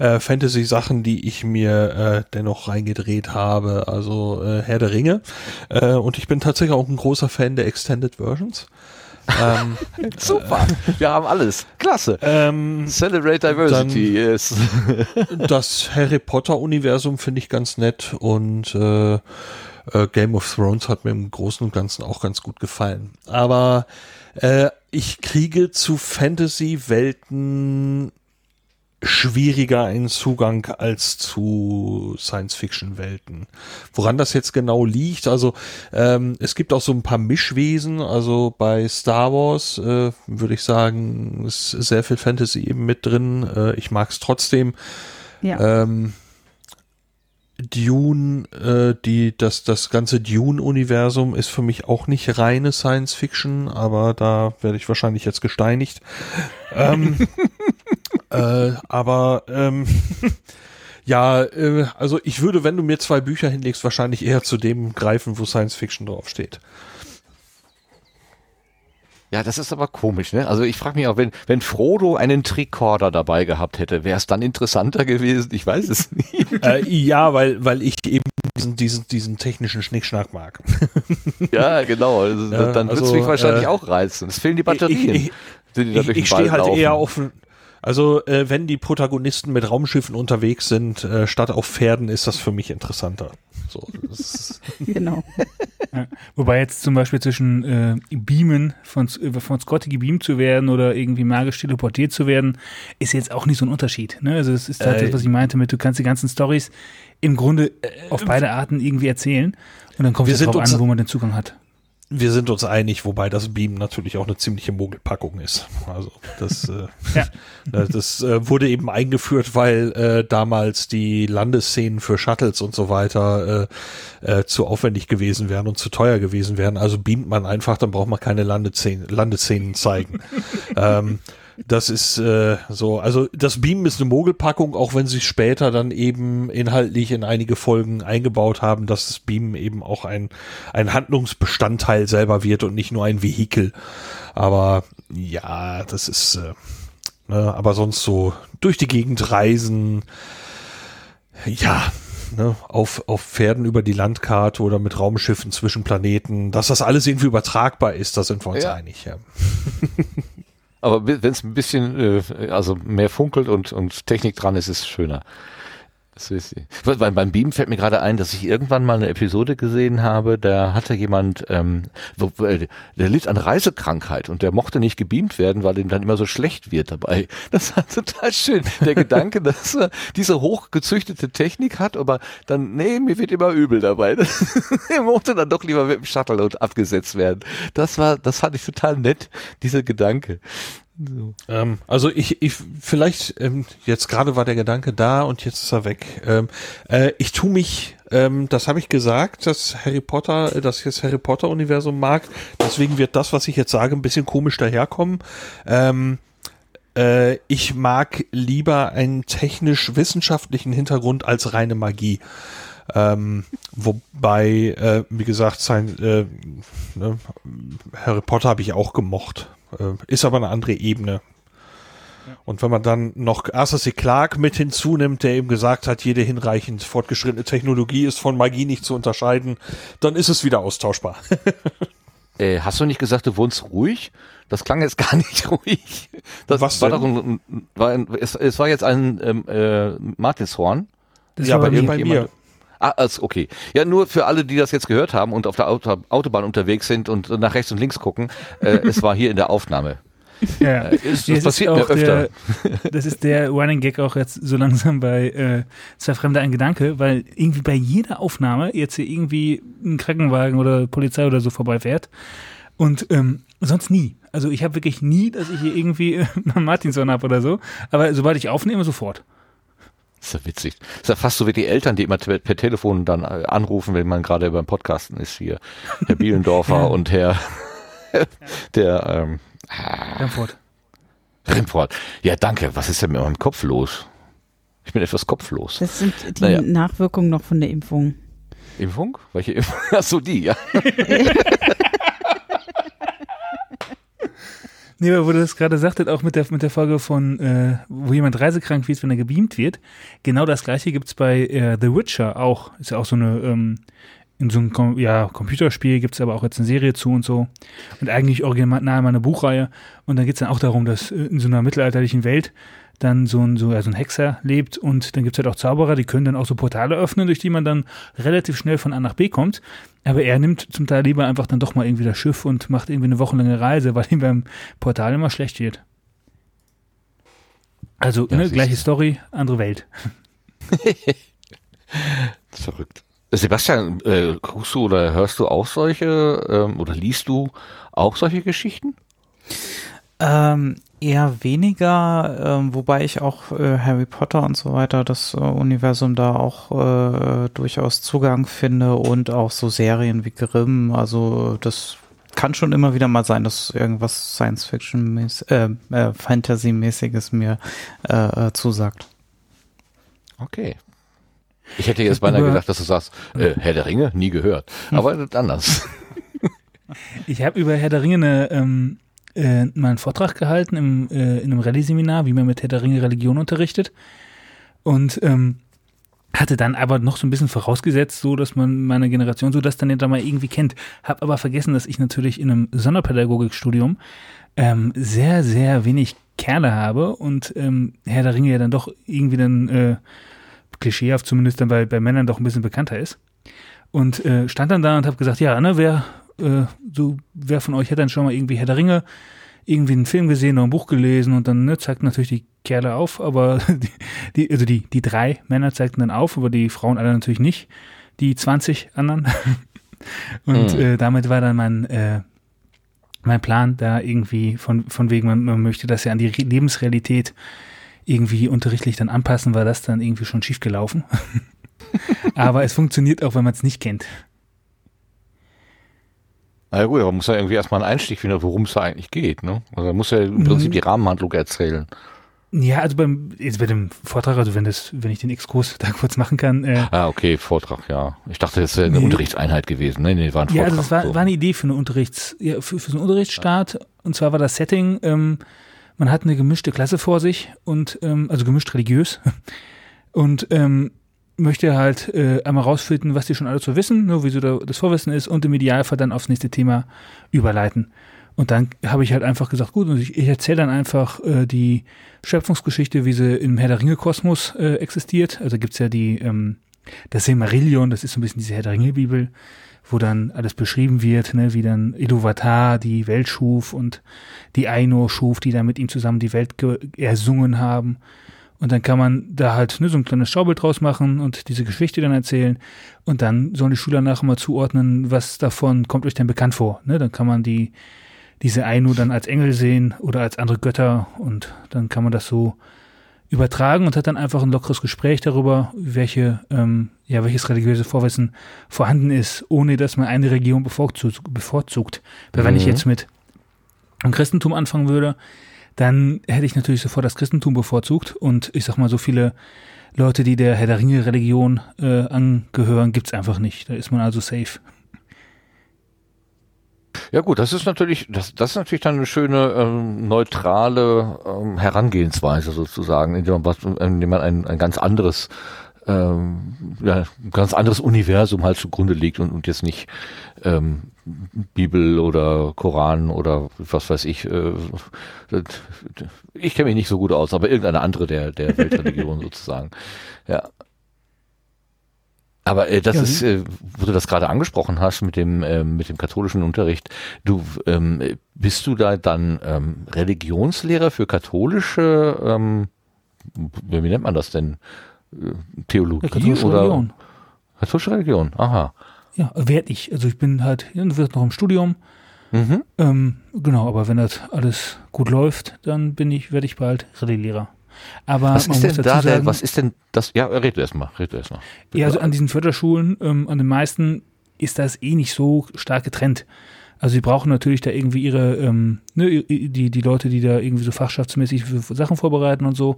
äh, Fantasy-Sachen, die ich mir äh, dennoch reingedreht habe. Also äh, Herr der Ringe. Äh, und ich bin tatsächlich auch ein großer Fan der Extended Versions. ähm, Super. Wir haben alles. Klasse. ähm, Celebrate Diversity, yes. das Harry Potter-Universum finde ich ganz nett und äh, äh, Game of Thrones hat mir im Großen und Ganzen auch ganz gut gefallen. Aber äh, ich kriege zu Fantasy-Welten schwieriger einen Zugang als zu Science-Fiction-Welten. Woran das jetzt genau liegt, also ähm, es gibt auch so ein paar Mischwesen, also bei Star Wars äh, würde ich sagen, ist sehr viel Fantasy eben mit drin. Äh, ich mag es trotzdem. Ja. Ähm, Dune, äh, die, das, das ganze Dune-Universum ist für mich auch nicht reine Science Fiction, aber da werde ich wahrscheinlich jetzt gesteinigt. ähm, äh, aber ähm, ja, äh, also ich würde, wenn du mir zwei Bücher hinlegst, wahrscheinlich eher zu dem greifen, wo Science Fiction draufsteht. Ja, das ist aber komisch, ne? Also ich frage mich auch, wenn, wenn Frodo einen Tricorder dabei gehabt hätte, wäre es dann interessanter gewesen? Ich weiß es nicht. äh, ja, weil, weil ich eben diesen, diesen, diesen technischen Schnickschnack mag. ja, genau. Also, Ja, dann würde es also, mich wahrscheinlich äh, auch reizen. Es fehlen die Batterien. Ich, ich, ich, ich stehe halt laufen. eher auf, also äh, wenn die Protagonisten mit Raumschiffen unterwegs sind, äh, statt auf Pferden, ist das für mich interessanter. So, das ist, Genau. Ja. Wobei jetzt zum Beispiel zwischen äh, Beamen, von, äh, von Scotty gebeamt zu werden oder irgendwie magisch teleportiert zu werden, ist jetzt auch nicht so ein Unterschied. Ne? Also es ist halt Äh, das, was ich meinte mit, du kannst die ganzen Stories im Grunde auf beide Arten irgendwie erzählen und dann kommt es darauf an, wo man den Zugang hat. Wir sind uns einig, wobei das Beam natürlich auch eine ziemliche Mogelpackung ist. Also das, äh, Ja. äh, das äh, wurde eben eingeführt, weil äh, damals die Landesszenen für Shuttles und so weiter äh, äh, zu aufwendig gewesen wären und zu teuer gewesen wären. Also beamt man einfach, dann braucht man keine Landeszenen, Landeszenen zeigen. ähm, das ist äh, so, also das Beamen ist eine Mogelpackung, auch wenn sie später dann eben inhaltlich in einige Folgen eingebaut haben, dass das Beamen eben auch ein, ein Handlungsbestandteil selber wird und nicht nur ein Vehikel. Aber ja, das ist, äh, ne, aber sonst so durch die Gegend reisen, ja, ne, auf, auf Pferden über die Landkarte oder mit Raumschiffen zwischen Planeten, dass das alles irgendwie übertragbar ist, da sind wir uns Ja. einig. Ja. Aber wenn es ein bisschen, äh, also mehr funkelt und, und Technik dran ist, ist es schöner. Das ist, beim, beim Beam fällt mir gerade ein, dass ich irgendwann mal eine Episode gesehen habe, da hatte jemand, ähm, äh, der litt an Reisekrankheit und der mochte nicht gebeamt werden, weil ihm dann immer so schlecht wird dabei. Das war total schön. Der Gedanke, dass er diese hochgezüchtete Technik hat, aber dann, nee, mir wird immer übel dabei. er mochte dann doch lieber mit dem Shuttle abgesetzt werden. Das war, das fand ich total nett, dieser Gedanke. So. Ähm, also ich, ich vielleicht, ähm, jetzt gerade war der Gedanke da und jetzt ist er weg. Ähm, äh, ich tu mich, ähm, das habe ich gesagt, dass Harry Potter, äh, dass ich das Harry Potter Universum mag. Deswegen wird das, was ich jetzt sage, ein bisschen komisch daherkommen. Ähm, äh, ich mag lieber einen technisch-wissenschaftlichen Hintergrund als reine Magie. Ähm, wobei, äh, wie gesagt, sein, äh, ne, Harry Potter habe ich auch gemocht. Äh, ist aber eine andere Ebene. Und wenn man dann noch Arthur C. Clarke mit hinzunimmt, der eben gesagt hat, jede hinreichend fortgeschrittene Technologie ist von Magie nicht zu unterscheiden, dann ist es wieder austauschbar. Äh, hast du nicht gesagt, du wohnst ruhig? Das klang jetzt gar nicht ruhig. Das Was war denn? doch ein, ein, war ein, es, es war jetzt ein ähm, äh, Martinshorn. Das ja, war bei, bei mir. Ah, okay. Ja, nur für alle, die das jetzt gehört haben und auf der Auto, Autobahn unterwegs sind und nach rechts und links gucken, äh, es war hier in der Aufnahme. Ja. Äh, ist, Ja, das passiert auch öfter. Der, das ist der Running Gag auch jetzt so langsam bei äh, Zwei Fremde ein Gedanke, weil irgendwie bei jeder Aufnahme jetzt hier irgendwie ein Krankenwagen oder Polizei oder so vorbeifährt und ähm, sonst nie. Also ich habe wirklich nie, dass ich hier irgendwie äh, einen Martinson habe oder so, aber sobald ich aufnehme, sofort. Das ist ja witzig. Das ist ja fast so wie die Eltern, die immer per Telefon dann äh, anrufen, wenn man gerade beim Podcasten ist hier. Herr Bielendorfer Ja. und Herr der ähm, Remford. Remford. Ja, danke. Was ist denn mit meinem Kopf los? Ich bin etwas kopflos. Das sind die Naja. Nachwirkungen noch von der Impfung. Impfung? Welche Impfung? Ach so, die, ja. Nee, aber wo du das gerade sagtet, auch mit der, mit der Folge von, äh, wo jemand reisekrank wird, wenn er gebeamt wird, genau das gleiche gibt's bei äh, The Witcher auch. Ist ja auch so eine, ähm, in so einem Com ja, Computerspiel gibt's aber auch jetzt eine Serie zu und so. Und eigentlich original mal eine Buchreihe. Und dann geht's dann auch darum, dass äh, in so einer mittelalterlichen Welt dann so ein, so, ja, so ein Hexer lebt und dann gibt's halt auch Zauberer, die können dann auch so Portale öffnen, durch die man dann relativ schnell von A nach B kommt. Aber er nimmt zum Teil lieber einfach dann doch mal irgendwie das Schiff und macht irgendwie eine wochenlange Reise, weil ihm beim Portal immer schlecht wird. Also, Ja, ne, gleiche. Story, andere Welt. Verrückt. Sebastian, äh, guckst du oder hörst du auch solche ähm, oder liest du auch solche Geschichten? Ähm, eher weniger, ähm, wobei ich auch äh, Harry Potter und so weiter, das äh, Universum da auch äh, durchaus Zugang finde und auch so Serien wie Grimm. Also das kann schon immer wieder mal sein, dass irgendwas Science-Fiction, äh, äh, Fantasy-mäßiges mir äh, äh, zusagt. Okay. Ich hätte jetzt beinahe gedacht, dass du sagst, äh, Herr der Ringe, nie gehört. Aber anders. Ich habe über Herr der Ringe eine, ähm, äh, mal einen Vortrag gehalten im, äh, in einem Rallye-Seminar, wie man mit Herr der Ringe Religion unterrichtet. Und ähm, hatte dann aber noch so ein bisschen vorausgesetzt, so dass man meine Generation so das dann ja da mal irgendwie kennt. Hab aber vergessen, dass ich natürlich in einem Sonderpädagogikstudium ähm, sehr, sehr wenig Kerle habe und ähm, Herr der Ringe ja dann doch irgendwie dann äh, klischeehaft zumindest dann bei, bei Männern doch ein bisschen bekannter ist. Und äh, stand dann da und habe gesagt, ja, ne, wer, äh, so, wer von euch hat dann schon mal irgendwie Herr der Ringe, irgendwie einen Film gesehen oder ein Buch gelesen und dann ne, zeigt natürlich die Kerle auf, aber die, die, also die, die drei Männer zeigten dann auf, aber die Frauen alle natürlich nicht, die 20 anderen. und Mhm. äh, damit war dann mein, äh, mein Plan da irgendwie von, von wegen, man, man möchte das ja an die Re- Lebensrealität irgendwie unterrichtlich dann anpassen, war das dann irgendwie schon schief gelaufen. Aber es funktioniert auch, wenn man es nicht kennt. Na ja, gut, aber man muss ja irgendwie erstmal einen Einstieg finden, worum es da eigentlich geht. Ne? Also man muss ja im Prinzip die Rahmenhandlung erzählen. Ja, also beim, jetzt bei dem Vortrag, also wenn das, wenn ich den Exkurs da kurz machen kann, äh, Ah, okay, Vortrag, ja. Ich dachte, das wäre eine Nee. Unterrichtseinheit gewesen. Nee, nee, war ein Vortrag. Ja, also das war, so. war eine Idee für eine Unterrichts, ja, für, für so einen Unterrichtsstart. Und zwar war das Setting, ähm, man hat eine gemischte Klasse vor sich und ähm, also gemischt religiös und ähm, möchte halt äh, einmal rausfinden, was die schon alles so wissen, nur wie so da, das Vorwissen ist und im Idealfall dann aufs nächste Thema überleiten. Und dann habe ich halt einfach gesagt, gut, und ich, ich erzähle dann einfach äh, die Schöpfungsgeschichte, wie sie im Herr der Ringe-Kosmos äh, existiert. Also gibt's ja die, ähm, das Silmarillion, das ist so ein bisschen diese Herr der Ringe-Bibel, wo dann alles beschrieben wird, ne, wie dann Iluvatar die Welt schuf und die Aino schuf, die dann mit ihm zusammen die Welt ge- ersungen haben. Und dann kann man da halt ne, so ein kleines Schaubild draus machen und diese Geschichte dann erzählen. Und dann sollen die Schüler nachher mal zuordnen, was davon kommt euch denn bekannt vor. Ne? Dann kann man die, diese Ainu dann als Engel sehen oder als andere Götter und dann kann man das so übertragen und hat dann einfach ein lockeres Gespräch darüber, welche, ähm, ja, welches religiöse Vorwissen vorhanden ist, ohne dass man eine Region bevorzugt. bevorzugt. Weil wenn ich Mhm. jetzt mit dem Christentum anfangen würde, dann hätte ich natürlich sofort das Christentum bevorzugt und ich sag mal, so viele Leute, die der Herr der Ringe-Religion äh, angehören, gibt's einfach nicht. Da ist man also safe. Ja gut, das ist natürlich, das, das ist natürlich dann eine schöne ähm, neutrale ähm, Herangehensweise sozusagen, indem man, indem man ein, ein ganz anderes ähm, ja, ein ganz anderes Universum halt zugrunde legt und, und jetzt nicht ähm, Bibel oder Koran oder was weiß ich. Äh, ich kenne mich nicht so gut aus, aber irgendeine andere der, der Weltreligion sozusagen. Ja. Aber äh, das Ja, ist, äh, wo du das gerade angesprochen hast mit dem ähm, mit dem katholischen Unterricht. Du ähm, bist du da dann ähm, Religionslehrer für katholische, ähm, wie nennt man das denn? Äh, Theologie Ja, katholische oder Religion. katholische Religion? Aha. Ja, werde ich. Also ich bin halt, du wirst noch im Studium. Mhm. Ähm, genau, aber wenn das alles gut läuft, dann bin ich, werde ich bald Rallye-Lehrer. Aber Was man ist muss denn da der, sagen, was ist denn das? Ja, red du erstmal, red du erstmal. Ja, also an diesen Förderschulen, ähm, an den meisten ist das eh nicht so stark getrennt. Also sie brauchen natürlich da irgendwie ihre, ähm, ne, die, die Leute, die da irgendwie so fachschaftsmäßig Sachen vorbereiten und so.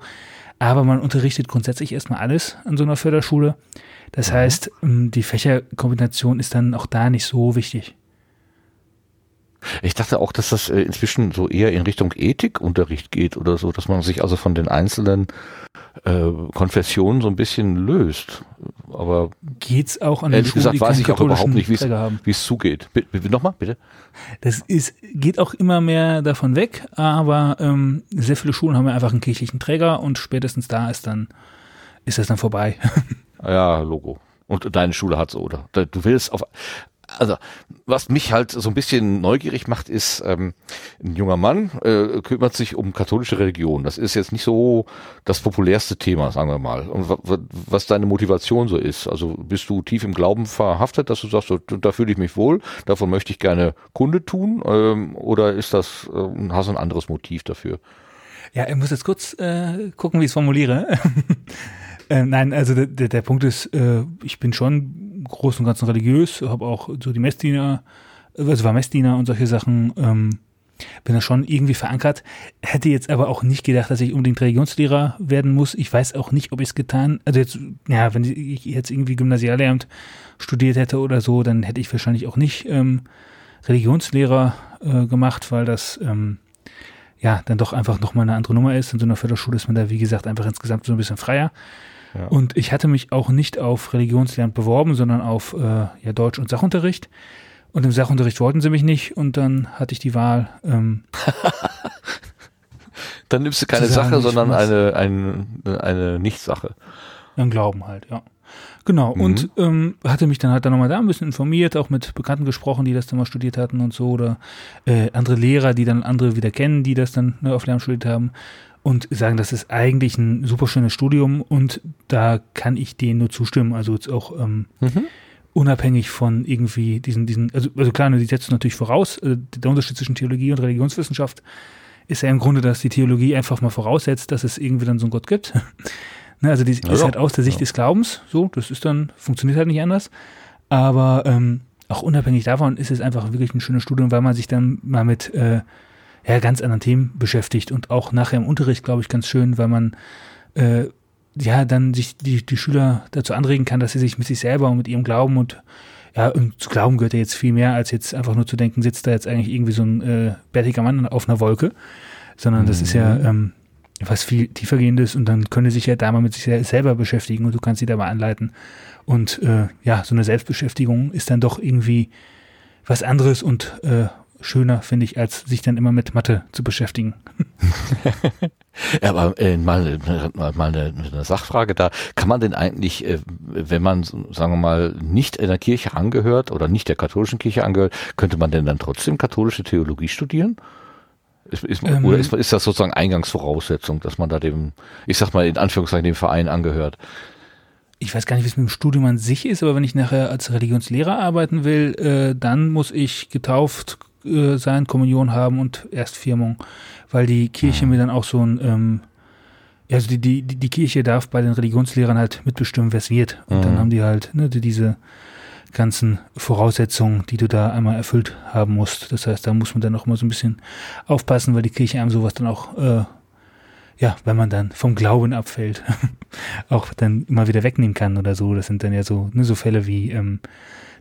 Aber man unterrichtet grundsätzlich erstmal alles an so einer Förderschule. Das heißt, ähm, die Fächerkombination ist dann auch da nicht so wichtig. Ich dachte auch, dass das äh, inzwischen so eher in Richtung Ethikunterricht geht oder so, dass man sich also von den einzelnen äh, Konfessionen so ein bisschen löst. Aber Geht's auch an den ehrlich Schulen, gesagt die weiß ich auch überhaupt nicht, wie es- Träger haben. wie es zugeht. Nochmal, bitte. Das ist, geht auch immer mehr davon weg, aber ähm, sehr viele Schulen haben ja einfach einen kirchlichen Träger und spätestens da ist dann, ist das dann vorbei. Ja, Logo. Und deine Schule hat's, oder? Du willst auf. also was mich halt so ein bisschen neugierig macht, ist, ähm, ein junger Mann äh, kümmert sich um katholische Religion. Das ist jetzt nicht so das populärste Thema, sagen wir mal. Und was deine Motivation so ist. Also bist du tief im Glauben verhaftet, dass du sagst, da fühle ich mich wohl, davon möchte ich gerne Kunde tun, ähm, oder ist das, äh, hast du ein anderes Motiv dafür? Ja, ich muss jetzt kurz äh, gucken, wie ich es formuliere. äh, nein, also der, der, der Punkt ist, äh, ich bin schon Großen und Ganzen religiös, habe auch so die Messdiener, also war Messdiener und solche Sachen, ähm, bin da schon irgendwie verankert. Hätte jetzt aber auch nicht gedacht, dass ich unbedingt Religionslehrer werden muss. Ich weiß auch nicht, ob ich es getan, also jetzt, ja, wenn ich jetzt irgendwie Gymnasiallehramt studiert hätte oder so, dann hätte ich wahrscheinlich auch nicht ähm, Religionslehrer äh, gemacht, weil das ähm, ja dann doch einfach nochmal eine andere Nummer ist. In so einer Förderschule ist man da, wie gesagt, einfach insgesamt so ein bisschen freier. Und ich hatte mich auch nicht auf Religionslernen beworben, sondern auf äh, ja, Deutsch- und Sachunterricht. Und im Sachunterricht wollten sie mich nicht und dann hatte ich die Wahl. Ähm, dann nimmst du keine Sache, sondern eine, eine, eine Nicht-Sache. Ein Glauben halt, ja. Genau, mhm. und ähm, hatte mich dann halt dann nochmal da ein bisschen informiert, auch mit Bekannten gesprochen, die das dann mal studiert hatten und so, oder äh, andere Lehrer, die dann andere wieder kennen, die das dann ne, auf Lehramt studiert haben und sagen, das ist eigentlich ein super schönes Studium und da kann ich denen nur zustimmen. Also jetzt auch ähm, mhm. unabhängig von irgendwie diesen, diesen, also, also klar, die setzen natürlich voraus, äh, der Unterschied zwischen Theologie und Religionswissenschaft ist ja im Grunde, dass die Theologie einfach mal voraussetzt, dass es irgendwie dann so einen Gott gibt. ne, also die ja, ist halt aus der Sicht ja. des Glaubens, so, das ist dann, funktioniert halt nicht anders. Aber ähm, auch unabhängig davon ist es einfach wirklich ein schönes Studium, weil man sich dann mal mit äh, ja, ganz anderen Themen beschäftigt und auch nachher im Unterricht, glaube ich, ganz schön, weil man äh, ja dann sich die, die Schüler dazu anregen kann, dass sie sich mit sich selber und mit ihrem Glauben und ja, und zu glauben gehört ja jetzt viel mehr, als jetzt einfach nur zu denken, sitzt da jetzt eigentlich irgendwie so ein äh, bärtiger Mann auf einer Wolke, sondern mhm. das ist ja mhm. ähm, was viel tiefergehendes und dann können sie sich ja da mal mit sich selber beschäftigen und du kannst sie dabei anleiten. Und äh, ja, so eine Selbstbeschäftigung ist dann doch irgendwie was anderes und äh, schöner, finde ich, als sich dann immer mit Mathe zu beschäftigen. ja, aber äh, mal, mal, eine, eine, Sachfrage da. Kann man denn eigentlich, äh, wenn man, sagen wir mal, nicht in der Kirche angehört oder nicht der katholischen Kirche angehört, könnte man denn dann trotzdem katholische Theologie studieren? Ist, ist, ähm, oder ist, ist das sozusagen Eingangsvoraussetzung, dass man da dem, ich sag mal in Anführungszeichen, dem Verein angehört? ich weiß gar nicht, wie es mit dem Studium an sich ist, aber wenn ich nachher als Religionslehrer arbeiten will, äh, dann muss ich getauft, äh, sein, Kommunion haben und Erstfirmung, weil die Kirche mir dann auch so ein, ähm, also die, die, die Kirche darf bei den Religionslehrern halt mitbestimmen, wer es wird. Und mhm. dann haben die halt ne, die, diese ganzen Voraussetzungen, die du da einmal erfüllt haben musst. Das heißt, da muss man dann auch immer so ein bisschen aufpassen, weil die Kirche einem sowas dann auch, äh, ja, wenn man dann vom Glauben abfällt, auch dann immer wieder wegnehmen kann oder so. Das sind dann ja so, ne, so Fälle wie ähm,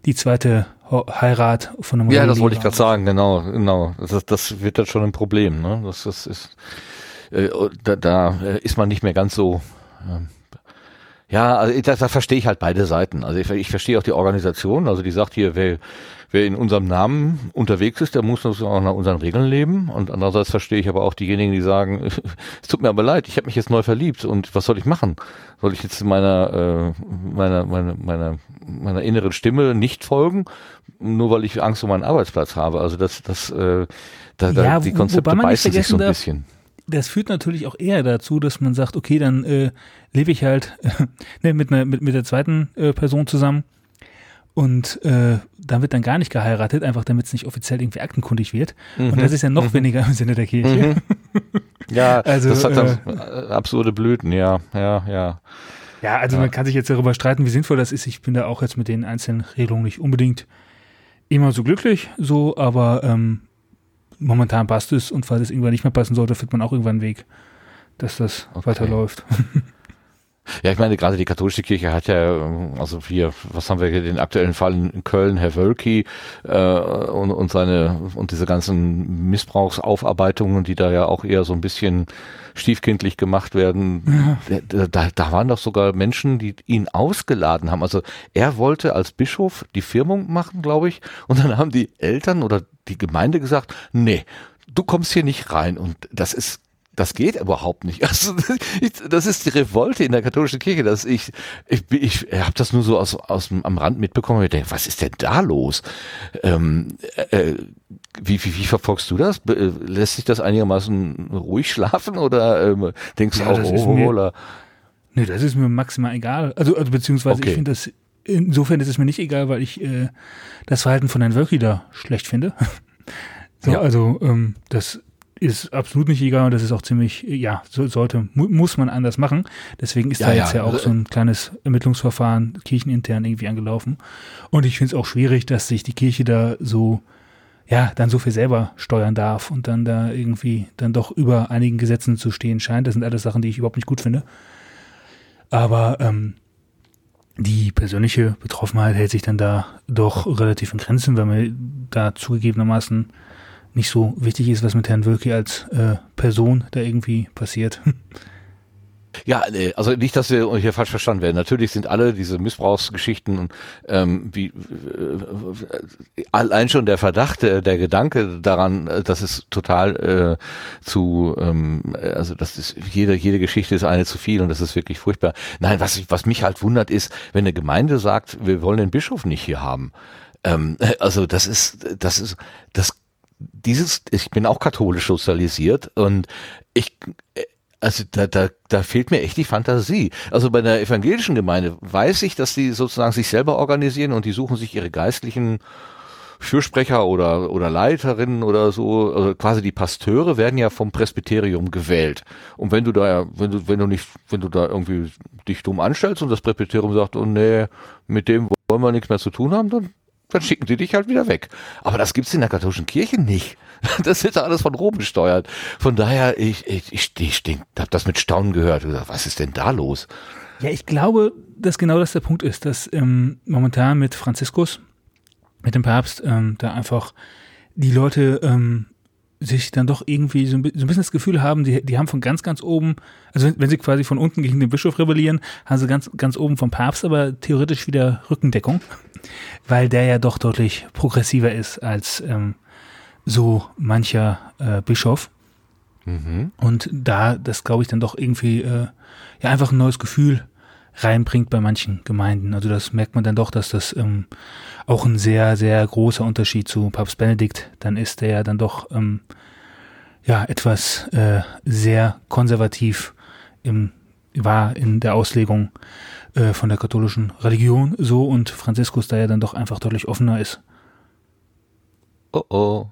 die zweite Heirat von einem Ja, das wollte ich gerade sagen, genau, genau. Das, das wird dann schon ein Problem, ne? Das, das ist äh, da, da ist man nicht mehr ganz so ähm, ja, also da, da verstehe ich halt beide Seiten. Also ich, ich verstehe auch die Organisation, also die sagt hier, wer, wer in unserem Namen unterwegs ist, der muss auch nach unseren Regeln leben. Und andererseits verstehe ich aber auch diejenigen, die sagen, es tut mir aber leid, ich habe mich jetzt neu verliebt und was soll ich machen? Soll ich jetzt meiner, äh, meiner, meiner, meiner, meiner inneren Stimme nicht folgen, nur weil ich Angst um meinen Arbeitsplatz habe? Also das, das, äh, da, da ja, die Konzepte beißen sich so ein bisschen das führt natürlich auch eher dazu, dass man sagt, okay, dann äh, lebe ich halt ne, mit, einer, mit, mit der zweiten äh, Person zusammen und äh, dann wird dann gar nicht geheiratet, einfach damit es nicht offiziell irgendwie aktenkundig wird. Mhm. Und das ist ja noch mhm. weniger im Sinne der Kirche. Mhm. Ja, also, das hat dann äh, absurde Blüten, ja, ja, ja. Ja, also ja. man kann sich jetzt darüber streiten, wie sinnvoll das ist. Ich bin da auch jetzt mit den einzelnen Regelungen nicht unbedingt immer so glücklich, so, aber ähm, momentan passt es und falls es irgendwann nicht mehr passen sollte, findet man auch irgendwann einen Weg, dass das okay. weiterläuft. Ja, ich meine, gerade die katholische Kirche hat ja, also hier, was haben wir hier, den aktuellen Fall in Köln, Herr Wölki äh, und, und seine und diese ganzen Missbrauchsaufarbeitungen, die da ja auch eher so ein bisschen stiefkindlich gemacht werden. Ja. Da, da waren doch sogar Menschen, die ihn ausgeladen haben. Also er wollte als Bischof die Firmung machen, glaube ich, und dann haben die Eltern oder die Gemeinde gesagt, nee, du kommst hier nicht rein. Und das ist das geht überhaupt nicht. Also das ist die Revolte in der katholischen Kirche, dass ich ich, ich habe das nur so aus, aus am Rand mitbekommen. Und ich denke, was ist denn da los? Ähm, äh, wie, wie, wie verfolgst du das? Be- Lässt sich das einigermaßen ruhig schlafen oder ähm, denkst Ja, du auch, das ist oh, mir- hola. Nee, das ist mir maximal egal. Also, also beziehungsweise Okay. ich finde das, insofern ist es mir nicht egal, weil ich äh, das Verhalten von Herrn Wölki da schlecht finde. so, Ja. Also, ähm, das ist absolut nicht egal und das ist auch ziemlich, ja, so, sollte, mu muss man anders machen. Deswegen ist Ja, da ja, jetzt ja auch also- so ein kleines Ermittlungsverfahren kirchenintern irgendwie angelaufen. Und ich finde es auch schwierig, dass sich die Kirche da so, ja, dann so viel selber steuern darf und dann da irgendwie dann doch über einigen Gesetzen zu stehen scheint. Das sind alles Sachen, die ich überhaupt nicht gut finde. Aber ähm, die persönliche Betroffenheit hält sich dann da doch relativ in Grenzen, weil mir da zugegebenermaßen nicht so wichtig ist, was mit Herrn Wölki als äh, Person da irgendwie passiert. Ja, nee, also nicht, dass wir hier falsch verstanden werden. Natürlich sind alle diese Missbrauchsgeschichten, ähm, wie äh, allein schon der Verdacht, der, der Gedanke daran, äh, dass es total äh, zu, ähm, also das ist jede jede Geschichte ist eine zu viel und das ist wirklich furchtbar. Nein, was ich, was mich halt wundert ist, wenn eine Gemeinde sagt, wir wollen den Bischof nicht hier haben. Ähm, also das ist das ist das dieses, ich bin auch katholisch sozialisiert und ich, also da, da, da fehlt mir echt die Fantasie. Also bei der evangelischen Gemeinde weiß ich, dass die sozusagen sich selber organisieren und die suchen sich ihre geistlichen Fürsprecher oder, oder Leiterinnen oder so, also quasi die Pasteure werden ja vom Presbyterium gewählt. Und wenn du da, wenn du, wenn du nicht, wenn du da irgendwie dich dumm anstellst und das Presbyterium sagt, oh nee, mit dem wollen wir nichts mehr zu tun haben, dann dann schicken die dich halt wieder weg. Aber das gibt's in der katholischen Kirche nicht. Das wird ja alles von Rom gesteuert. Von daher, ich, ich, ich, ich, habe das mit Staunen gehört. Was ist denn da los? Ja, ich glaube, dass genau das der Punkt ist, dass ähm, momentan mit Franziskus, mit dem Papst, ähm, da einfach die Leute ähm, sich dann doch irgendwie so ein, bisschen das Gefühl haben, die, die haben von ganz, ganz oben, also wenn, wenn sie quasi von unten gegen den Bischof rebellieren, haben sie ganz, ganz oben vom Papst aber theoretisch wieder Rückendeckung, weil der ja doch deutlich progressiver ist als ähm, so mancher äh, Bischof. Und da, das glaube ich dann doch irgendwie, äh, ja, einfach ein neues Gefühl reinbringt bei manchen Gemeinden. Also das merkt man dann doch, dass das ähm, auch ein sehr, sehr großer Unterschied zu Papst Benedikt dann ist, der ja dann doch ähm, ja etwas äh, sehr konservativ im, war in der Auslegung äh, von der katholischen Religion so und Franziskus da ja dann doch einfach deutlich offener ist. Oh oh.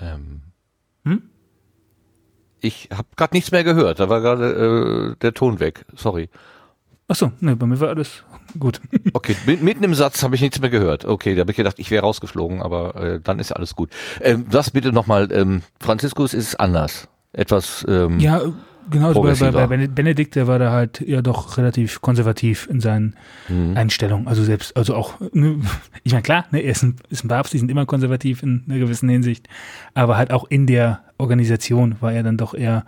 Ähm. Hm? Ich habe gerade nichts mehr gehört. Da war gerade äh, der Ton weg. Sorry. Achso, ne, bei mir war alles gut. Okay, mit- mitten im Satz habe ich nichts mehr gehört. Okay, da habe ich gedacht, ich wäre rausgeflogen, aber äh, dann ist alles gut. Ähm, das bitte nochmal, ähm, Franziskus ist anders. Etwas, ähm, Ja, genau, bei, bei, bei Bene- Benedikt, der war da halt ja doch relativ konservativ in seinen Mhm. Einstellungen. Also selbst, also auch, ne, ich meine, klar, ne, er ist ein, ist ein Papst, die sind immer konservativ in einer gewissen Hinsicht, aber halt auch in der Organisation war er dann doch eher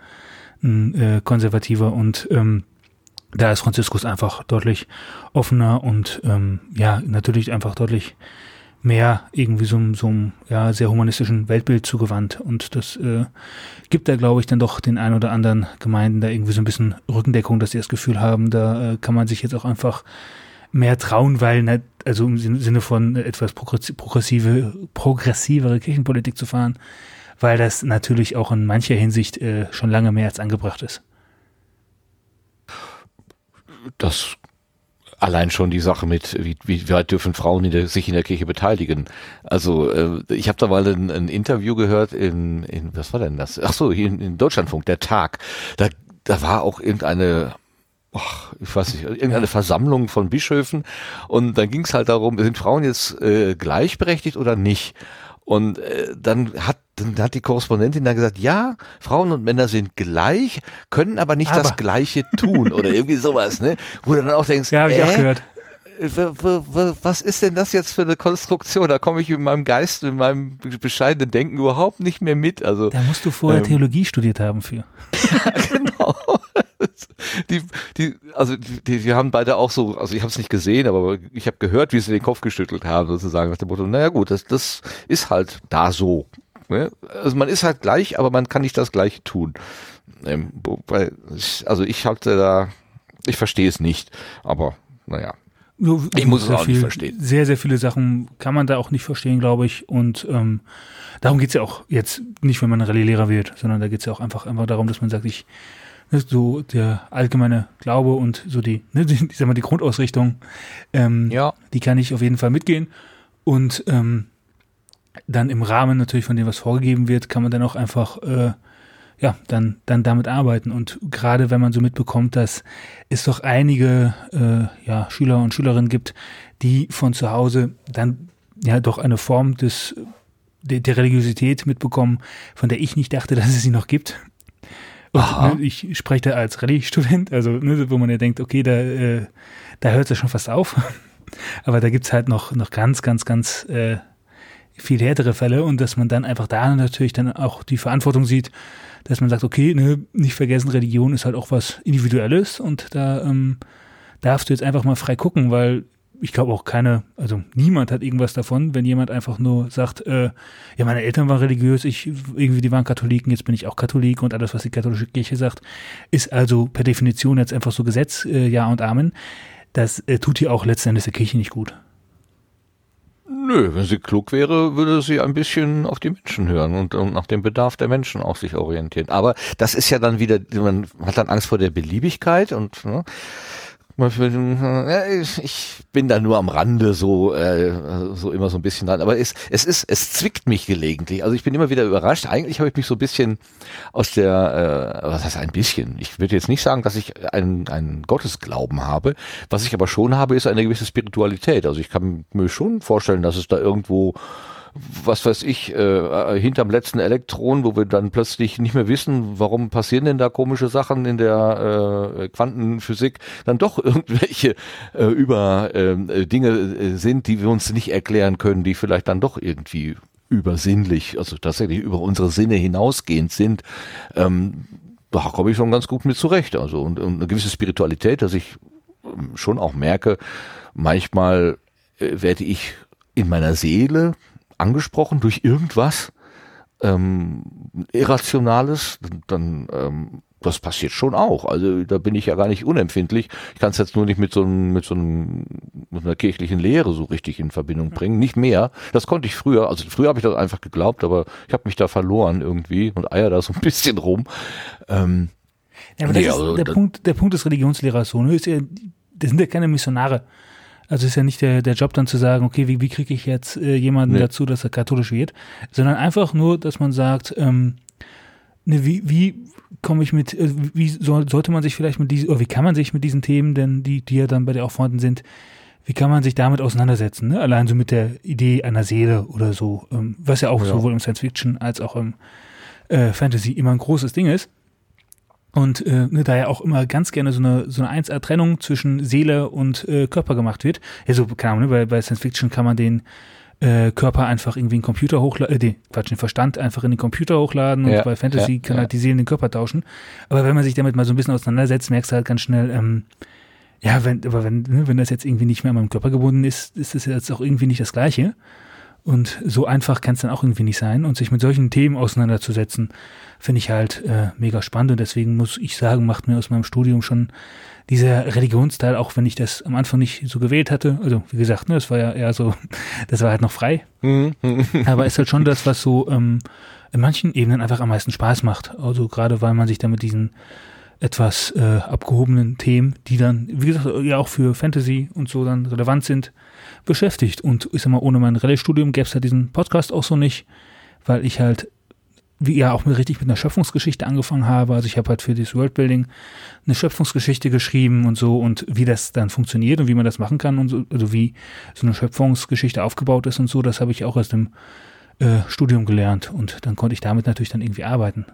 ein äh, konservativer und ähm, da ist Franziskus einfach deutlich offener und ähm, ja, natürlich einfach deutlich mehr irgendwie so, so einem ja, sehr humanistischen Weltbild zugewandt. Und das äh, gibt da, glaube ich, dann doch den ein oder anderen Gemeinden da irgendwie so ein bisschen Rückendeckung, dass sie das Gefühl haben, da äh, kann man sich jetzt auch einfach mehr trauen, weil, ne, also im Sin- Sinne von etwas progressi- progressive, progressivere Kirchenpolitik zu fahren, weil das natürlich auch in mancher Hinsicht äh, schon lange mehr als angebracht ist. das allein schon die Sache mit, wie, wie weit dürfen Frauen in der, sich in der Kirche beteiligen. Also äh, ich habe da mal ein, ein Interview gehört in, in, was war denn das? Ach so, hier in, in Deutschlandfunk, der Tag. Da, da war auch irgendeine ach, ich weiß nicht, irgendeine Versammlung von Bischöfen und dann ging es halt darum, sind Frauen jetzt äh, gleichberechtigt oder nicht? Und äh, dann hat dann hat die Korrespondentin dann gesagt, ja, Frauen und Männer sind gleich, können aber nicht das Aber. Gleiche tun oder irgendwie sowas, ne? Wo du dann auch denkst, Ja, habe ich äh, auch gehört. was ist denn das jetzt für eine Konstruktion? Da komme ich mit meinem Geist, mit meinem bescheidenen Denken überhaupt nicht mehr mit. Also Da musst du vorher Ähm, Theologie studiert haben für. genau. Die, die, also die, wir haben beide auch so, also ich habe es nicht gesehen, aber ich habe gehört, wie sie den Kopf geschüttelt haben, sozusagen nach dem Motto, naja gut, das, das ist halt da so. Ne? Also man ist halt gleich, aber man kann nicht das Gleiche tun. Ähm, wobei, ich, also ich halte da, ich verstehe es nicht, aber naja. Ich muss es auch viel, nicht verstehen. Sehr, sehr viele Sachen kann man da auch nicht verstehen, glaube ich. Und ähm, darum geht's ja auch jetzt nicht, wenn man Rallye-Lehrer wird, sondern da geht's ja auch einfach, einfach darum, dass man sagt, ich ne, so der allgemeine Glaube und so die, ne, die, sag mal, die Grundausrichtung, ähm, Ja. die kann ich auf jeden Fall mitgehen. Und ähm, dann im Rahmen natürlich von dem, was vorgegeben wird, kann man dann auch einfach äh, ja, dann, dann damit arbeiten. Und gerade wenn man so mitbekommt, dass es doch einige äh, ja, Schüler und Schülerinnen gibt, die von zu Hause dann ja doch eine Form des der, der Religiosität mitbekommen, von der ich nicht dachte, dass es sie noch gibt. Und ne, ich spreche da als Rallye-Student, also ne, wo man ja denkt, okay, da, äh, da hört es ja schon fast auf. Aber da gibt's halt noch, noch ganz, ganz, ganz äh, viel härtere Fälle und dass man dann einfach da natürlich dann auch die Verantwortung sieht, dass man sagt, okay, ne, nicht vergessen, Religion ist halt auch was Individuelles und da ähm, darfst du jetzt einfach mal frei gucken, weil ich glaube auch keine, also niemand hat irgendwas davon, wenn jemand einfach nur sagt, äh, ja, meine Eltern waren religiös, ich irgendwie, die waren Katholiken, jetzt bin ich auch Katholik und alles, was die katholische Kirche sagt, ist also per Definition jetzt einfach so Gesetz, äh, ja und Amen. Das äh, tut hier auch letzten Endes der Kirche nicht gut. Nö, wenn sie klug wäre, würde sie ein bisschen auf die Menschen hören und, und nach dem Bedarf der Menschen auch sich orientieren. Aber das ist ja dann wieder, man hat dann Angst vor der Beliebigkeit und ne, ich bin da nur am Rande so äh, so immer so ein bisschen dran, aber es es ist es zwickt mich gelegentlich. Also ich bin immer wieder überrascht. Eigentlich habe ich mich so ein bisschen aus der äh, was heißt ein bisschen. Ich würde jetzt nicht sagen, dass ich einen einen Gottesglauben habe. Was ich aber schon habe, ist eine gewisse Spiritualität. Also ich kann mir schon vorstellen, dass es da irgendwo was weiß ich, äh, hinterm letzten Elektron, wo wir dann plötzlich nicht mehr wissen, warum passieren denn da komische Sachen in der äh, Quantenphysik, dann doch irgendwelche äh, über äh, Dinge äh, sind, die wir uns nicht erklären können, die vielleicht dann doch irgendwie übersinnlich, also tatsächlich über unsere Sinne hinausgehend sind. Ähm, da komme ich schon ganz gut mit zurecht. Also und, und eine gewisse Spiritualität, dass ich ähm, schon auch merke, manchmal äh, werde ich in meiner Seele angesprochen durch irgendwas ähm, Irrationales, dann ähm, das passiert schon auch. Also da bin ich ja gar nicht unempfindlich. Ich kann es jetzt nur nicht mit so einem, mit so einem, mit einer kirchlichen Lehre so richtig in Verbindung bringen. Nicht mehr. Das konnte ich früher. Also früher habe ich das einfach geglaubt, aber ich habe mich da verloren irgendwie und eier da so ein bisschen rum. Ähm, Ja, aber das Nee, ist also der, Punkt, der Punkt des Religionslehrers so, ne? Ist ja, das sind ja keine Missionare. Also ist ja nicht der, der Job dann zu sagen, okay, wie, wie kriege ich jetzt äh, jemanden Nee. dazu, dass er katholisch wird, sondern einfach nur, dass man sagt, ähm, ne, wie, wie komme ich mit, äh, wie soll, sollte man sich vielleicht mit diesen, oder wie kann man sich mit diesen Themen, denn die, die ja dann bei dir auch vorhanden sind, wie kann man sich damit auseinandersetzen? Ne? Allein so mit der Idee einer Seele oder so, ähm, was ja auch Ja. sowohl im Science Fiction als auch im äh, Fantasy immer ein großes Ding ist. Und äh, ne, da ja auch immer ganz gerne so eine so eine 1A-Trennung zwischen Seele und äh, Körper gemacht wird. Ja, so, keine Ahnung, ne, bei, bei Science Fiction kann man den äh, Körper einfach irgendwie in den Computer hochladen, äh, den, Quatsch, den Verstand einfach in den Computer hochladen und Ja, bei Fantasy ja, kann ja. halt die Seelen den Körper tauschen. Aber wenn man sich damit mal so ein bisschen auseinandersetzt, merkst du halt ganz schnell, ähm, ja, wenn, aber wenn, ne, wenn das jetzt irgendwie nicht mehr an meinem Körper gebunden ist, ist das jetzt auch irgendwie nicht das Gleiche. Und so einfach kann es dann auch irgendwie nicht sein. Und sich mit solchen Themen auseinanderzusetzen, finde ich halt äh, mega spannend. Und deswegen muss ich sagen, macht mir aus meinem Studium schon dieser Religionsteil, auch wenn ich das am Anfang nicht so gewählt hatte. Also, wie gesagt, ne, das war ja eher so, das war halt noch frei. Aber ist halt schon das, was so ähm, in manchen Ebenen einfach am meisten Spaß macht. Also gerade weil man sich dann mit diesen etwas äh, abgehobenen Themen, die dann, wie gesagt, ja auch für Fantasy und so dann relevant sind, beschäftigt. Und ich sag mal, ohne mein Rallye-Studium gäbe es halt diesen Podcast auch so nicht, weil ich halt, wie ja auch mit, richtig mit einer Schöpfungsgeschichte angefangen habe. Also ich habe halt für dieses Worldbuilding eine Schöpfungsgeschichte geschrieben und so und wie das dann funktioniert und wie man das machen kann und so, also wie so eine Schöpfungsgeschichte aufgebaut ist und so, das habe ich auch erst im äh, Studium gelernt und dann konnte ich damit natürlich dann irgendwie arbeiten.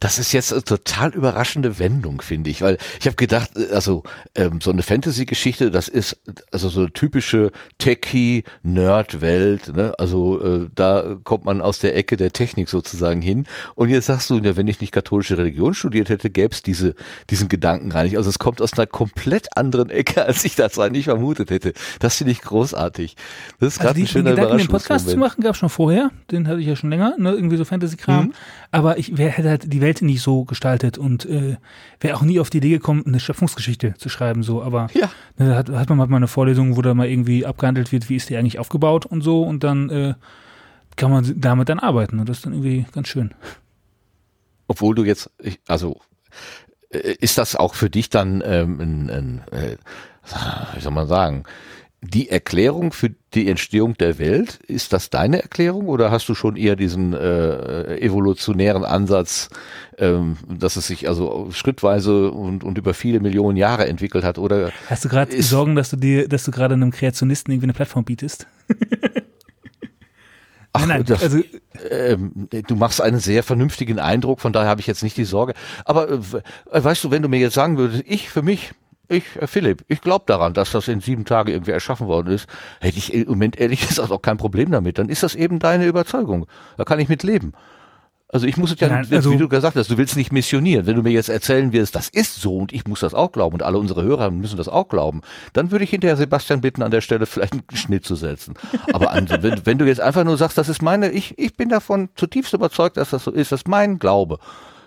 Das ist jetzt eine total überraschende Wendung, finde ich, weil ich habe gedacht, also ähm, so eine Fantasy-Geschichte, das ist also so eine typische Techie-Nerd-Welt, ne? Also äh, da kommt man aus der Ecke der Technik sozusagen hin. Und jetzt sagst du, ja, wenn ich nicht katholische Religion studiert hätte, gäbe es diese, diesen Gedanken gar nicht. Also es kommt aus einer komplett anderen Ecke, als ich das eigentlich vermutet hätte. Das finde ich großartig. Das ist Also gerade ein schöner Gedanken, den Podcast zu machen, gab es schon vorher. Den hatte ich ja schon länger, ne? irgendwie so Fantasy-Kram. Mhm. Aber ich wär, hätte halt die Welt nicht so gestaltet und äh, wäre auch nie auf die Idee gekommen, eine Schöpfungsgeschichte zu schreiben. So, aber Ja. ne, da hat, hat man mal eine Vorlesung, wo da mal irgendwie abgehandelt wird, wie ist die eigentlich aufgebaut und so. Und dann äh, kann man damit dann arbeiten. Und das ist dann irgendwie ganz schön. Obwohl du jetzt, ich- also äh, ist das auch für dich dann ähm, ein, ein äh, wie soll man sagen, die Erklärung für die Entstehung der Welt, ist das deine Erklärung oder hast du schon eher diesen äh, evolutionären Ansatz, ähm, dass es sich also schrittweise und, und über viele Millionen Jahre entwickelt hat oder Hast du gerade Sorgen, dass du dir, dass du gerade einem Kreationisten irgendwie eine Plattform bietest? Ach, nein, nein, das- also ähm, du machst einen sehr vernünftigen Eindruck, von daher habe ich jetzt nicht die Sorge. Aber äh, äh, weißt du, wenn du mir jetzt sagen würdest, ich für mich, ich, äh, Philipp, ich glaube daran, dass das in sieben Tagen irgendwie erschaffen worden ist, hätte ich im Moment ehrlich gesagt auch kein Problem damit. Dann ist das eben deine Überzeugung. Da kann ich mit leben. Also ich muss es ja, Nein, wie also- du gesagt hast, du willst nicht missionieren. Wenn du mir jetzt erzählen wirst, das ist so und ich muss das auch glauben und alle unsere Hörer müssen das auch glauben, dann würde ich hinterher Sebastian bitten, an der Stelle vielleicht einen Schnitt zu setzen. Aber an, wenn, wenn du jetzt einfach nur sagst, das ist meine, ich, ich bin davon zutiefst überzeugt, dass das so ist, das ist mein Glaube,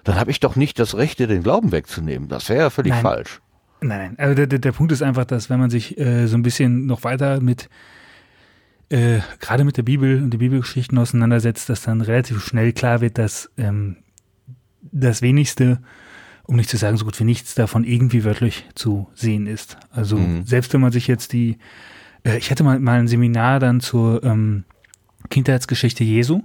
dann habe ich doch nicht das Recht, dir den Glauben wegzunehmen. Das wäre ja völlig Nein. falsch. Nein, also der, der, der Punkt ist einfach, dass wenn man sich äh, so ein bisschen noch weiter mit äh, gerade mit der Bibel und den Bibelgeschichten auseinandersetzt, dass dann relativ schnell klar wird, dass ähm, das wenigste, um nicht zu sagen so gut wie nichts davon irgendwie wörtlich zu sehen ist. Also Mhm. selbst wenn man sich jetzt die, äh, ich hatte mal, mal ein Seminar dann zur ähm, Kindheitsgeschichte Jesu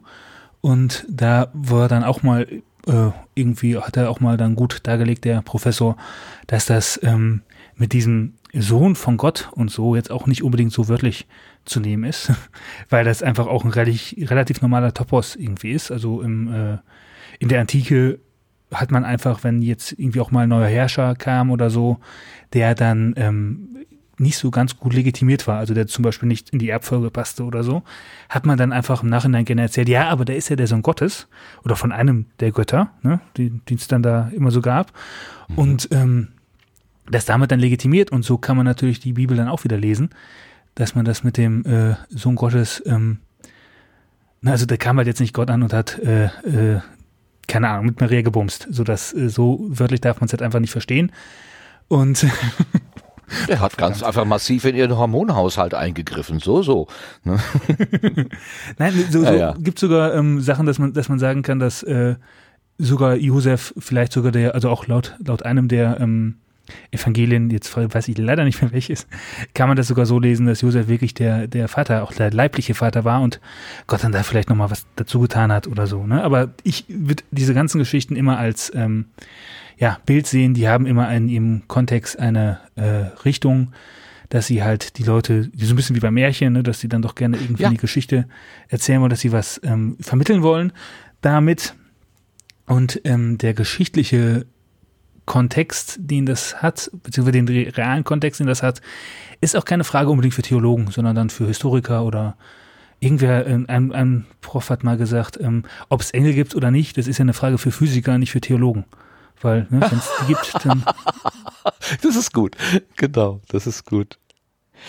und da war dann auch mal äh, irgendwie hat er auch mal dann gut dargelegt, der Professor, dass das ähm, mit diesem Sohn von Gott und so jetzt auch nicht unbedingt so wörtlich zu nehmen ist, weil das einfach auch ein relativ, relativ normaler Topos irgendwie ist. Also im, äh, in der Antike hat man einfach, wenn jetzt irgendwie auch mal ein neuer Herrscher kam oder so, der dann ähm, nicht so ganz gut legitimiert war, also der zum Beispiel nicht in die Erbfolge passte oder so, hat man dann einfach im Nachhinein gerne erzählt, ja, aber der ist ja der Sohn Gottes oder von einem der Götter, ne, die die es dann da immer so gab. Und ähm, das damit dann legitimiert und so kann man natürlich die Bibel dann auch wieder lesen, dass man das mit dem äh, Sohn Gottes, ähm, na, also da kam halt jetzt nicht Gott an und hat, äh, äh, keine Ahnung, mit Maria gebumst, so dass äh, so wörtlich darf man es halt einfach nicht verstehen. Und Er hat ganz einfach massiv in ihren Hormonhaushalt eingegriffen. So, so. Ne? Nein, so, so Ja, ja. gibt sogar ähm, Sachen, dass man, dass man sagen kann, dass äh, sogar Josef vielleicht sogar der, also auch laut, laut einem der ähm, Evangelien, jetzt weiß ich leider nicht mehr welches, kann man das sogar so lesen, dass Josef wirklich der, der Vater, auch der leibliche Vater war und Gott dann da vielleicht nochmal was dazu getan hat oder so. Ne? Aber ich würde diese ganzen Geschichten immer als ähm, ja, Bild sehen, die haben immer in ihrem Kontext eine äh, Richtung, dass sie halt die Leute, die so ein bisschen wie bei Märchen, ne, dass sie dann doch gerne irgendwie Ja. die Geschichte erzählen wollen, dass sie was ähm, vermitteln wollen damit. Und ähm, der geschichtliche Kontext, den das hat, beziehungsweise den re- realen Kontext, den das hat, ist auch keine Frage unbedingt für Theologen, sondern dann für Historiker oder irgendwer, äh, ein, ein Prof hat mal gesagt, ähm, ob es Engel gibt oder nicht, das ist ja eine Frage für Physiker, nicht für Theologen. Weil, ne, wenn es die gibt, dann Das ist gut. Genau, das ist gut.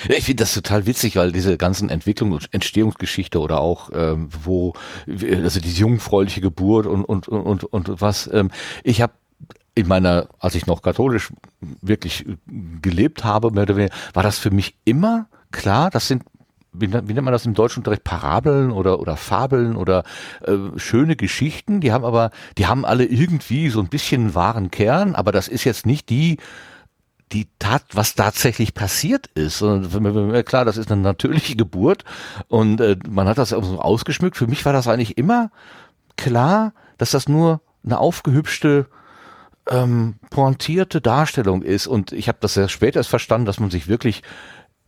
Ja, ich finde das total witzig, weil diese ganzen Entwicklung und Entstehungsgeschichte oder auch ähm, wo also die jungfräuliche Geburt und und und und was ähm, ich habe in meiner als ich noch katholisch wirklich gelebt habe mehr oder weniger, war das für mich immer klar, das sind wie, wie nennt man das im Deutschunterricht Parabeln oder oder Fabeln oder äh, schöne Geschichten, die haben aber die haben alle irgendwie so ein bisschen einen wahren Kern, aber das ist jetzt nicht die die Tat, was tatsächlich passiert ist. Und klar, das ist eine natürliche Geburt und äh, man hat das so ausgeschmückt. Für mich war das eigentlich immer klar, dass das nur eine aufgehübschte, ähm, pointierte Darstellung ist. Und ich habe das sehr spät erst verstanden, dass man sich wirklich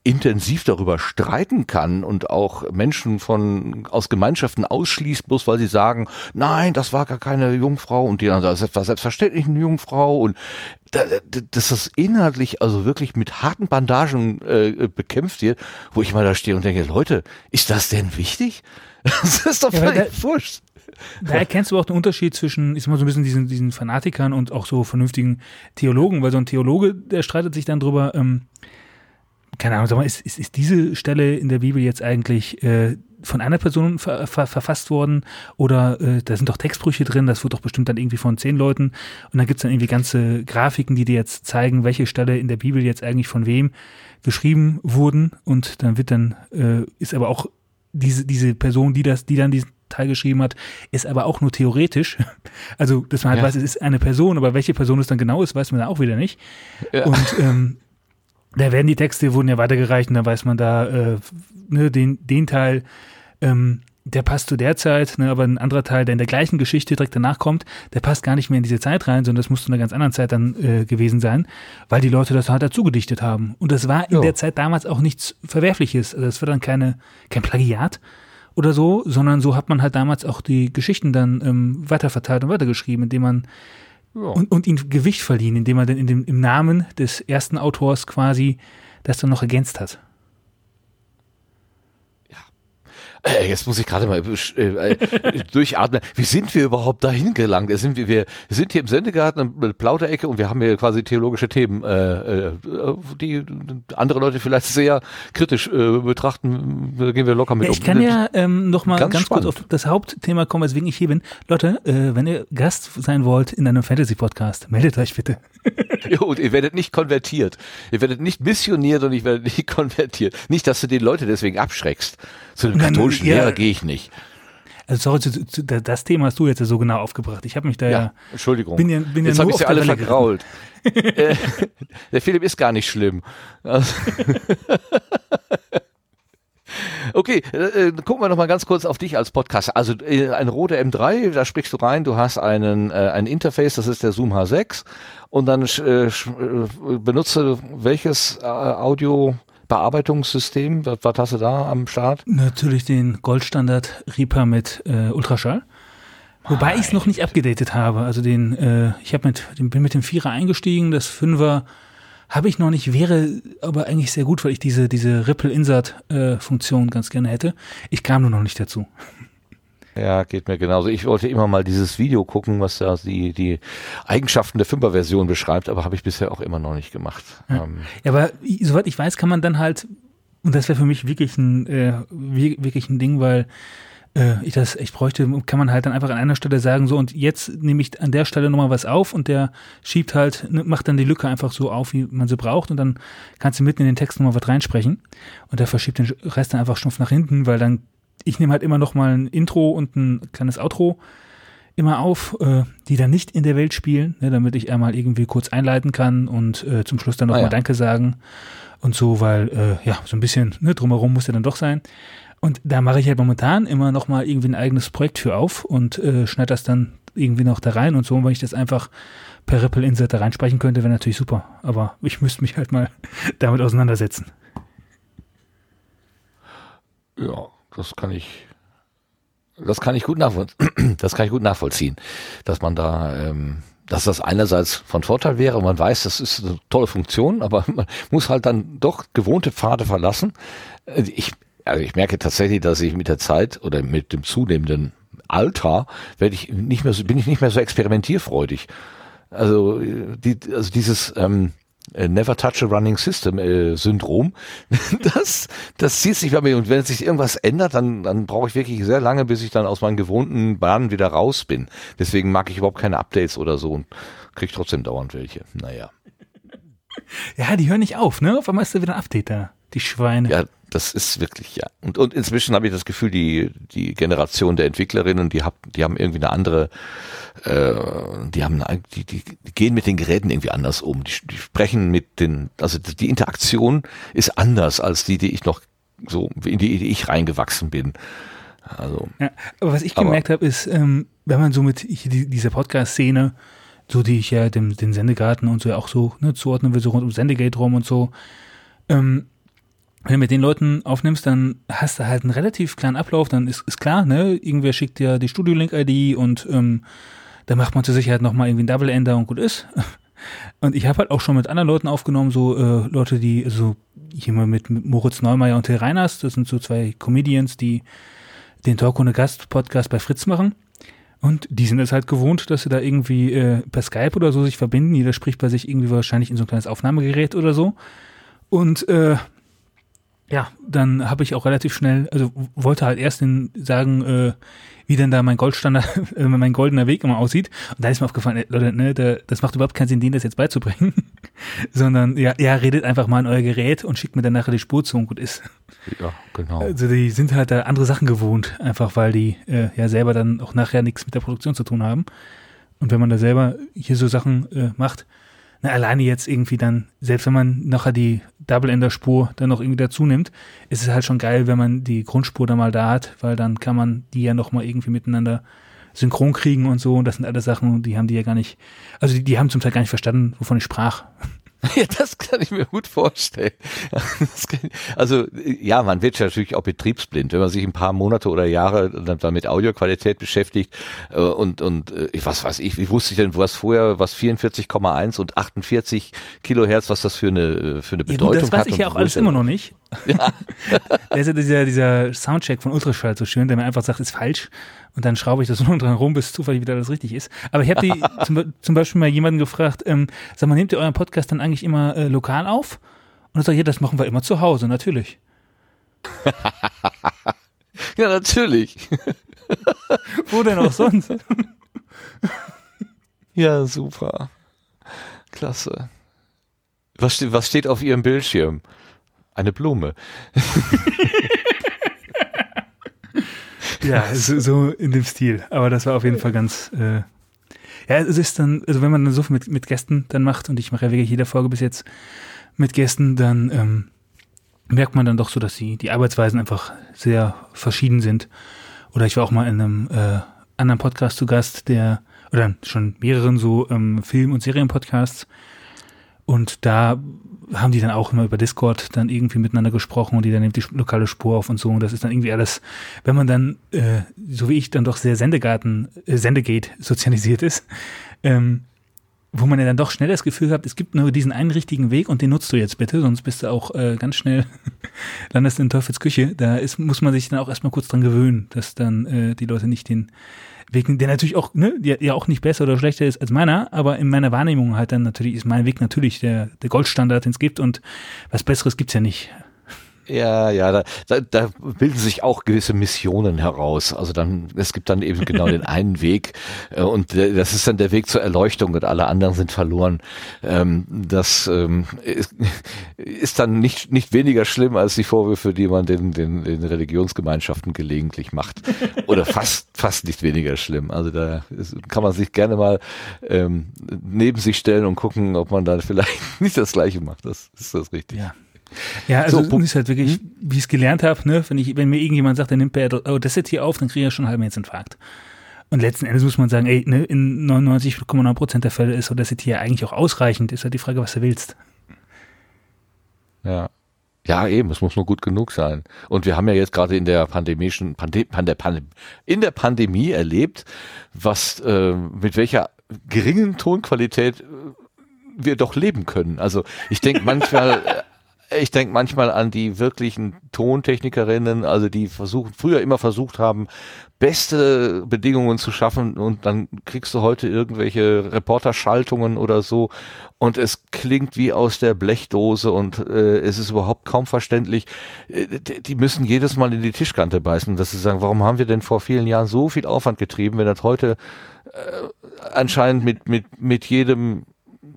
intensiv darüber streiten kann und auch Menschen von aus Gemeinschaften ausschließt, bloß weil sie sagen, nein, das war gar keine Jungfrau und die dann sagen, das war selbstverständlich eine Jungfrau und dass das inhaltlich also wirklich mit harten Bandagen äh, bekämpft wird, wo ich mal da stehe und denke, Leute, ist das denn wichtig? Das ist doch völlig ja, wurscht. Da erkennst du auch den Unterschied zwischen, ist mal so ein bisschen diesen, diesen Fanatikern und auch so vernünftigen Theologen, weil so ein Theologe, der streitet sich dann drüber, ähm, keine Ahnung, sag mal, ist, ist, ist diese Stelle in der Bibel jetzt eigentlich äh, von einer Person ver, ver, verfasst worden oder äh, da sind doch Textbrüche drin, das wird doch bestimmt dann irgendwie von zehn Leuten und dann gibt's dann irgendwie ganze Grafiken, die dir jetzt zeigen, welche Stelle in der Bibel jetzt eigentlich von wem geschrieben wurden und dann wird dann, äh, ist aber auch diese, diese Person, die das, die dann diesen Teil geschrieben hat, ist aber auch nur theoretisch. Also, dass man halt ja. weiß, es ist eine Person, aber welche Person es dann genau ist, weiß man da auch wieder nicht. Ja. Und ähm, da werden die Texte, wurden ja weitergereicht und da weiß man da, äh, ne, den, den Teil, ähm, der passt zu der Zeit, ne, aber ein anderer Teil, der in der gleichen Geschichte direkt danach kommt, der passt gar nicht mehr in diese Zeit rein, sondern das muss zu einer ganz anderen Zeit dann äh, gewesen sein, weil die Leute das halt dazu gedichtet haben. Und das war in jo. der Zeit damals auch nichts Verwerfliches. Also das war dann keine, kein Plagiat oder so, sondern so hat man halt damals auch die Geschichten dann ähm, weiterverteilt und weitergeschrieben, indem man und, und ihnen Gewicht verliehen, indem man dann in dem, im Namen des ersten Autors quasi das dann noch ergänzt hat. Äh, jetzt muss ich gerade mal äh, äh, durchatmen. Wie sind wir überhaupt dahin gelangt? Sind wir, wir sind hier im Sendegarten, eine Plauderecke und wir haben hier quasi theologische Themen, äh, äh, die andere Leute vielleicht sehr kritisch äh, betrachten. Da gehen wir locker mit ja, ich um. Ich kann ja ähm, noch mal ganz, ganz kurz auf das Hauptthema kommen, weswegen ich hier bin. Leute, äh, wenn ihr Gast sein wollt in einem Fantasy-Podcast, meldet euch bitte. jo, und ihr werdet nicht konvertiert. Ihr werdet nicht missioniert und ich werde nicht konvertiert. Nicht, dass du die Leute deswegen abschreckst. Zu einem katholischen ja, Lehrer gehe ich nicht. Also sorry, das Thema hast du jetzt so genau aufgebracht. Ich habe mich da ja, ja Entschuldigung. Bin ja, bin jetzt ja habe ich sie alle vergrault. äh, der Philipp ist gar nicht schlimm. Also Okay, äh, äh, gucken wir noch mal ganz kurz auf dich als Podcaster. Also äh, ein roter M3, da sprichst du rein, du hast einen äh, ein Interface, das ist der Zoom H6 und dann äh, äh, benutze welches äh, Audio Bearbeitungssystem? Was, was hast du da am Start? Natürlich den Goldstandard Reaper mit äh, Ultraschall. Wobei ich es noch nicht abgedatet habe. Also den, äh, ich habe mit, bin mit dem Vierer eingestiegen, das Fünfer habe ich noch nicht, wäre aber eigentlich sehr gut, weil ich diese, diese Ripple-Insert-Funktion äh, ganz gerne hätte. Ich kam nur noch nicht dazu. Ja, geht mir genauso. Ich wollte immer mal dieses Video gucken, was da die, die Eigenschaften der Fünfer-Version beschreibt, aber habe ich bisher auch immer noch nicht gemacht. Ja. Ähm. ja, aber soweit ich weiß, kann man dann halt, und das wäre für mich wirklich ein, äh, wirklich ein Ding, weil äh, ich das echt bräuchte, kann man halt dann einfach an einer Stelle sagen, so und jetzt nehme ich an der Stelle nochmal was auf und der schiebt halt, ne, macht dann die Lücke einfach so auf, wie man sie braucht und dann kannst du mitten in den Text nochmal was reinsprechen und der verschiebt den Rest dann einfach stumpf nach hinten, weil dann, ich nehme halt immer nochmal ein Intro und ein kleines Outro immer auf, äh, die dann nicht in der Welt spielen, ne, damit ich einmal irgendwie kurz einleiten kann und äh, zum Schluss dann nochmal ah, ja. Danke sagen und so, weil äh, ja, so ein bisschen ne, drumherum muss ja dann doch sein. Und da mache ich halt momentan immer noch mal irgendwie ein eigenes Projekt für auf und äh, schneide das dann irgendwie noch da rein und so. Und wenn ich das einfach per Ripple Insert da reinsprechen könnte, wäre natürlich super. Aber ich müsste mich halt mal damit auseinandersetzen. Ja, das kann ich, das kann ich gut nachvollziehen. Das kann ich gut nachvollziehen, dass man da, ähm, dass das einerseits von Vorteil wäre. Man weiß, das ist eine tolle Funktion, aber man muss halt dann doch gewohnte Pfade verlassen. Äh, ich, also ich merke tatsächlich, dass ich mit der Zeit oder mit dem zunehmenden Alter werde ich nicht mehr so, bin ich nicht mehr so experimentierfreudig. Also, die, also dieses ähm, äh, Never Touch a Running System äh, Syndrom, das, das zieht sich bei mir und wenn sich irgendwas ändert, dann, dann brauche ich wirklich sehr lange, bis ich dann aus meinen gewohnten Bahnen wieder raus bin. Deswegen mag ich überhaupt keine Updates oder so und kriege trotzdem dauernd welche. Naja. Ja, die hören nicht auf, ne? Auf einmal ist da wieder ein Update da. Die Schweine. Ja, das ist wirklich, ja. Und, und inzwischen habe ich das Gefühl, die, die Generation der Entwicklerinnen, die, hab, die haben irgendwie eine andere, äh, die haben, die, die, die gehen mit den Geräten irgendwie anders um. Die, die sprechen mit den, also die Interaktion ist anders als die, die ich noch so, in die, die ich reingewachsen bin. Also. Ja, aber was ich gemerkt habe, ist, ähm, wenn man so mit dieser Podcast-Szene, so die ich ja dem, den Sendegarten und so ja auch so ne, zuordnen will, so rund um Sendegate rum und so, ähm, wenn du mit den Leuten aufnimmst, dann hast du halt einen relativ kleinen Ablauf, dann ist, ist klar, ne, irgendwer schickt dir die Studio-Link-ID und ähm, dann macht man zur Sicherheit nochmal irgendwie ein Double-Ender und gut ist. Und ich habe halt auch schon mit anderen Leuten aufgenommen, so äh, Leute, die, also jemand mit, mit Moritz Neumeier und Till Reiners, das sind so zwei Comedians, die den Talk ohne Gast Podcast bei Fritz machen. Und die sind es halt gewohnt, dass sie da irgendwie äh, per Skype oder so sich verbinden. Jeder spricht bei sich irgendwie wahrscheinlich in so ein kleines Aufnahmegerät oder so. Und äh, ja, dann habe ich auch relativ schnell, also wollte halt erst den sagen, äh, wie denn da mein Goldstandard, äh, mein goldener Weg immer aussieht. Und da ist mir aufgefallen, äh, Leute, ne, da, das macht überhaupt keinen Sinn, denen das jetzt beizubringen. Sondern ja, ja, redet einfach mal in euer Gerät und schickt mir dann nachher die Spur zu und gut ist. Ja, genau. Also die sind halt da andere Sachen gewohnt, einfach weil die äh, ja selber dann auch nachher nichts mit der Produktion zu tun haben. Und wenn man da selber hier so Sachen äh, macht, na, alleine jetzt irgendwie dann, selbst wenn man nachher die Double-Ender-Spur dann noch irgendwie dazu nimmt, ist es halt schon geil, wenn man die Grundspur da mal da hat, weil dann kann man die ja nochmal irgendwie miteinander synchron kriegen und so. Und das sind alle Sachen, die haben die ja gar nicht, also die, die haben zum Teil gar nicht verstanden, wovon ich sprach. Ja, das kann ich mir gut vorstellen. Also ja, man wird natürlich auch betriebsblind, wenn man sich ein paar Monate oder Jahre dann mit Audioqualität beschäftigt äh, und und äh, was weiß ich, wie wusste ich denn, was vorher, was 44,1 und 48 Kilohertz, was das für eine für eine Bedeutung ja, gut, das weiß hat. ich ja auch alles immer noch nicht. Ja. da ist ja dieser, dieser Soundcheck von Ultraschall so schön, der mir einfach sagt, ist falsch. Und dann schraube ich das nur dran rum, bis zufällig wieder alles richtig ist. Aber ich habe die zum, zum, Beispiel mal jemanden gefragt, ähm, sag mal, nehmt ihr euren Podcast dann eigentlich immer äh, lokal auf? Und er sagt, ja, das machen wir immer zu Hause, natürlich. ja, natürlich. Wo denn auch sonst? ja, super. Klasse. Was, was steht auf Ihrem Bildschirm? Eine Blume. Ja, so, so, in dem Stil. Aber das war auf jeden Fall ganz. Äh, ja, es ist dann, also wenn man dann so viel mit, mit Gästen dann macht, und ich mache ja wirklich jede Folge bis jetzt mit Gästen, dann ähm, merkt man dann doch so, dass die, die Arbeitsweisen einfach sehr verschieden sind. Oder ich war auch mal in einem äh, anderen Podcast zu Gast, der, oder schon mehreren so ähm, Film- und Serienpodcasts. Und da haben die dann auch immer über Discord dann irgendwie miteinander gesprochen und die dann nimmt die lokale Spur auf und so. Und das ist dann irgendwie alles, wenn man dann, äh, so wie ich, dann doch sehr Sendegarten, äh, Sendegate sozialisiert ist, ähm, wo man ja dann doch schnell das Gefühl hat, es gibt nur diesen einen richtigen Weg und den nutzt du jetzt bitte, sonst bist du auch äh, ganz schnell, landest in Teufels Küche. Da ist, muss man sich dann auch erstmal kurz dran gewöhnen, dass dann äh, die Leute nicht den Weg, der natürlich auch, ne, ja auch nicht besser oder schlechter ist als meiner, aber in meiner Wahrnehmung halt dann natürlich ist mein Weg natürlich der, der Goldstandard, den es gibt und was Besseres gibt's ja nicht. Ja, ja, da, da, da bilden sich auch gewisse Missionen heraus. Also dann, es gibt dann eben genau den einen Weg äh, und das ist dann der Weg zur Erleuchtung und alle anderen sind verloren. Ähm, das ähm, ist, ist dann nicht, nicht weniger schlimm als die Vorwürfe, die man den, den, den Religionsgemeinschaften gelegentlich macht. Oder fast, fast nicht weniger schlimm. Also da ist, kann man sich gerne mal ähm, neben sich stellen und gucken, ob man dann vielleicht nicht das Gleiche macht. Das ist das richtig. Ja. Ja, also so, ist halt wirklich, hm? wie ich es gelernt habe, ne, wenn ich, wenn mir irgendjemand sagt, der nimmt bei Audacity auf, dann kriege ich ja schon einen halben Herzinfarkt. Und letzten Endes muss man sagen, ey, ne, in 99,9 Prozent der Fälle ist Audacity ja eigentlich auch ausreichend. Ist halt die Frage, was du willst. Ja. Ja, eben, es muss nur gut genug sein. Und wir haben ja jetzt gerade in der pandemischen, Pande, Pande, Pande, in der Pandemie erlebt, was, äh, mit welcher geringen Tonqualität äh, wir doch leben können. Also ich denke manchmal, ich denke manchmal an die wirklichen Tontechnikerinnen, also die versuchen, früher immer versucht haben, beste Bedingungen zu schaffen und dann kriegst du heute irgendwelche Reporterschaltungen oder so und es klingt wie aus der Blechdose und äh, es ist überhaupt kaum verständlich. Äh, die müssen jedes Mal in die Tischkante beißen, dass sie sagen, warum haben wir denn vor vielen Jahren so viel Aufwand getrieben, wenn das heute äh, anscheinend mit, mit, mit jedem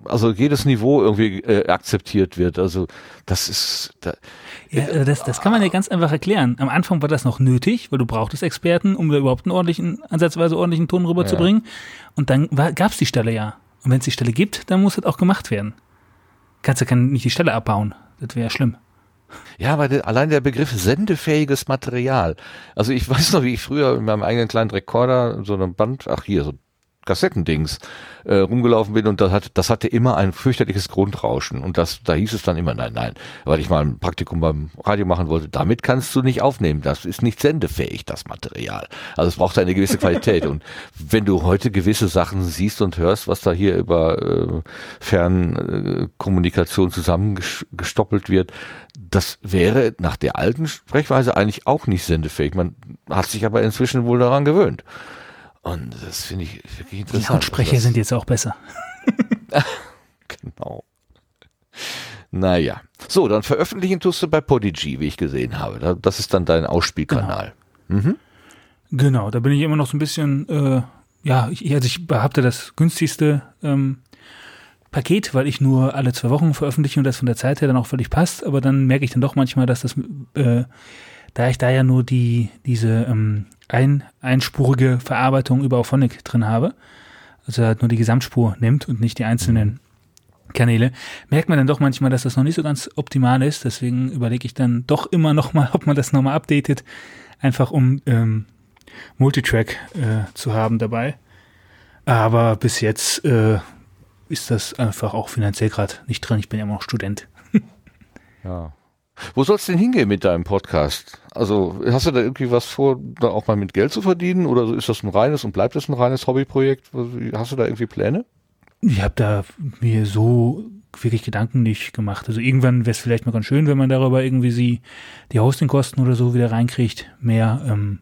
also jedes Niveau irgendwie äh, akzeptiert wird. Also das ist. Da, ja, äh, das, das kann man ja ganz einfach erklären. Am Anfang war das noch nötig, weil du brauchtest Experten, um da überhaupt einen ordentlichen, ansatzweise ordentlichen Ton rüberzubringen. Ja. Und dann gab es die Stelle ja. Und wenn es die Stelle gibt, dann muss das auch gemacht werden. Kannst du ja nicht die Stelle abbauen. Das wäre ja schlimm. Ja, aber der, allein der Begriff sendefähiges Material. Also ich weiß noch, wie ich früher in meinem eigenen kleinen Rekorder so einem Band, ach hier, so Kassettendings äh, rumgelaufen bin und das, hat, das hatte immer ein fürchterliches Grundrauschen und das, da hieß es dann immer, nein, nein, weil ich mal ein Praktikum beim Radio machen wollte, damit kannst du nicht aufnehmen, das ist nicht sendefähig, das Material. Also es braucht eine gewisse Qualität und wenn du heute gewisse Sachen siehst und hörst, was da hier über äh, Fernkommunikation zusammengestoppelt wird, das wäre nach der alten Sprechweise eigentlich auch nicht sendefähig. Man hat sich aber inzwischen wohl daran gewöhnt. Und das finde ich wirklich interessant. Die Lautsprecher das, sind jetzt auch besser. genau. Naja. So, dann veröffentlichen tust du bei Podigy, wie ich gesehen habe. Das ist dann dein Ausspielkanal. Genau, mhm. genau da bin ich immer noch so ein bisschen, äh, ja, ich, also ich behaupte das günstigste ähm, Paket, weil ich nur alle zwei Wochen veröffentliche und das von der Zeit her dann auch völlig passt. Aber dann merke ich dann doch manchmal, dass das, äh, da ich da ja nur die, diese ähm, ein, einspurige Verarbeitung über Auphonic drin habe, also halt nur die Gesamtspur nimmt und nicht die einzelnen Kanäle, merkt man dann doch manchmal, dass das noch nicht so ganz optimal ist. Deswegen überlege ich dann doch immer noch mal, ob man das nochmal updatet, einfach um ähm, Multitrack äh, zu haben dabei. Aber bis jetzt äh, ist das einfach auch finanziell gerade nicht drin. Ich bin ja immer noch Student. ja. Wo soll es denn hingehen mit deinem Podcast? Also hast du da irgendwie was vor, da auch mal mit Geld zu verdienen? Oder ist das ein reines und bleibt das ein reines Hobbyprojekt? Hast du da irgendwie Pläne? Ich habe da mir so wirklich Gedanken nicht gemacht. Also irgendwann wäre es vielleicht mal ganz schön, wenn man darüber irgendwie sie die Hostingkosten oder so wieder reinkriegt. Mehr ähm,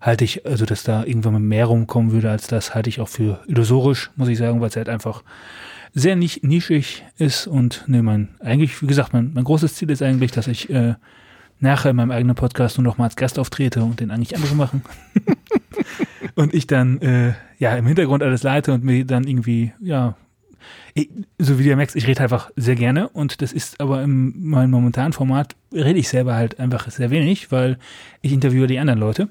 halte ich, also dass da irgendwann mal mehr rumkommen würde als das, halte ich auch für illusorisch, muss ich sagen, weil es halt einfach sehr nicht nischig ist und ne, mein, eigentlich, wie gesagt, mein, mein großes Ziel ist eigentlich, dass ich äh, nachher in meinem eigenen Podcast nur noch mal als Gast auftrete und den eigentlich andere machen. und ich dann äh, ja im Hintergrund alles leite und mir dann irgendwie, ja, ich, so wie du ja merkst, ich rede einfach sehr gerne und das ist aber in meinem momentanen Format rede ich selber halt einfach sehr wenig, weil ich interviewe die anderen Leute.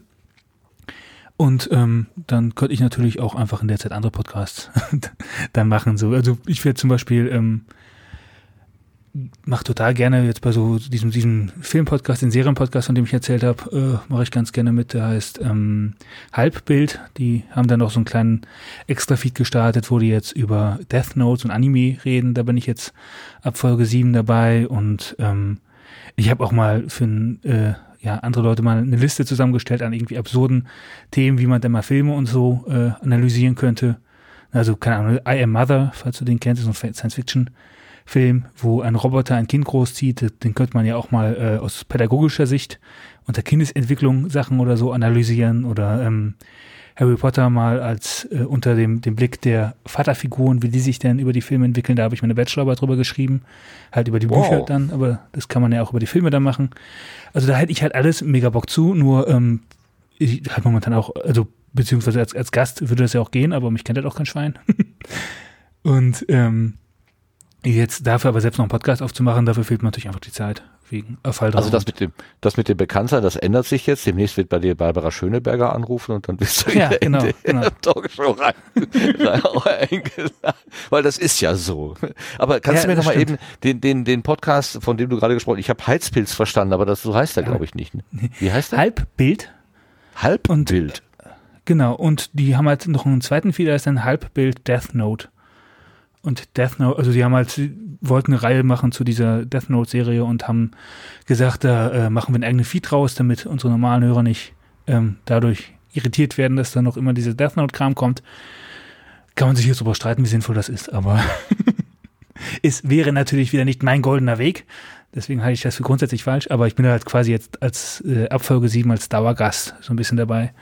Und ähm, dann könnte ich natürlich auch einfach in der Zeit andere Podcasts dann machen. So. Also ich werde zum Beispiel ähm, mache total gerne jetzt bei so diesem, diesem Filmpodcast, den Serienpodcast, von dem ich erzählt habe, äh, mache ich ganz gerne mit. Der heißt ähm, Halbbild. Die haben dann noch so einen kleinen Extra-Feed gestartet, wo die jetzt über Death Notes und Anime reden. Da bin ich jetzt ab Folge 7 dabei und ähm, ich habe auch mal für ein äh, ja, andere Leute mal eine Liste zusammengestellt an irgendwie absurden Themen, wie man denn mal Filme und so äh, analysieren könnte. Also, keine Ahnung, I Am Mother, falls du den kennst, ist ein Science-Fiction-Film, wo ein Roboter ein Kind großzieht. Den könnte man ja auch mal äh, aus pädagogischer Sicht unter Kindesentwicklung Sachen oder so analysieren oder ähm, Harry Potter mal als äh, unter dem, dem Blick der Vaterfiguren, wie die sich denn über die Filme entwickeln. Da habe ich meine Bachelorarbeit drüber geschrieben, halt über die wow. Bücher dann, aber das kann man ja auch über die Filme dann machen. Also da hätte ich halt alles mega Bock zu, nur ähm, ich halt momentan auch, also beziehungsweise als, als Gast würde das ja auch gehen, aber mich kennt halt auch kein Schwein. Und ähm, jetzt dafür aber selbst noch einen Podcast aufzumachen, dafür fehlt mir natürlich einfach die Zeit wegen Fall Also das mit dem, das mit dem Bekanntsein, das ändert sich jetzt. Demnächst wird bei dir Barbara Schöneberger anrufen und dann bist du ja, genau, in genau. Talkshow rein, eingeladen. Weil das ist ja so. Aber kannst ja, du mir nochmal eben den, den, den Podcast, von dem du gerade gesprochen hast, ich habe Heizpilz verstanden, aber das so heißt er, glaube ich, nicht. Ne? Wie heißt der? Halbbild. Halbbild. Genau, und die haben halt noch einen zweiten Feed, der ist ein Halbbild Death Note und Death Note, also die haben halt, wollten eine Reihe machen zu dieser Death Note-Serie und haben gesagt, da äh, machen wir einen eigenen Feed raus, damit unsere normalen Hörer nicht ähm, dadurch irritiert werden, dass da noch immer diese Death Note-Kram kommt. Kann man sich jetzt darüber streiten, wie sinnvoll das ist, aber es wäre natürlich wieder nicht mein goldener Weg. Deswegen halte ich das für grundsätzlich falsch, aber ich bin halt quasi jetzt als äh, Abfolge 7 als Dauergast so ein bisschen dabei.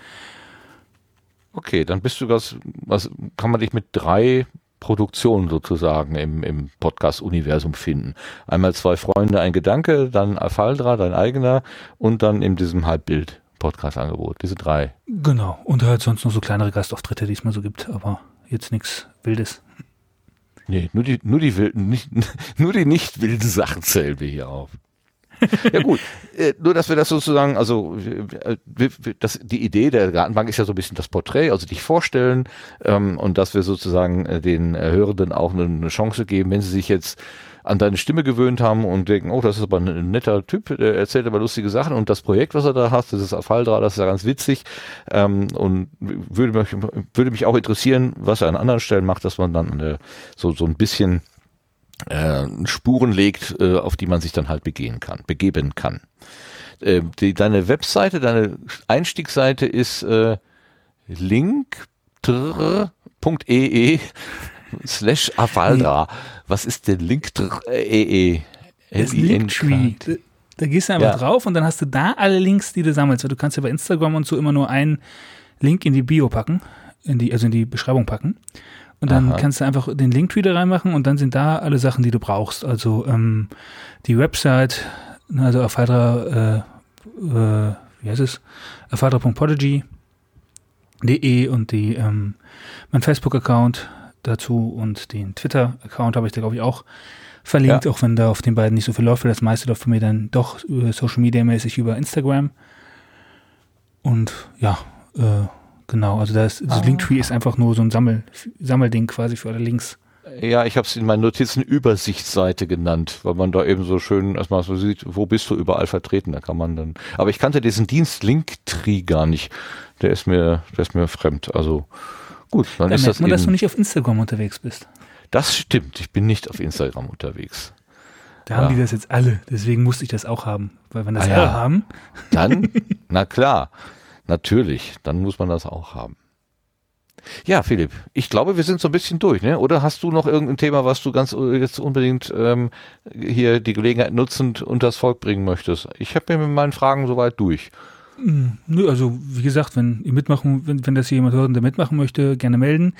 Okay, dann bist du das, was kann man dich mit drei Produktion sozusagen im, im Podcast-Universum finden. Einmal zwei Freunde, ein Gedanke, dann Afaldra, dein eigener und dann in diesem Halbbild-Podcast-Angebot. Diese drei. Genau. Und halt sonst noch so kleinere Gastauftritte, die es mal so gibt, aber jetzt nichts Wildes. Nee, nur die, nur die wilden, nicht, nur die nicht wilden Sachen zählen wir hier auf. ja gut, äh, nur dass wir das sozusagen, also das, die Idee der Gartenbank ist ja so ein bisschen das Porträt, also dich vorstellen ähm, und dass wir sozusagen äh, den Hörenden auch eine, eine Chance geben, wenn sie sich jetzt an deine Stimme gewöhnt haben und denken, oh, das ist aber ein netter Typ, der erzählt aber lustige Sachen und das Projekt, was er da hat, das ist Afaldra, das ist ja ganz witzig ähm, und würde mich, würde mich auch interessieren, was er an anderen Stellen macht, dass man dann äh, so, so ein bisschen äh, Spuren legt, äh, auf die man sich dann halt begehen kann, begeben kann. Äh, die, deine Webseite, deine Einstiegsseite ist äh, link.ee slash Avaldra. Was ist denn link.ee? Das Linktree. Da, gehst du einfach Ja. drauf und dann hast du da alle Links, die du sammelst. Du kannst ja bei Instagram und so immer nur einen Link in die Bio packen, in die, also in die Beschreibung packen. Und dann Aha. kannst du einfach den Linktree da reinmachen und dann sind da alle Sachen, die du brauchst. Also ähm, die Website, ne, also Afadra, äh, äh, wie heißt es? afadra.podigy.de und die, ähm, mein Facebook-Account dazu und den Twitter-Account habe ich da, glaube ich, auch verlinkt, auch wenn da auf den beiden nicht so viel läuft, weil das meiste läuft für mich dann doch äh, Social Media mäßig über Instagram. Und ja, äh, genau, also das, das Linktree ist einfach nur so ein Sammel, Sammelding quasi für alle Links. Ja, ich habe es in meinen Notizen Übersichtsseite genannt, weil man da eben so schön erstmal so sieht, wo bist du überall vertreten. Da kann man dann. Aber ich kannte diesen Dienst Linktree gar nicht. Der ist mir, der ist mir fremd. Also gut, dann Da ist merkt das man, dass du nicht auf Instagram unterwegs bist. Das stimmt. Ich bin nicht auf Instagram unterwegs. Da haben Ja. die das jetzt alle, deswegen musste ich das auch haben. Weil wenn das Ah, ja. alle haben, Dann, na klar, natürlich, dann muss man das auch haben. Ja, Philipp, ich glaube, wir sind so ein bisschen durch, ne? Oder hast du noch irgendein Thema, was du ganz äh, jetzt unbedingt ähm, hier die Gelegenheit nutzend unters Volk bringen möchtest? Ich habe mir mit meinen Fragen soweit durch. Nö, also wie gesagt, wenn ihr mitmachen, wenn, wenn das hier jemand hört der mitmachen möchte, gerne melden.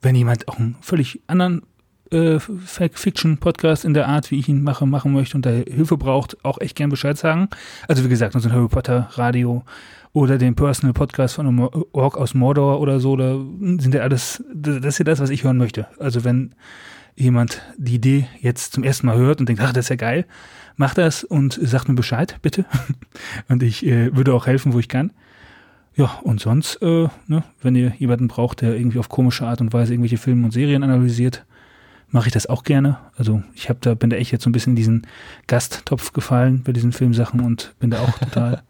Wenn jemand auch einen völlig anderen äh, Fiction-Podcast in der Art, wie ich ihn mache, machen möchte und da Hilfe braucht, auch echt gern Bescheid sagen. Also wie gesagt, unser Harry Potter Radio oder den Personal Podcast von Ork aus Mordor oder so, da sind ja alles, das ist ja das, was ich hören möchte. Also wenn jemand die Idee jetzt zum ersten Mal hört und denkt, ach, das ist ja geil, macht das und sagt mir Bescheid, bitte. und ich äh, würde auch helfen, wo ich kann. Ja, und sonst, äh, ne, wenn ihr jemanden braucht, der irgendwie auf komische Art und Weise irgendwelche Filme und Serien analysiert, mache ich das auch gerne. Also ich habe da, bin da echt jetzt so ein bisschen in diesen Gasttopf gefallen bei diesen Filmsachen und bin da auch total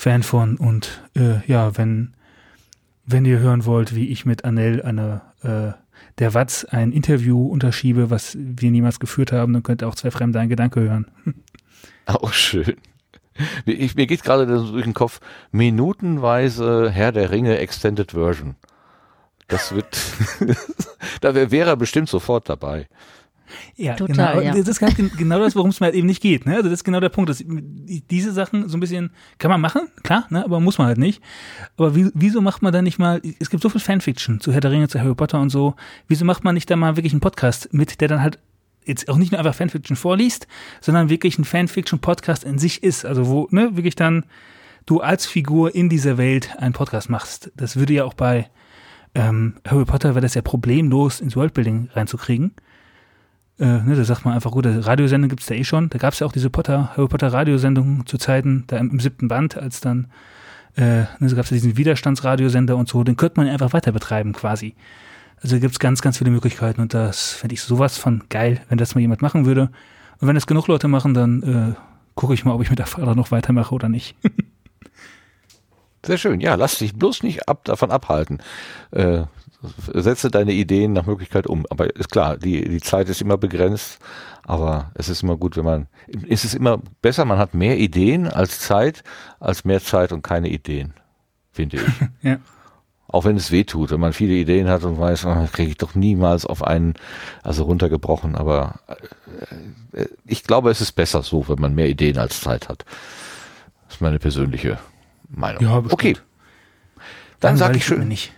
Fan von. Und äh, ja, wenn, wenn ihr hören wollt, wie ich mit Anel eine äh, der Watz ein Interview unterschiebe, was wir niemals geführt haben, dann könnt ihr auch zwei Fremde ein Gedanke hören. Auch schön. Ich, mir geht gerade durch den Kopf, minutenweise Herr der Ringe Extended Version. Das wird, da wär, wäre er bestimmt sofort dabei. Ja, Total, genau. ja. Das ist halt gen- genau das, worum es mir halt eben nicht geht. Ne? Also das ist genau der Punkt. Dass diese Sachen so ein bisschen kann man machen, klar, ne? aber muss man halt nicht. Aber wie, wieso macht man dann nicht mal? Es gibt so viel Fanfiction zu Herr der Ringe, zu Harry Potter und so. Wieso macht man nicht da mal wirklich einen Podcast mit, der dann halt jetzt auch nicht nur einfach Fanfiction vorliest, sondern wirklich ein Fanfiction-Podcast in sich ist. Also wo ne wirklich dann du als Figur in dieser Welt einen Podcast machst. Das würde ja auch bei ähm, Harry Potter wäre das ja problemlos ins Worldbuilding reinzukriegen. Äh, ne, da sagt man einfach, gut, Radiosendung gibt's da eh schon. Da gab's ja auch diese Potter, Harry Potter Radiosendung zu Zeiten, da im, im siebten Band, als dann, äh, ne, so gab's ja diesen Widerstandsradiosender und so, den könnte man einfach weiter betreiben quasi. Also gibt's ganz, ganz viele Möglichkeiten und das fände ich sowas von geil, wenn das mal jemand machen würde. Und wenn das genug Leute machen, dann äh, gucke ich mal, ob ich mit der Fahrer noch weitermache oder nicht. Sehr schön. Ja, lass dich bloß nicht ab, davon abhalten. Äh, setze deine Ideen nach Möglichkeit um. Aber ist klar, die, die Zeit ist immer begrenzt. Aber es ist immer gut, wenn man, es ist immer besser, man hat mehr Ideen als Zeit, als mehr Zeit und keine Ideen. Finde ich. Ja. Auch wenn es weh tut, wenn man viele Ideen hat und weiß, oh, kriege ich doch niemals auf einen, also runtergebrochen. Aber äh, äh, ich glaube, es ist besser so, wenn man mehr Ideen als Zeit hat. Das ist meine persönliche Meinung. Ja, bestimmt. okay. Dann sage Langweilig ich schön, nicht.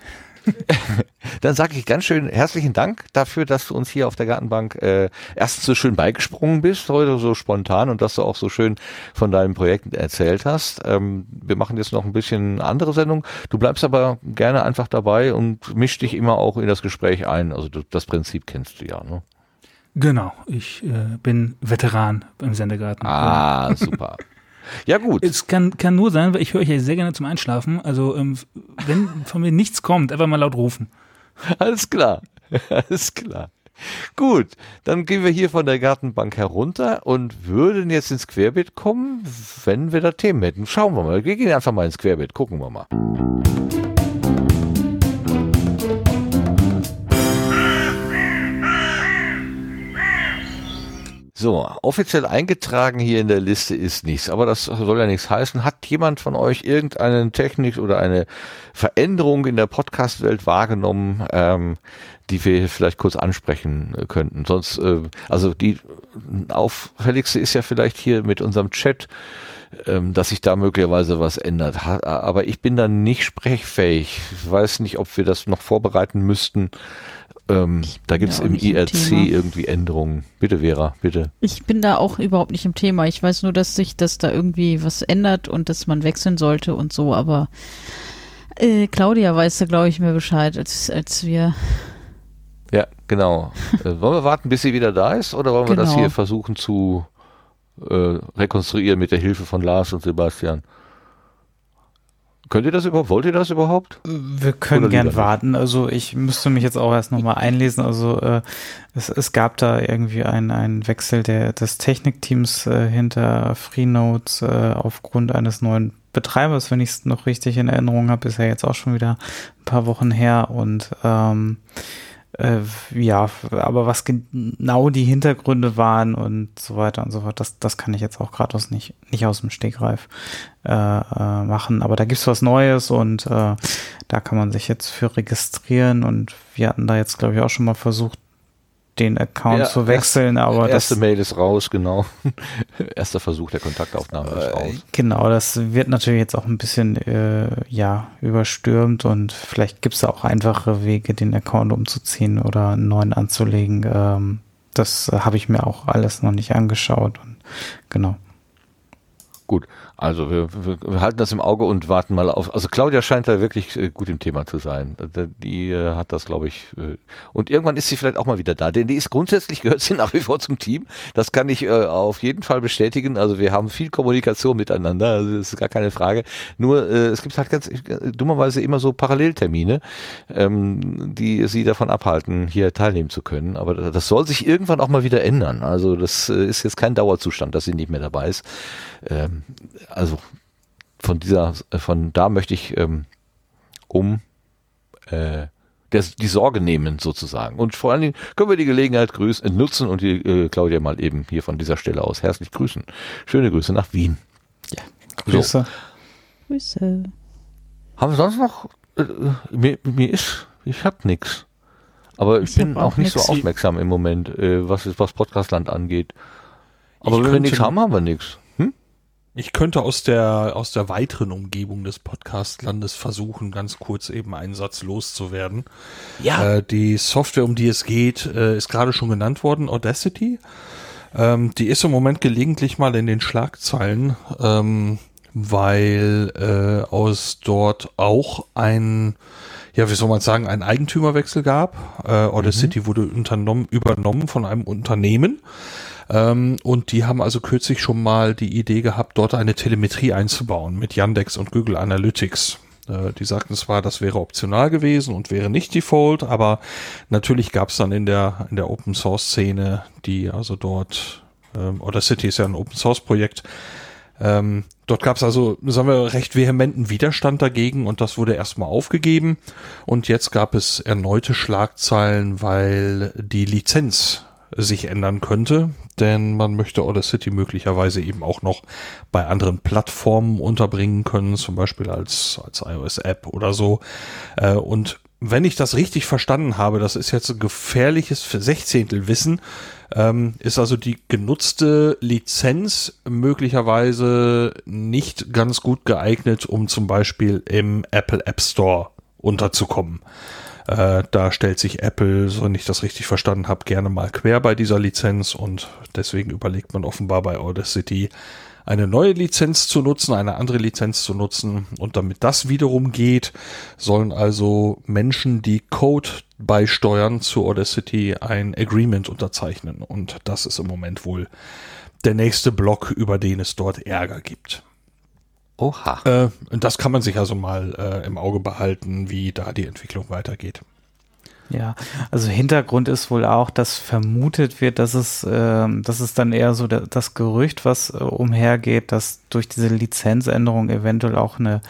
Dann sage ich ganz schön herzlichen Dank dafür, dass du uns hier auf der Gartenbank äh, erstens so schön beigesprungen bist, heute so spontan und dass du auch so schön von deinem Projekt erzählt hast. Ähm, wir machen jetzt noch ein bisschen andere Sendung. Du bleibst aber gerne einfach dabei und misch dich immer auch in das Gespräch ein. Also du, das Prinzip kennst du ja. Ne? Genau, ich äh, bin Veteran beim Sendegarten. Ah, super. Ja gut. Es kann, kann nur sein, weil ich höre euch ja sehr gerne zum Einschlafen. Also ähm, wenn von mir nichts kommt, einfach mal laut rufen. Alles klar. Alles klar. Gut, dann gehen wir hier von der Gartenbank herunter und würden jetzt ins Querbeet kommen, wenn wir da Themen hätten. Schauen wir mal. Wir gehen einfach mal ins Querbeet. Gucken wir mal. So, offiziell eingetragen hier in der Liste ist nichts, aber das soll ja nichts heißen. Hat jemand von euch irgendeine Technik oder eine Veränderung in der Podcast-Welt wahrgenommen, ähm, die wir vielleicht kurz ansprechen könnten? Sonst, äh, also die auffälligste ist ja vielleicht hier mit unserem Chat, ähm, dass sich da möglicherweise was ändert. Ha aber ich bin da nicht sprechfähig. Ich weiß nicht, ob wir das noch vorbereiten müssten. Ähm, da gibt es im IRC im irgendwie Änderungen. Bitte, Vera, bitte. Ich bin da auch überhaupt nicht im Thema. Ich weiß nur, dass sich das da irgendwie was ändert und dass man wechseln sollte und so, aber äh, Claudia weiß da, glaube ich, mehr Bescheid als, als wir. Ja, genau. äh, wollen wir warten, bis sie wieder da ist oder wollen wir das genau. hier versuchen zu äh, rekonstruieren mit der Hilfe von Lars und Sebastian? Könnt ihr das überhaupt? Wollt ihr das überhaupt? Wir können gern warten. Also ich müsste mich jetzt auch erst nochmal einlesen. Also äh, es, es gab da irgendwie einen Wechsel der, des Technikteams äh, hinter Freenotes äh, aufgrund eines neuen Betreibers, wenn ich es noch richtig in Erinnerung habe, ist ja jetzt auch schon wieder ein paar Wochen her und ähm, äh, ja, aber was genau die Hintergründe waren und so weiter und so fort, das, das kann ich jetzt auch gerade nicht, nicht aus dem Stegreif äh, äh, machen. Aber da gibt's was Neues und äh, da kann man sich jetzt für registrieren und wir hatten da jetzt, glaube ich, auch schon mal versucht, den Account ja, zu wechseln, erst, aber erste das, Mail ist raus, genau. Erster Versuch der Kontaktaufnahme ist äh, raus. Genau, das wird natürlich jetzt auch ein bisschen äh, ja überstürmt und vielleicht gibt es auch einfache Wege, den Account umzuziehen oder einen neuen anzulegen. Ähm, das habe ich mir auch alles noch nicht angeschaut und genau. Gut, also wir, wir, halten das im Auge und warten mal auf. Also Claudia scheint da wirklich äh, gut im Thema zu sein. Die äh, hat das, glaube ich. Äh, und irgendwann ist sie vielleicht auch mal wieder da. Denn die ist grundsätzlich gehört sie nach wie vor zum Team. Das kann ich auf jeden Fall bestätigen. Also wir haben viel Kommunikation miteinander. Also das ist gar keine Frage. Nur es gibt halt ganz dummerweise immer so Paralleltermine, ähm, die sie davon abhalten, hier teilnehmen zu können. Aber das soll sich irgendwann auch mal wieder ändern. Also das ist jetzt kein Dauerzustand, dass sie nicht mehr dabei ist. Also von dieser, von da möchte ich ähm, um äh, der, die Sorge nehmen sozusagen. Und vor allen Dingen können wir die Gelegenheit grüßen, nutzen und die äh, Claudia mal eben hier von dieser Stelle aus herzlich grüßen. Schöne Grüße nach Wien. Ja, Grüße. So. Grüße. Haben wir sonst noch, äh, mir, mir ist, ich hab nix. Aber ich, ich bin auch, auch nicht so aufmerksam im Moment, äh, was, was Podcastland angeht. Aber ich wenn wir nichts haben, haben wir nichts. Ich könnte aus der, aus der weiteren Umgebung des Podcast-Landes versuchen, ganz kurz eben einen Satz loszuwerden. Ja. Äh, die Software, um die es geht, äh, ist gerade schon genannt worden, Audacity. Ähm, die ist im Moment gelegentlich mal in den Schlagzeilen, ähm, weil äh, aus dort auch ein, ja, wie soll man sagen, ein Eigentümerwechsel gab. Äh, Audacity mhm. wurde unternommen, übernommen von einem Unternehmen. Ähm, und die haben also kürzlich schon mal die Idee gehabt, dort eine Telemetrie einzubauen mit Yandex und Google Analytics. Äh, die sagten zwar, das wäre optional gewesen und wäre nicht Default, aber natürlich gab es dann in der, in der Open Source Szene, die also dort, ähm, oder City ist ja ein Open Source Projekt, ähm, dort gab es also, sagen wir, recht vehementen Widerstand dagegen und das wurde erstmal aufgegeben. Und jetzt gab es erneute Schlagzeilen, weil die Lizenz sich ändern könnte, denn man möchte Audacity möglicherweise eben auch noch bei anderen Plattformen unterbringen können, zum Beispiel als, als iOS-App oder so. Äh, und wenn ich das richtig verstanden habe, das ist jetzt ein gefährliches Sechzehntelwissen, ähm, ist also die genutzte Lizenz möglicherweise nicht ganz gut geeignet, um zum Beispiel im Apple App Store unterzukommen. Äh, da stellt sich Apple, so wenn ich das richtig verstanden habe, gerne mal quer bei dieser Lizenz und deswegen überlegt man offenbar bei Audacity eine neue Lizenz zu nutzen, eine andere Lizenz zu nutzen. Und damit das wiederum geht, sollen also Menschen, die Code beisteuern zu Audacity, ein Agreement unterzeichnen. Und das ist im Moment wohl der nächste Block, über den es dort Ärger gibt. Oha. Äh, das kann man sich also mal äh, im Auge behalten, wie da die Entwicklung weitergeht. Ja, also Hintergrund ist wohl auch, dass vermutet wird, dass es, äh, dass es dann eher so da, das Gerücht, was äh, umhergeht, dass durch diese Lizenzänderung eventuell auch eine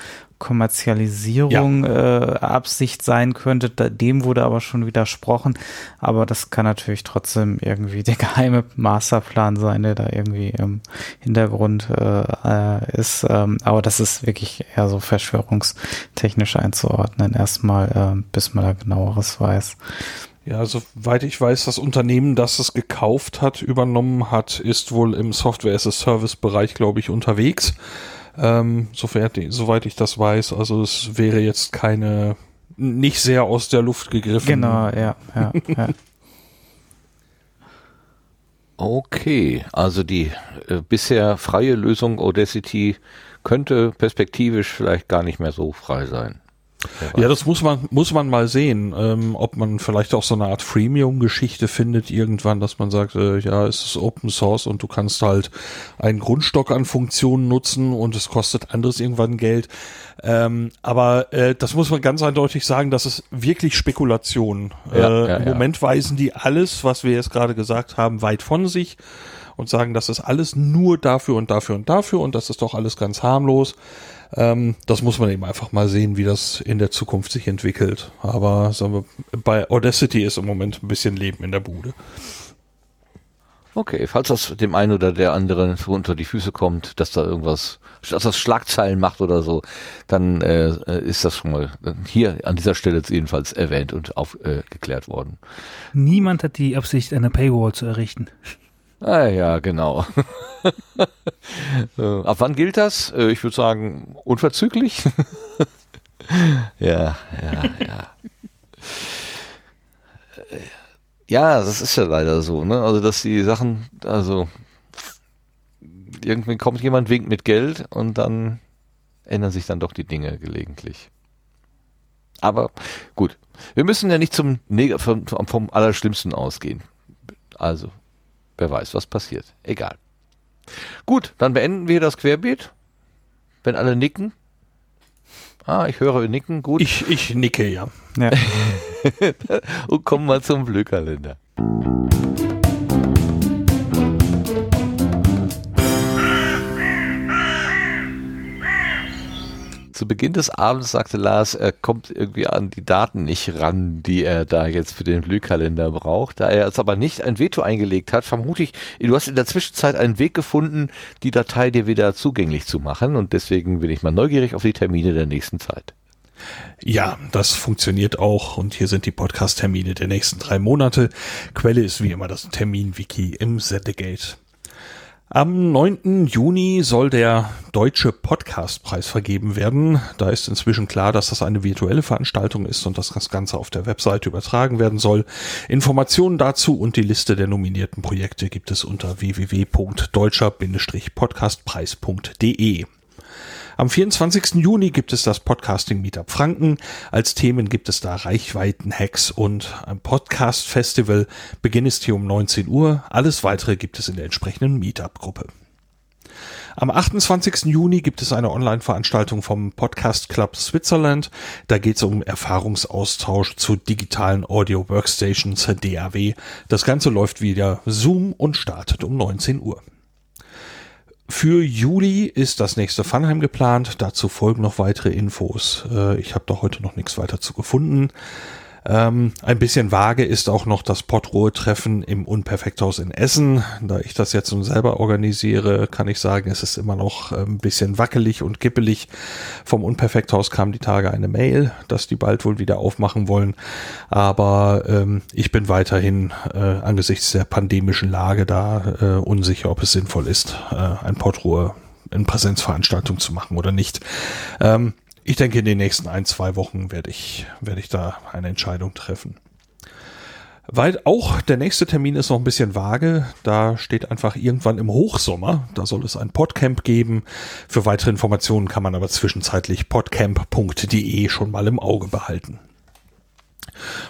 Kommerzialisierung ja. äh, Absicht sein könnte. Dem wurde aber schon widersprochen. Aber das kann natürlich trotzdem irgendwie der geheime Masterplan sein, der da irgendwie im Hintergrund äh, äh, ist. Ähm, aber das ist wirklich eher so verschwörungstechnisch einzuordnen, erstmal, äh, bis man da genaueres weiß. Ja, soweit ich weiß, das Unternehmen, das es gekauft hat, übernommen hat, ist wohl im Software-as-a-Service-Bereich, glaube ich, unterwegs. Ähm, soweit, soweit ich das weiß, also es wäre jetzt keine, nicht sehr aus der Luft gegriffen. Genau, ja, ja, ja. Okay, also die äh, bisher freie Lösung Audacity könnte perspektivisch vielleicht gar nicht mehr so frei sein. Ja, das muss man, muss man mal sehen, ähm, ob man vielleicht auch so eine Art Freemium-Geschichte findet irgendwann, dass man sagt, äh, ja, es ist Open Source und du kannst halt einen Grundstock an Funktionen nutzen und es kostet anderes irgendwann Geld. Ähm, aber äh, das muss man ganz eindeutig sagen, das ist wirklich Spekulation. Ja, äh, ja, Im ja. Moment weisen die alles, was wir jetzt gerade gesagt haben, weit von sich und sagen, das ist alles nur dafür und dafür und dafür und das ist doch alles ganz harmlos. Ähm, das muss man eben einfach mal sehen, wie das in der Zukunft sich entwickelt. Aber sagen wir, bei Audacity ist im Moment ein bisschen Leben in der Bude. Okay, falls das dem einen oder der anderen so unter die Füße kommt, dass da irgendwas, dass das Schlagzeilen macht oder so, dann äh, ist das schon mal hier an dieser Stelle jedenfalls erwähnt und aufgeklärt äh, worden. Niemand hat die Absicht, eine Paywall zu errichten. Ah, ja, genau. Äh, ab wann gilt das? Äh, ich würde sagen, unverzüglich. ja, ja, ja. Ja, das ist ja leider so, ne? Also, dass die Sachen, also irgendwie kommt jemand, winkt mit Geld und dann ändern sich dann doch die Dinge gelegentlich. Aber gut, wir müssen ja nicht zum vom, vom Allerschlimmsten ausgehen. Also, Wer weiß, was passiert. Egal. Gut, dann beenden wir das Querbeet. Wenn alle nicken. Ah, ich höre nicken. Gut. Ich, ich nicke, ja. ja. Und kommen wir zum Blökalender. Zu Beginn des Abends sagte Lars, er kommt irgendwie an die Daten nicht ran, die er da jetzt für den Blühkalender braucht. Da er jetzt aber nicht ein Veto eingelegt hat, vermute ich, du hast in der Zwischenzeit einen Weg gefunden, die Datei dir wieder zugänglich zu machen. Und deswegen bin ich mal neugierig auf die Termine der nächsten Zeit. Ja, das funktioniert auch und hier sind die Podcast-Termine der nächsten drei Monate. Quelle ist wie immer das Termin-Wiki im Zettegate. Am 9. Juni soll der Deutsche Podcastpreis vergeben werden. Da ist inzwischen klar, dass das eine virtuelle Veranstaltung ist und dass das Ganze auf der Webseite übertragen werden soll. Informationen dazu und die Liste der nominierten Projekte gibt es unter www.deutscher-podcastpreis.de. Am 24. Juni gibt es das Podcasting Meetup Franken. Als Themen gibt es da Reichweiten-Hacks und ein Podcast-Festival. Beginn ist hier um 19 Uhr. Alles weitere gibt es in der entsprechenden Meetup-Gruppe. Am 28. Juni gibt es eine Online-Veranstaltung vom Podcast Club Switzerland. Da geht es um Erfahrungsaustausch zu digitalen Audio Workstations DAW. Das Ganze läuft wieder Zoom und startet um 19 Uhr. Für Juli ist das nächste Funheim geplant. Dazu folgen noch weitere Infos. Äh, ich habe da heute noch nichts weiter zu gefunden. Ähm, ein bisschen vage ist auch noch das Potruhe-Treffen im Unperfekthaus in Essen. Da ich das jetzt nun selber organisiere, kann ich sagen, es ist immer noch äh, ein bisschen wackelig und kippelig. Vom Unperfekthaus kam die Tage eine Mail, dass die bald wohl wieder aufmachen wollen. Aber ähm, ich bin weiterhin äh, angesichts der pandemischen Lage da äh, unsicher, ob es sinnvoll ist, äh, ein Potruhe in Präsenzveranstaltung zu machen oder nicht. Ähm, ich denke, in den nächsten ein, zwei Wochen werde ich, werde ich da eine Entscheidung treffen. Weil auch der nächste Termin ist noch ein bisschen vage. Da steht einfach irgendwann im Hochsommer. Da soll es ein Podcamp geben. Für weitere Informationen kann man aber zwischenzeitlich podcamp.de schon mal im Auge behalten.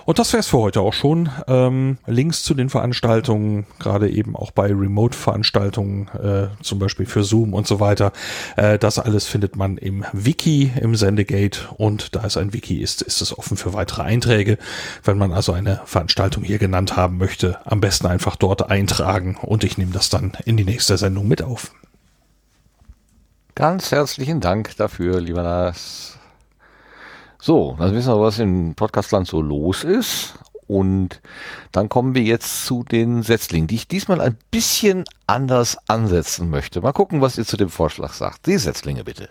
Und das wäre es für heute auch schon. Ähm, Links zu den Veranstaltungen, gerade eben auch bei Remote-Veranstaltungen, äh, zum Beispiel für Zoom und so weiter. Äh, das alles findet man im Wiki, im Sendegate. Und da es ein Wiki ist, ist es offen für weitere Einträge. Wenn man also eine Veranstaltung hier genannt haben möchte, am besten einfach dort eintragen und ich nehme das dann in die nächste Sendung mit auf. Ganz herzlichen Dank dafür, lieber Lars. So, dann wissen wir, was im Podcastland so los ist. Und dann kommen wir jetzt zu den Setzlingen, die ich diesmal ein bisschen anders ansetzen möchte. Mal gucken, was ihr zu dem Vorschlag sagt. Die Setzlinge bitte.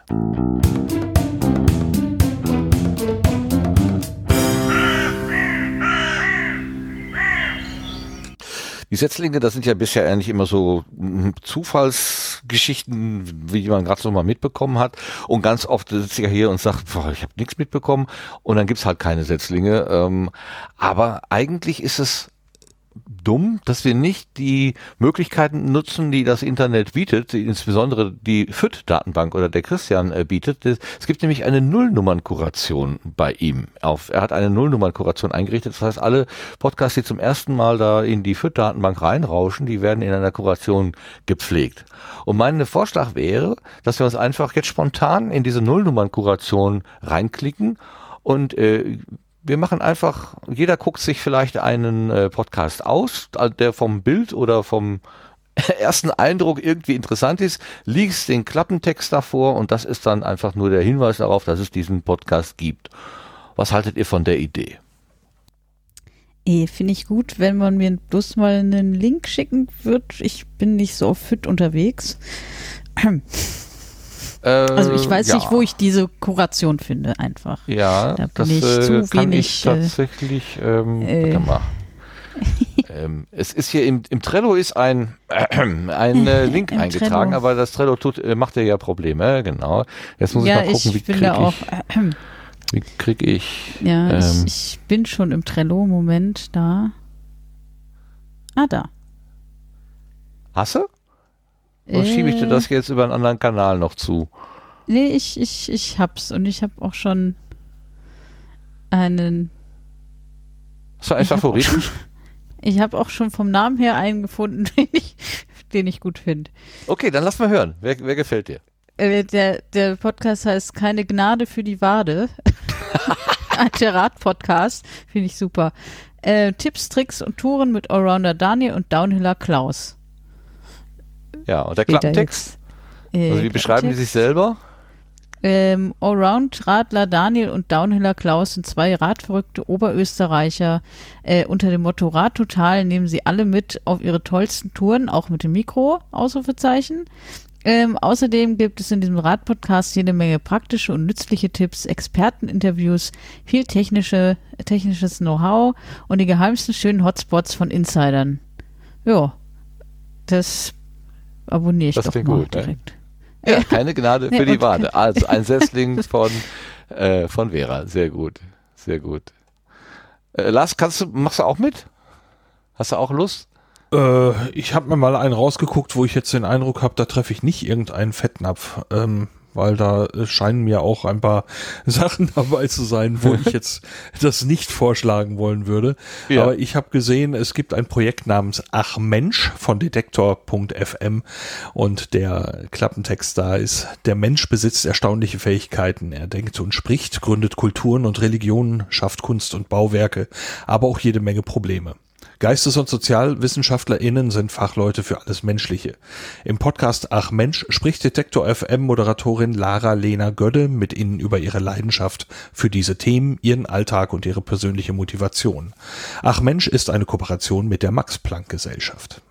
Die Setzlinge, das sind ja bisher eigentlich immer so hm, Zufallsgeschichten, wie man gerade so mal mitbekommen hat. Und ganz oft sitzt ich ja hier und sagt, boah, ich habe nichts mitbekommen. Und dann gibt's halt keine Setzlinge. Ähm, aber eigentlich ist es dumm, dass wir nicht die Möglichkeiten nutzen, die das Internet bietet, insbesondere die FIT-Datenbank oder der Christian äh, bietet. Es gibt nämlich eine Nullnummernkuration bei ihm. Auf, er hat eine Nullnummernkuration eingerichtet. Das heißt, alle Podcasts, die zum ersten Mal da in die FIT-Datenbank reinrauschen, die werden in einer Kuration gepflegt. Und mein Vorschlag wäre, dass wir uns einfach jetzt spontan in diese Nullnummernkuration reinklicken und äh, wir machen einfach, jeder guckt sich vielleicht einen äh, Podcast aus, der vom Bild oder vom ersten Eindruck irgendwie interessant ist, liest den Klappentext davor und das ist dann einfach nur der Hinweis darauf, dass es diesen Podcast gibt. Was haltet ihr von der Idee? Eh, Finde ich gut, wenn man mir bloß mal einen Link schicken wird. Ich bin nicht so fit unterwegs. Also ich weiß ja. nicht, wo ich diese Kuration finde, einfach. Ja, da bin das ich äh, zu kann wenig. ich tatsächlich. Ähm, äh, mal. ähm, es ist hier im, im Trello ist ein, äh, ein äh, Link Im eingetragen, Trello. aber das Trello tut, äh, macht ja ja Probleme, genau. Jetzt muss ja, ich mal gucken, wie ich bin kriege auch. ich, wie krieg ich ja, ähm, ich, ich bin schon im Trello. Moment, da. Ah, da. Hast du? Oder schiebe ich dir Äh, das jetzt über einen anderen Kanal noch zu? Nee, ich, ich, ich hab's und ich hab auch schon einen. Hast du einen Ich hab auch Favoriten? Ich habe auch schon vom Namen her einen gefunden, den ich, den ich gut finde. Okay, dann lass mal hören. Wer, wer gefällt dir? Äh, der, der Podcast heißt Keine Gnade für die Wade. der Rad-Podcast. Finde ich super. Äh, Tipps, Tricks und Touren mit Allrounder Daniel und Downhiller Klaus. Ja, und der Klappentext? Äh, Also wie beschreiben die sich selber? Ähm, Allround-Radler Daniel und Downhiller Klaus sind zwei radverrückte Oberösterreicher. Äh, unter dem Motto Rad Total nehmen sie alle mit auf ihre tollsten Touren, auch mit dem Mikro, Ausrufezeichen. Ähm, außerdem gibt es in diesem Radpodcast jede Menge praktische und nützliche Tipps, Experteninterviews, viel technische, technisches Know-how und die geheimsten schönen Hotspots von Insidern. Ja, das abonniere ich Das doch klingt mal gut, ne? direkt. Ja, keine Gnade Nee, für die und- Wade. Also ein Setzling von, äh, von Vera. Sehr gut. Sehr gut. Äh, Lars, kannst du, machst du auch mit? Hast du auch Lust? Äh, ich habe mir mal einen rausgeguckt, wo ich jetzt den Eindruck habe, da treffe ich nicht irgendeinen Fettnapf, ähm, weil da scheinen mir auch ein paar Sachen dabei zu sein, wo ich jetzt das nicht vorschlagen wollen würde. Ja. Aber ich habe gesehen, es gibt ein Projekt namens Ach Mensch von Detektor.fm und der Klappentext da ist, der Mensch besitzt erstaunliche Fähigkeiten. Er denkt und spricht, gründet Kulturen und Religionen, schafft Kunst und Bauwerke, aber auch jede Menge Probleme. Geistes- und SozialwissenschaftlerInnen sind Fachleute für alles Menschliche. Im Podcast Ach Mensch spricht Detektor FM Moderatorin Lara Lena Gödde mit Ihnen über ihre Leidenschaft für diese Themen, ihren Alltag und ihre persönliche Motivation. Ach Mensch ist eine Kooperation mit der Max-Planck-Gesellschaft.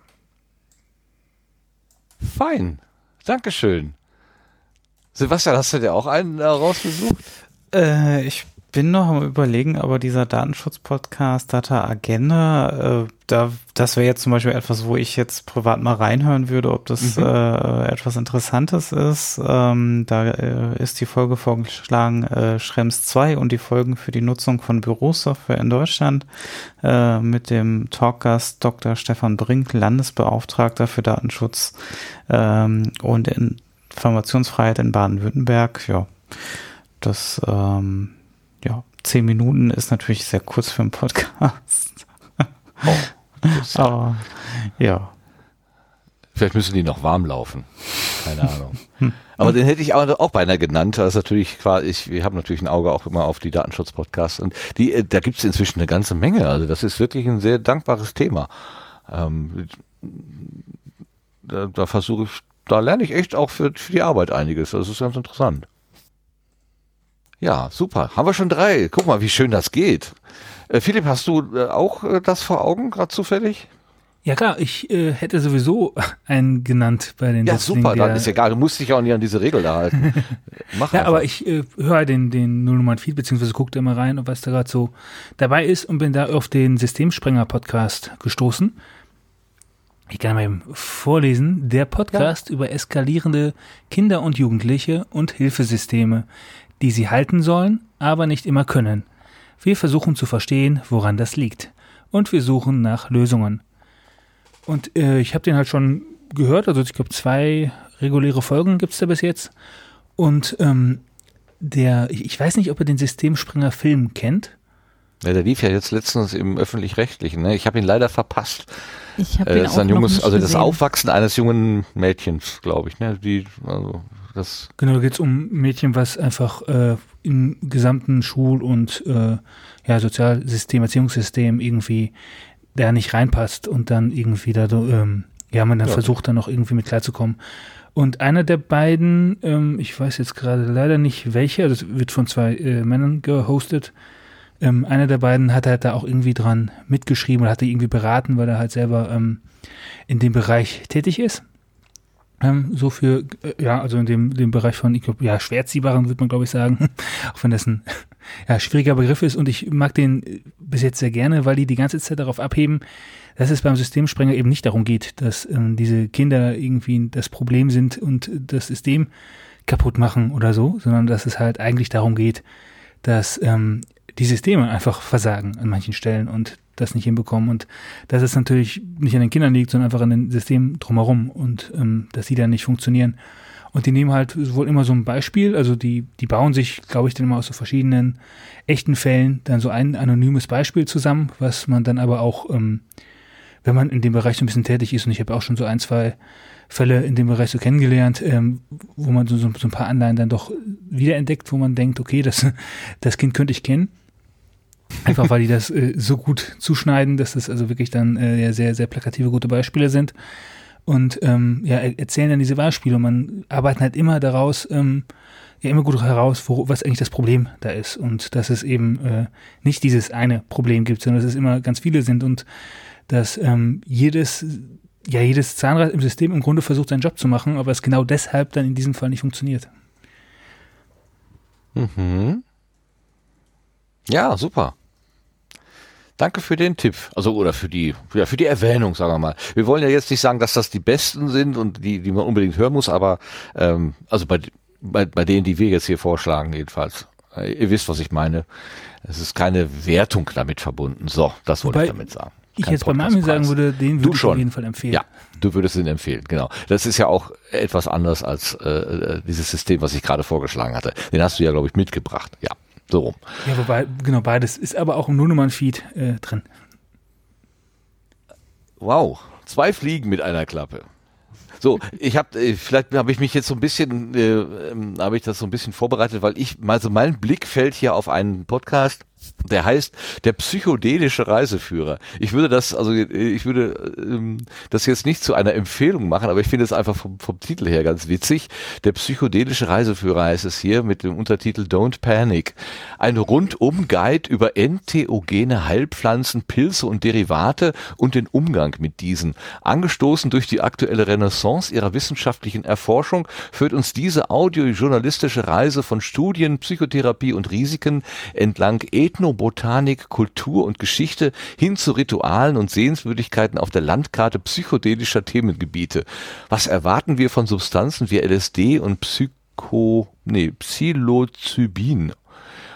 Fein. Dankeschön. Sebastian, hast du dir auch einen äh, rausgesucht? Äh, ich bin noch am überlegen, aber dieser Datenschutz-Podcast Data Agenda, äh, da, das wäre jetzt zum Beispiel etwas, wo ich jetzt privat mal reinhören würde, ob das Mhm. äh, etwas Interessantes ist. Ähm, da äh, ist die Folge vorgeschlagen, äh, Schrems 2 und die Folgen für die Nutzung von Bürosoftware in Deutschland äh, mit dem Talkgast Dr. Stefan Brink, Landesbeauftragter für Datenschutz ähm, und Informationsfreiheit in Baden-Württemberg. Ja, das, ähm, ja, zehn Minuten ist natürlich sehr kurz für einen Podcast. Oh, Aber ja. Vielleicht müssen die noch warm laufen. Keine Ahnung. Aber den hätte ich auch, auch beinahe genannt. Das ist natürlich quasi, ich, wir haben natürlich ein Auge auch immer auf die Datenschutz-Podcasts und die, äh, da gibt es inzwischen eine ganze Menge. Also das ist wirklich ein sehr dankbares Thema. Ähm, da, da versuche ich, da lerne ich echt auch für, für die Arbeit einiges. Das ist ganz interessant. Ja, super. Haben wir schon drei. Guck mal, wie schön das geht. Äh, Philipp, hast du äh, auch äh, das vor Augen, gerade zufällig? Ja klar, ich äh, hätte sowieso einen genannt bei den Ja, super, dann ist egal, du musst dich auch nicht an diese Regel da halten. Mach ja, einfach. aber ich äh, höre den, den Nullnummern Feed, beziehungsweise gucke immer rein, und was da gerade so dabei ist und bin da auf den Systemsprenger-Podcast gestoßen. Ich kann mal eben vorlesen. Der Podcast ja. über eskalierende Kinder und Jugendliche und Hilfesysteme, die sie halten sollen, aber nicht immer können. Wir versuchen zu verstehen, woran das liegt. Und wir suchen nach Lösungen. Und äh, ich habe den halt schon gehört, also ich glaube zwei reguläre Folgen gibt es da bis jetzt. Und ähm, der, ich weiß nicht, ob er den Systemspringer Film kennt. Ja, der lief ja jetzt letztens im öffentlich-rechtlichen. Ne? Ich habe ihn leider verpasst. Ich habe äh, das ein junges, also das Aufwachsen eines jungen Mädchens, glaube ich. Ne? Die, also das genau, da geht es um Mädchen, was einfach äh, im gesamten Schul- und äh, ja, Sozialsystem, Erziehungssystem irgendwie da nicht reinpasst und dann irgendwie da, ähm, ja, man dann ja. versucht dann noch irgendwie mit klarzukommen. Und einer der beiden, ähm, ich weiß jetzt gerade leider nicht welcher, das wird von zwei äh, Männern gehostet. Ähm, einer der beiden hat halt da auch irgendwie dran mitgeschrieben oder hat irgendwie beraten, weil er halt selber ähm, in dem Bereich tätig ist. Ähm, so für, äh, ja, also in dem, dem Bereich von, ich glaub, ja, Schwerziehbaren würde man glaube ich sagen, auch wenn das ein ja, schwieriger Begriff ist. Und ich mag den äh, bis jetzt sehr gerne, weil die die ganze Zeit darauf abheben, dass es beim Systemsprenger eben nicht darum geht, dass ähm, diese Kinder irgendwie das Problem sind und das System kaputt machen oder so, sondern dass es halt eigentlich darum geht, dass ähm, die Systeme einfach versagen an manchen Stellen und das nicht hinbekommen und dass es natürlich nicht an den Kindern liegt, sondern einfach an den Systemen drumherum und ähm, dass die dann nicht funktionieren. Und die nehmen halt wohl immer so ein Beispiel, also die, die bauen sich, glaube ich, dann immer aus so verschiedenen echten Fällen dann so ein anonymes Beispiel zusammen, was man dann aber auch, ähm, wenn man in dem Bereich so ein bisschen tätig ist, und ich habe auch schon so ein, zwei Fälle in dem Bereich so kennengelernt, ähm, wo man so, so, so ein paar Anleihen dann doch wiederentdeckt, wo man denkt, okay, das, das Kind könnte ich kennen. Einfach weil die das äh, so gut zuschneiden, dass das also wirklich dann äh, sehr, sehr plakative, gute Beispiele sind und ähm, ja, erzählen dann diese Beispiele und man arbeitet halt immer daraus, ähm, ja immer gut heraus, wo, was eigentlich das Problem da ist und dass es eben äh, nicht dieses eine Problem gibt, sondern dass es immer ganz viele sind und dass ähm, jedes ja jedes Zahnrad im System im Grunde versucht seinen Job zu machen, aber es genau deshalb dann in diesem Fall nicht funktioniert. Mhm. Ja, super. Danke für den Tipp. Also oder für die, ja, für die Erwähnung, sagen wir mal. Wir wollen ja jetzt nicht sagen, dass das die besten sind und die, die man unbedingt hören muss, aber ähm, also bei, bei, bei denen, die wir jetzt hier vorschlagen, jedenfalls. Äh, ihr wisst, was ich meine. Es ist keine Wertung damit verbunden. So, das wollte ich damit sagen. Ich jetzt bei Mami sagen würde, den würde ich auf jeden Fall empfehlen. Ja, du würdest ihn empfehlen, genau. Das ist ja auch etwas anders als äh, äh dieses System, was ich gerade vorgeschlagen hatte. Den hast du ja, glaube ich, mitgebracht. Ja. So rum. Ja, wobei, genau, beides ist aber auch im Nullnummern-Feed äh, drin. Wow, zwei Fliegen mit einer Klappe. So, ich habe äh, vielleicht habe ich mich jetzt so ein bisschen äh, ähm, habe ich das so ein bisschen vorbereitet, weil ich also mein Blick fällt hier auf einen Podcast der heißt der psychedelische Reiseführer. Ich würde das, also ich würde ähm, das jetzt nicht zu einer Empfehlung machen, aber ich finde es einfach vom, vom Titel her ganz witzig. Der psychedelische Reiseführer heißt es hier mit dem Untertitel Don't Panic. Ein Rundum-Guide über entheogene Heilpflanzen, Pilze und Derivate und den Umgang mit diesen. Angestoßen durch die aktuelle Renaissance ihrer wissenschaftlichen Erforschung führt uns diese audiojournalistische Reise von Studien, Psychotherapie und Risiken entlang Ethnobotanik, Kultur und Geschichte hin zu Ritualen und Sehenswürdigkeiten auf der Landkarte psychedelischer Themengebiete. Was erwarten wir von Substanzen wie LSD und Psycho, nee, Psilocybin?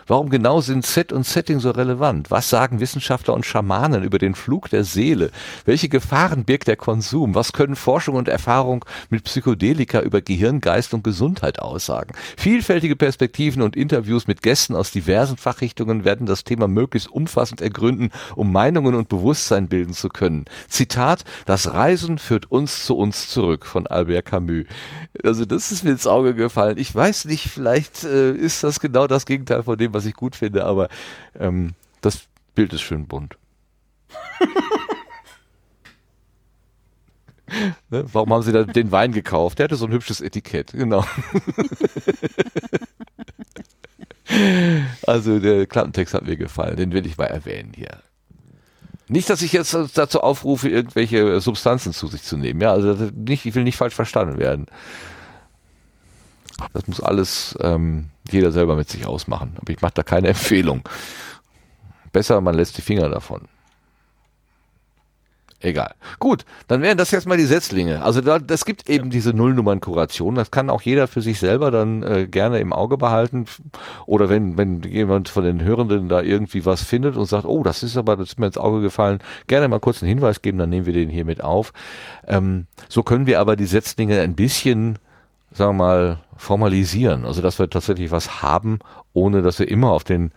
Warum genau sind Set und Setting so relevant? Was sagen Wissenschaftler und Schamanen über den Flug der Seele? Welche Gefahren birgt der Konsum? Was können Forschung und Erfahrung mit Psychedelika über Gehirn, Geist und Gesundheit aussagen? Vielfältige Perspektiven und Interviews mit Gästen aus diversen Fachrichtungen werden das Thema möglichst umfassend ergründen, um Meinungen und Bewusstsein bilden zu können. Zitat, das Reisen führt uns zu uns zurück von Albert Camus. Also das ist mir ins Auge gefallen. Ich weiß nicht, vielleicht äh, ist das genau das Gegenteil von dem, was ich gut finde, aber ähm, das Bild ist schön bunt. ne? Warum haben Sie da den Wein gekauft? Der hatte so ein hübsches Etikett, genau. also der Klappentext hat mir gefallen, den will ich mal erwähnen hier. Nicht, dass ich jetzt dazu aufrufe, irgendwelche Substanzen zu sich zu nehmen. Ja, also nicht, ich will nicht falsch verstanden werden. Das muss alles ähm, jeder selber mit sich ausmachen. Aber ich mache da keine Empfehlung. Besser, man lässt die Finger davon. Egal. Gut, dann wären das jetzt mal die Setzlinge. Also da, das gibt eben diese Nullnummern-Kuration. Das kann auch jeder für sich selber dann äh, gerne im Auge behalten. Oder wenn, wenn jemand von den Hörenden da irgendwie was findet und sagt, oh, das ist aber, das ist mir ins Auge gefallen, gerne mal kurz einen Hinweis geben, dann nehmen wir den hier mit auf. Ähm, so können wir aber die Setzlinge ein bisschen sagen wir mal, formalisieren. Also dass wir tatsächlich was haben, ohne dass wir immer auf den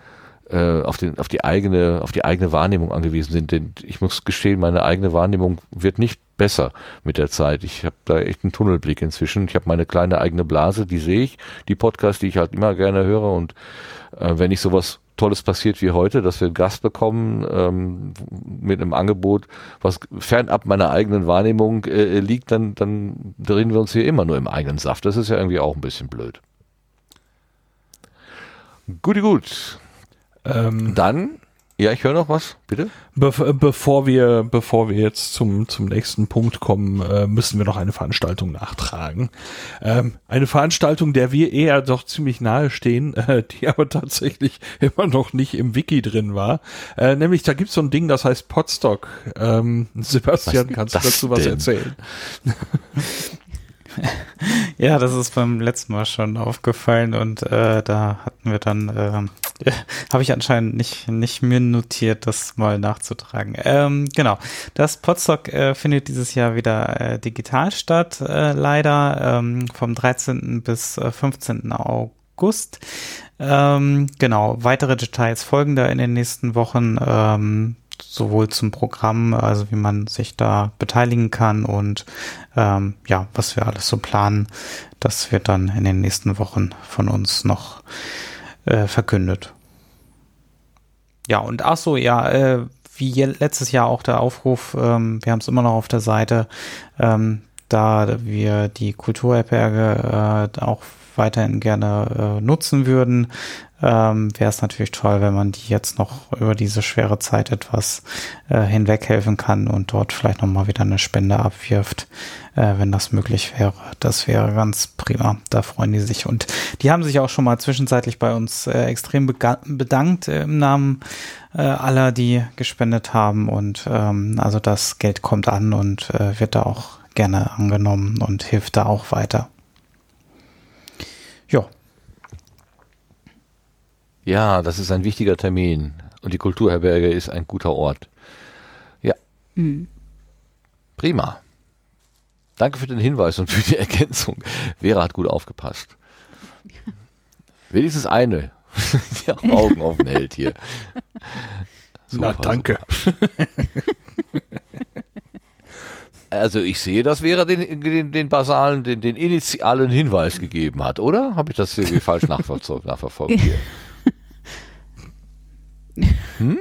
äh, auf, den, auf die eigene, auf die eigene Wahrnehmung angewiesen sind. Denn ich muss gestehen, meine eigene Wahrnehmung wird nicht besser mit der Zeit. Ich habe da echt einen Tunnelblick inzwischen. Ich habe meine kleine eigene Blase, die sehe ich, die Podcasts, die ich halt immer gerne höre. Und äh, wenn ich sowas Tolles passiert wie heute, dass wir einen Gast bekommen ähm, mit einem Angebot, was fernab meiner eigenen Wahrnehmung äh, liegt, dann, dann drehen wir uns hier immer nur im eigenen Saft. Das ist ja irgendwie auch ein bisschen blöd. Guti gut. Ähm, dann ja, ich höre noch was, bitte. Be bevor wir, bevor wir jetzt zum, zum nächsten Punkt kommen, äh, müssen wir noch eine Veranstaltung nachtragen. Ähm, eine Veranstaltung, der wir eher doch ziemlich nahe stehen, äh, die aber tatsächlich immer noch nicht im Wiki drin war. Äh, nämlich, da gibt's so ein Ding, das heißt Podstock. Ähm, Sebastian, kannst du dazu was erzählen? ja, das ist beim letzten Mal schon aufgefallen und äh, da hatten wir dann, äh, habe ich anscheinend nicht, nicht mir notiert, das mal nachzutragen. Ähm, genau, das Podstock äh, findet dieses Jahr wieder äh, digital statt, äh, leider ähm, vom 13. bis äh, 15. August. Ähm, genau, weitere Details folgen da in den nächsten Wochen. Sowohl zum Programm, also wie man sich da beteiligen kann und ähm, ja, was wir alles so planen, das wird dann in den nächsten Wochen von uns noch äh, verkündet. Ja, und ach so, ja, äh, wie letztes Jahr auch der Aufruf, ähm, wir haben es immer noch auf der Seite, ähm, da wir die Kulturherberge äh, auch weiterhin gerne äh, nutzen würden, ähm, wäre es natürlich toll, wenn man die jetzt noch über diese schwere Zeit etwas äh, hinweghelfen kann und dort vielleicht nochmal wieder eine Spende abwirft, äh, wenn das möglich wäre. Das wäre ganz prima. Da freuen die sich. Und die haben sich auch schon mal zwischenzeitlich bei uns äh, extrem bedankt im Namen äh, aller, die gespendet haben. Und ähm, also das Geld kommt an und äh, wird da auch gerne angenommen und hilft da auch weiter. Ja, ja, das ist ein wichtiger Termin. Und die Kulturherberge ist ein guter Ort. Ja. Mhm. Prima. Danke für den Hinweis und für die Ergänzung. Vera hat gut aufgepasst. Wenigstens eine, die Augen offen hält hier. Super, Na, danke. Also ich sehe, dass Vera den, den, den basalen, den, den initialen Hinweis gegeben hat, oder? Habe ich das irgendwie falsch nachverfolgt hier? Hm?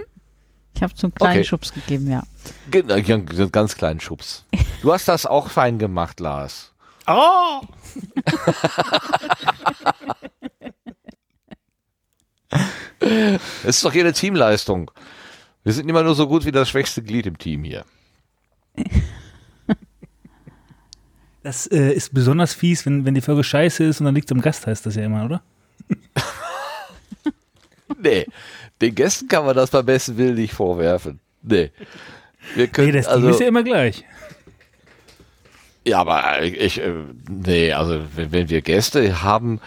Ich habe zum kleinen okay. Schubs gegeben, ja. Genau, einen ganz kleinen Schubs. Du hast das auch fein gemacht, Lars. Oh! Es ist doch hier eine Teamleistung. Wir sind immer nur so gut wie das schwächste Glied im Team hier. Das äh, ist besonders fies, wenn, wenn die Folge scheiße ist und dann liegt es am Gast, heißt das ja immer, oder? nee, den Gästen kann man das beim besten Willen nicht vorwerfen. Nee. Wir können, nee, das also, ist ja immer gleich. Ja, aber ich, äh, nee, also wenn, wenn wir Gäste haben,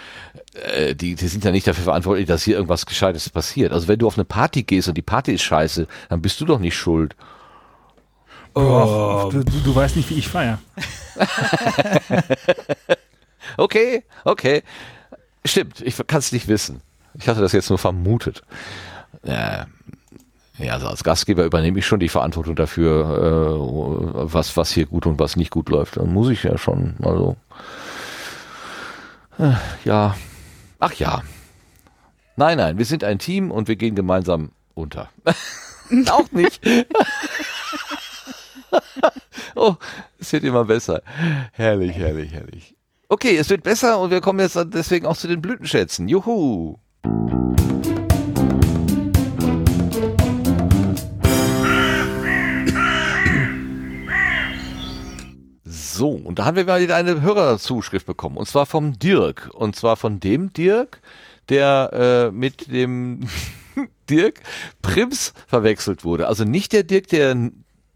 äh, die, die sind ja nicht dafür verantwortlich, dass hier irgendwas Gescheites passiert. Also wenn du auf eine Party gehst und die Party ist scheiße, dann bist du doch nicht schuld. Oh, du, du, du weißt nicht, wie ich feier. Okay, okay. Stimmt, ich kann es nicht wissen. Ich hatte das jetzt nur vermutet. Äh, ja, also als Gastgeber übernehme ich schon die Verantwortung dafür, äh, was, was hier gut und was nicht gut läuft. Dann muss ich ja schon, also. Äh, ja. Ach ja. Nein, nein, wir sind ein Team und wir gehen gemeinsam unter. Auch nicht. oh, es wird immer besser. Herrlich, herrlich, herrlich. Okay, es wird besser und wir kommen jetzt deswegen auch zu den Blütenschätzen. Juhu! So, und da haben wir mal wieder eine Hörerzuschrift bekommen. Und zwar vom Dirk. Und zwar von dem Dirk, der äh, mit dem Dirk Prims verwechselt wurde. Also nicht der Dirk, der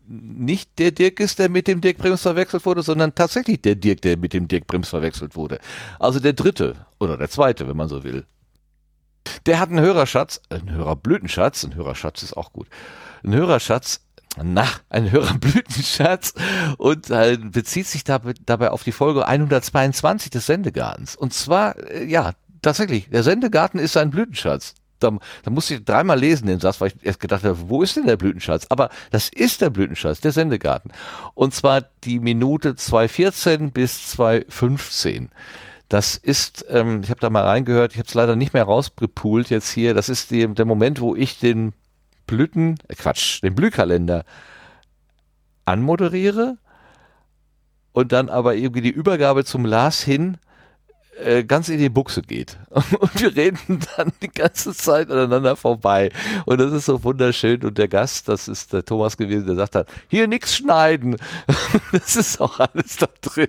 nicht der Dirk ist, der mit dem Dirk Prims verwechselt wurde, sondern tatsächlich der Dirk, der mit dem Dirk Prims verwechselt wurde. Also der dritte oder der zweite, wenn man so will. Der hat einen Hörerschatz, einen Hörerblütenschatz, ein Hörerschatz ist auch gut. Ein Hörerschatz, na, ein Hörerblütenschatz und äh, bezieht sich dabei, dabei auf die Folge 122 des Sendegartens. Und zwar, äh, ja, tatsächlich, der Sendegarten ist ein Blütenschatz da, da musste ich dreimal lesen den Satz, weil ich erst gedacht habe, wo ist denn der Blütenschatz? Aber das ist der Blütenschatz, der Sendegarten. Und zwar die Minute 214 bis 215. Das ist, ähm, ich habe da mal reingehört, ich habe es leider nicht mehr rausgepoolt jetzt hier. Das ist die, der Moment, wo ich den Blüten, äh Quatsch, den Blühkalender anmoderiere und dann aber irgendwie die Übergabe zum Lars hin äh, ganz in die Buchse geht. Und wir reden dann die ganze Zeit aneinander vorbei. Und das ist so wunderschön. Und der Gast, das ist der Thomas gewesen, der sagt dann, hier nichts schneiden. Das ist auch alles da drin.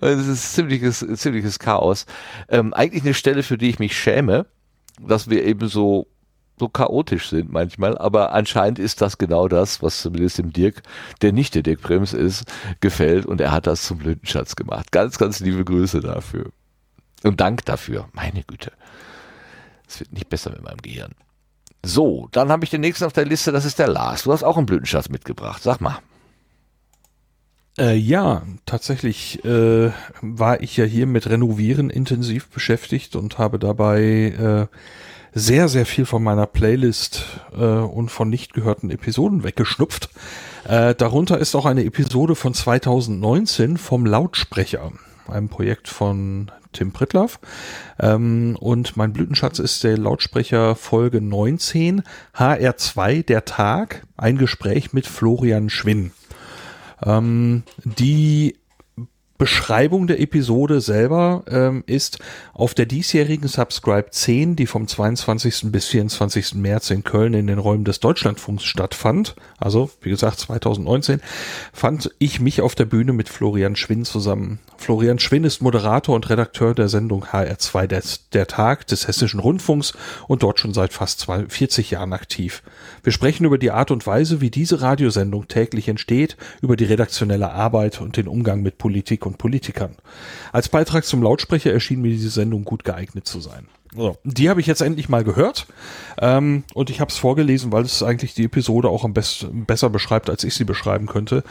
Und es ist ziemliches, ziemliches Chaos. Ähm, eigentlich eine Stelle, für die ich mich schäme, dass wir eben so so chaotisch sind manchmal, aber anscheinend ist das genau das, was zumindest dem Dirk, der nicht der Dirk Brems ist, gefällt und er hat das zum Blütenschatz gemacht. Ganz, ganz liebe Grüße dafür. Und Dank dafür. Meine Güte. Es wird nicht besser mit meinem Gehirn. So, dann habe ich den nächsten auf der Liste, das ist der Lars. Du hast auch einen Blütenschatz mitgebracht. Sag mal. Äh, ja, tatsächlich äh, war ich ja hier mit Renovieren intensiv beschäftigt und habe dabei äh, sehr, sehr viel von meiner Playlist äh, und von nicht gehörten Episoden weggeschnupft. Äh, darunter ist auch eine Episode von 2019 vom Lautsprecher, einem Projekt von Tim Pritlaff. Ähm, und mein Blütenschatz ist der Lautsprecher Folge 19, HR2, der Tag, ein Gespräch mit Florian Schwinn. Ähm, die Beschreibung der Episode selber ähm, ist auf der diesjährigen Subscribe 10, die vom 22. bis 24. März in Köln in den Räumen des Deutschlandfunks stattfand, also wie gesagt 2019, fand ich mich auf der Bühne mit Florian Schwinn zusammen. Florian Schwinn ist Moderator und Redakteur der Sendung HR2 der, der Tag des Hessischen Rundfunks und dort schon seit fast 40 Jahren aktiv. Wir sprechen über die Art und Weise, wie diese Radiosendung täglich entsteht, über die redaktionelle Arbeit und den Umgang mit Politik und Politikern. Als Beitrag zum Lautsprecher erschien mir diese Sendung gut geeignet zu sein. So, die habe ich jetzt endlich mal gehört ähm, und ich habe es vorgelesen, weil es eigentlich die Episode auch am besten besser beschreibt, als ich sie beschreiben könnte.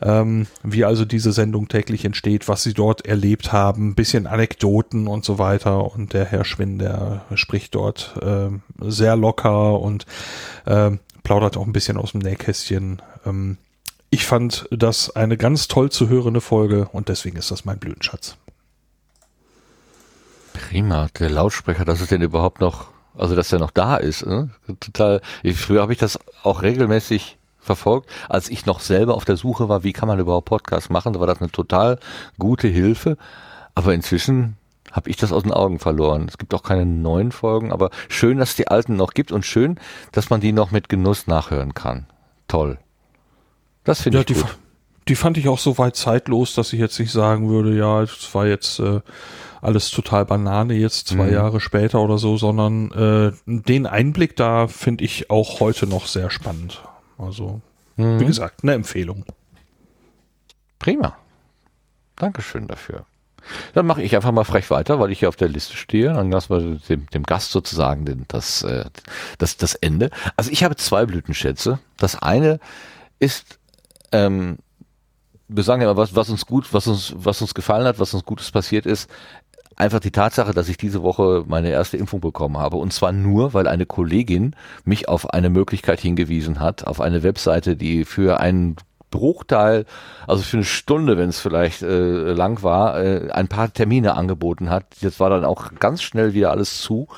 Ähm, wie also diese Sendung täglich entsteht, was sie dort erlebt haben, bisschen Anekdoten und so weiter. Und der Herr Schwinn, der spricht dort äh, sehr locker und äh, plaudert auch ein bisschen aus dem Nähkästchen. Ähm, ich fand das eine ganz toll zu hörende Folge und deswegen ist das mein Blütenschatz. Prima, der Lautsprecher, dass es denn überhaupt noch, also dass der noch da ist. Ne? Total. Ich, früher habe ich das auch regelmäßig verfolgt, als ich noch selber auf der Suche war, wie kann man überhaupt Podcasts machen. Da war das eine total gute Hilfe. Aber inzwischen habe ich das aus den Augen verloren. Es gibt auch keine neuen Folgen, aber schön, dass es die alten noch gibt und schön, dass man die noch mit Genuss nachhören kann. Toll. Das finde ja, ich gut. Die fand ich auch so weit zeitlos, dass ich jetzt nicht sagen würde, ja, es war jetzt äh, alles total Banane jetzt zwei mhm. Jahre später oder so, sondern äh, den Einblick da finde ich auch heute noch sehr spannend. Also, mhm. wie gesagt, eine Empfehlung. Prima. Dankeschön dafür. Dann mache ich einfach mal frech weiter, weil ich hier auf der Liste stehe. Dann lassen wir dem, dem Gast sozusagen den, das, äh, das, das Ende. Also ich habe zwei Blütenschätze. Das eine ist, ähm, wir sagen ja immer, was, was uns gut, was uns, was uns gefallen hat, was uns Gutes passiert ist. Einfach die Tatsache, dass ich diese Woche meine erste Impfung bekommen habe. Und zwar nur, weil eine Kollegin mich auf eine Möglichkeit hingewiesen hat, auf eine Webseite, die für einen Bruchteil, also für eine Stunde, wenn es vielleicht äh, lang war, äh, ein paar Termine angeboten hat. Jetzt war dann auch ganz schnell wieder alles zu.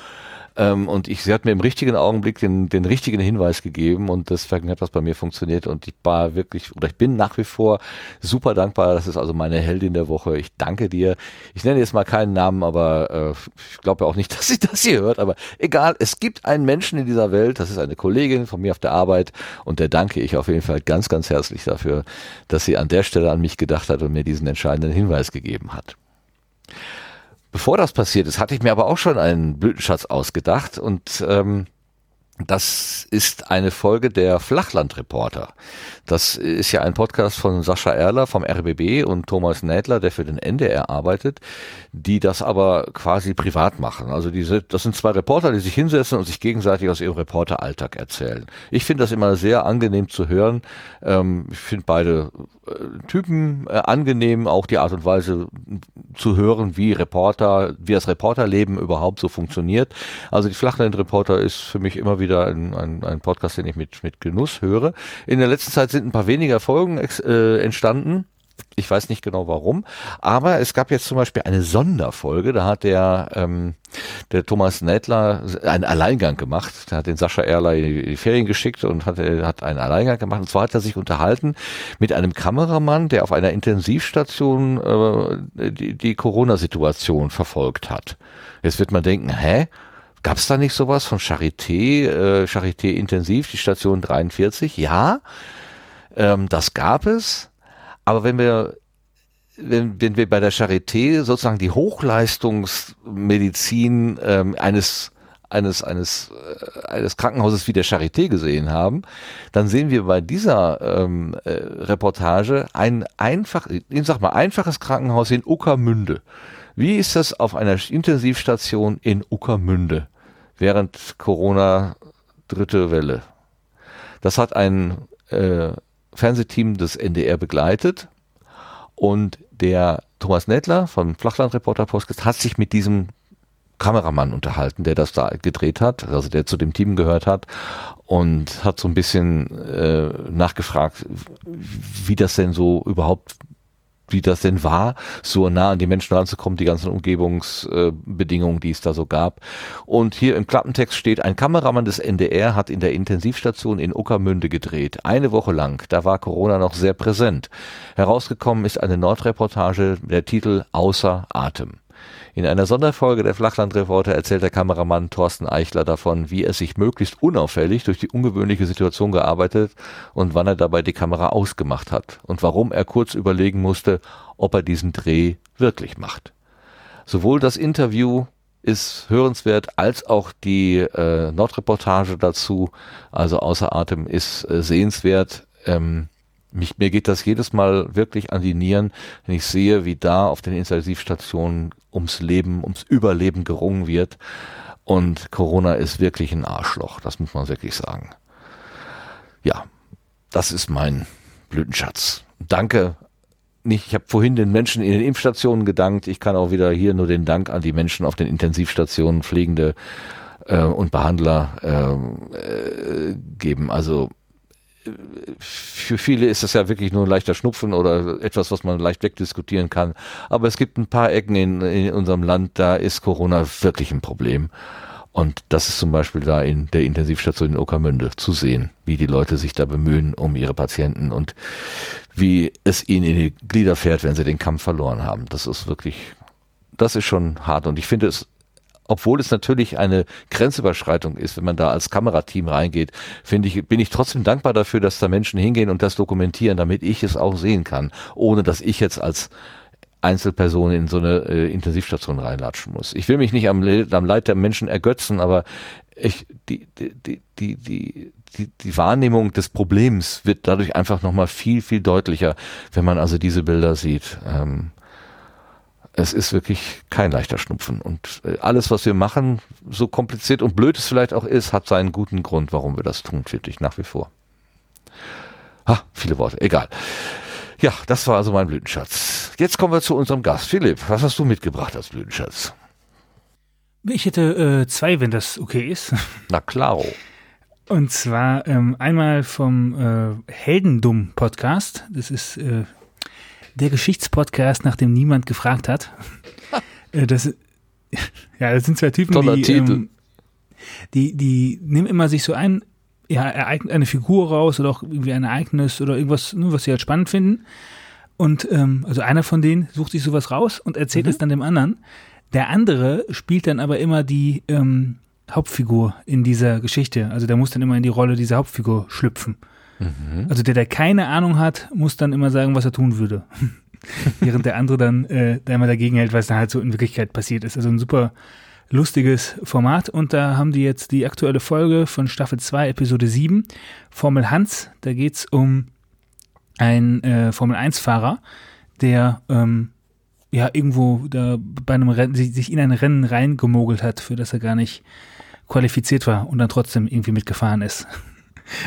Ähm, und ich, sie hat mir im richtigen Augenblick den, den richtigen Hinweis gegeben und deswegen hat das bei mir funktioniert und ich war wirklich, oder ich bin nach wie vor super dankbar. Das ist also meine Heldin der Woche. Ich danke dir. Ich nenne jetzt mal keinen Namen, aber äh, ich glaube ja auch nicht, dass sie das hier hört, aber egal, es gibt einen Menschen in dieser Welt, das ist eine Kollegin von mir auf der Arbeit und der danke ich auf jeden Fall ganz, ganz herzlich dafür, dass sie an der Stelle an mich gedacht hat und mir diesen entscheidenden Hinweis gegeben hat. Bevor das passiert ist, hatte ich mir aber auch schon einen Blütenschatz ausgedacht und ähm, das ist eine Folge der Flachlandreporter. Das ist ja ein Podcast von Sascha Erler vom RBB und Thomas Nädler, der für den NDR arbeitet, die das aber quasi privat machen. Also diese, das sind zwei Reporter, die sich hinsetzen und sich gegenseitig aus ihrem Reporteralltag erzählen. Ich finde das immer sehr angenehm zu hören. Ähm, ich finde beide Typen äh, angenehm, auch die Art und Weise zu hören, wie Reporter, wie das Reporterleben überhaupt so funktioniert. Also die Flachlandreporter ist für mich immer wieder ein, ein, ein Podcast, den ich mit, mit Genuss höre. In der letzten Zeit sind ein paar weniger Folgen äh, entstanden. Ich weiß nicht genau warum, aber es gab jetzt zum Beispiel eine Sonderfolge, da hat der, ähm, der Thomas Nädler einen Alleingang gemacht. Der hat den Sascha Erler in die Ferien geschickt und hat, hat einen Alleingang gemacht. Und zwar hat er sich unterhalten mit einem Kameramann, der auf einer Intensivstation äh, die, die Corona-Situation verfolgt hat. Jetzt wird man denken, hä? Gab es da nicht sowas von Charité, äh, Charité Intensiv, die Station 43? Ja, ähm, das gab es. Aber wenn wir wenn, wenn wir bei der Charité sozusagen die Hochleistungsmedizin ähm, eines eines eines äh, eines Krankenhauses wie der Charité gesehen haben, dann sehen wir bei dieser ähm, äh, Reportage ein einfach, ich sag mal einfaches Krankenhaus in Uckermünde. Wie ist das auf einer Intensivstation in Uckermünde während Corona dritte Welle? Das hat ein äh, Fernsehteam des NDR begleitet. Und der Thomas Nettler von Flachlandreporter Podcast hat sich mit diesem Kameramann unterhalten, der das da gedreht hat, also der zu dem Team gehört hat und hat so ein bisschen äh, nachgefragt, wie das denn so überhaupt wie das denn war, so nah an die Menschen ranzukommen, die ganzen Umgebungsbedingungen, die es da so gab. Und hier im Klappentext steht, ein Kameramann des NDR hat in der Intensivstation in Uckermünde gedreht. Eine Woche lang. Da war Corona noch sehr präsent. Herausgekommen ist eine Nordreportage, der Titel Außer Atem. In einer Sonderfolge der Flachlandreporter erzählt der Kameramann Thorsten Eichler davon, wie er sich möglichst unauffällig durch die ungewöhnliche Situation gearbeitet und wann er dabei die Kamera ausgemacht hat und warum er kurz überlegen musste, ob er diesen Dreh wirklich macht. Sowohl das Interview ist hörenswert, als auch die äh, Nordreportage dazu, also außer Atem, ist äh, sehenswert. Ähm, mich, mir geht das jedes Mal wirklich an die Nieren, wenn ich sehe, wie da auf den Intensivstationen ums Leben, ums Überleben gerungen wird. Und Corona ist wirklich ein Arschloch, das muss man wirklich sagen. Ja, das ist mein Blütenschatz. Danke. Nicht, ich habe vorhin den Menschen in den Impfstationen gedankt. Ich kann auch wieder hier nur den Dank an die Menschen auf den Intensivstationen, Pflegende äh, und Behandler äh, äh, geben. Also für viele ist das ja wirklich nur ein leichter Schnupfen oder etwas, was man leicht wegdiskutieren kann. Aber es gibt ein paar Ecken in, in unserem Land, da ist Corona wirklich ein Problem. Und das ist zum Beispiel da in der Intensivstation in Uckermünde zu sehen, wie die Leute sich da bemühen um ihre Patienten und wie es ihnen in die Glieder fährt, wenn sie den Kampf verloren haben. Das ist wirklich, das ist schon hart. Und ich finde es obwohl es natürlich eine Grenzüberschreitung ist, wenn man da als Kamerateam reingeht, finde ich, bin ich trotzdem dankbar dafür, dass da Menschen hingehen und das dokumentieren, damit ich es auch sehen kann, ohne dass ich jetzt als Einzelperson in so eine äh, Intensivstation reinlatschen muss. Ich will mich nicht am, am Leid der Menschen ergötzen, aber ich, die, die, die, die, die, die, Wahrnehmung des Problems wird dadurch einfach nochmal viel, viel deutlicher, wenn man also diese Bilder sieht. Ähm, es ist wirklich kein leichter Schnupfen. Und äh, alles, was wir machen, so kompliziert und blöd es vielleicht auch ist, hat seinen guten Grund, warum wir das tun, finde ich nach wie vor. Ha, viele Worte, egal. Ja, das war also mein Blütenschatz. Jetzt kommen wir zu unserem Gast. Philipp, was hast du mitgebracht als Blütenschatz? Ich hätte äh, zwei, wenn das okay ist. Na klaro. Und zwar ähm, einmal vom äh, Heldendumm-Podcast. Das ist äh, der Geschichtspodcast, nach dem niemand gefragt hat. äh, das, ja, das sind zwei Typen, Toller die, Titel. ähm, die, die nehmen immer sich so ein, ja, eine Figur raus oder auch irgendwie ein Ereignis oder irgendwas, ne, was sie halt spannend finden. Und ähm, also einer von denen sucht sich sowas raus und erzählt es dann dem anderen. Der andere spielt dann aber immer die ähm, Hauptfigur in dieser Geschichte. Also der muss dann immer in die Rolle dieser Hauptfigur schlüpfen. Also der, der keine Ahnung hat, muss dann immer sagen, was er tun würde. Während der andere dann äh, da immer dagegen hält, was da halt so in Wirklichkeit passiert ist. Also ein super lustiges Format. Und da haben die jetzt die aktuelle Folge von Staffel 2, Episode 7, Formel Hans. Da geht's um einen äh, Formel 1-Fahrer, der ähm, ja irgendwo da bei einem Rennen, sich in ein Rennen reingemogelt hat, für das er gar nicht qualifiziert war und dann trotzdem irgendwie mitgefahren ist.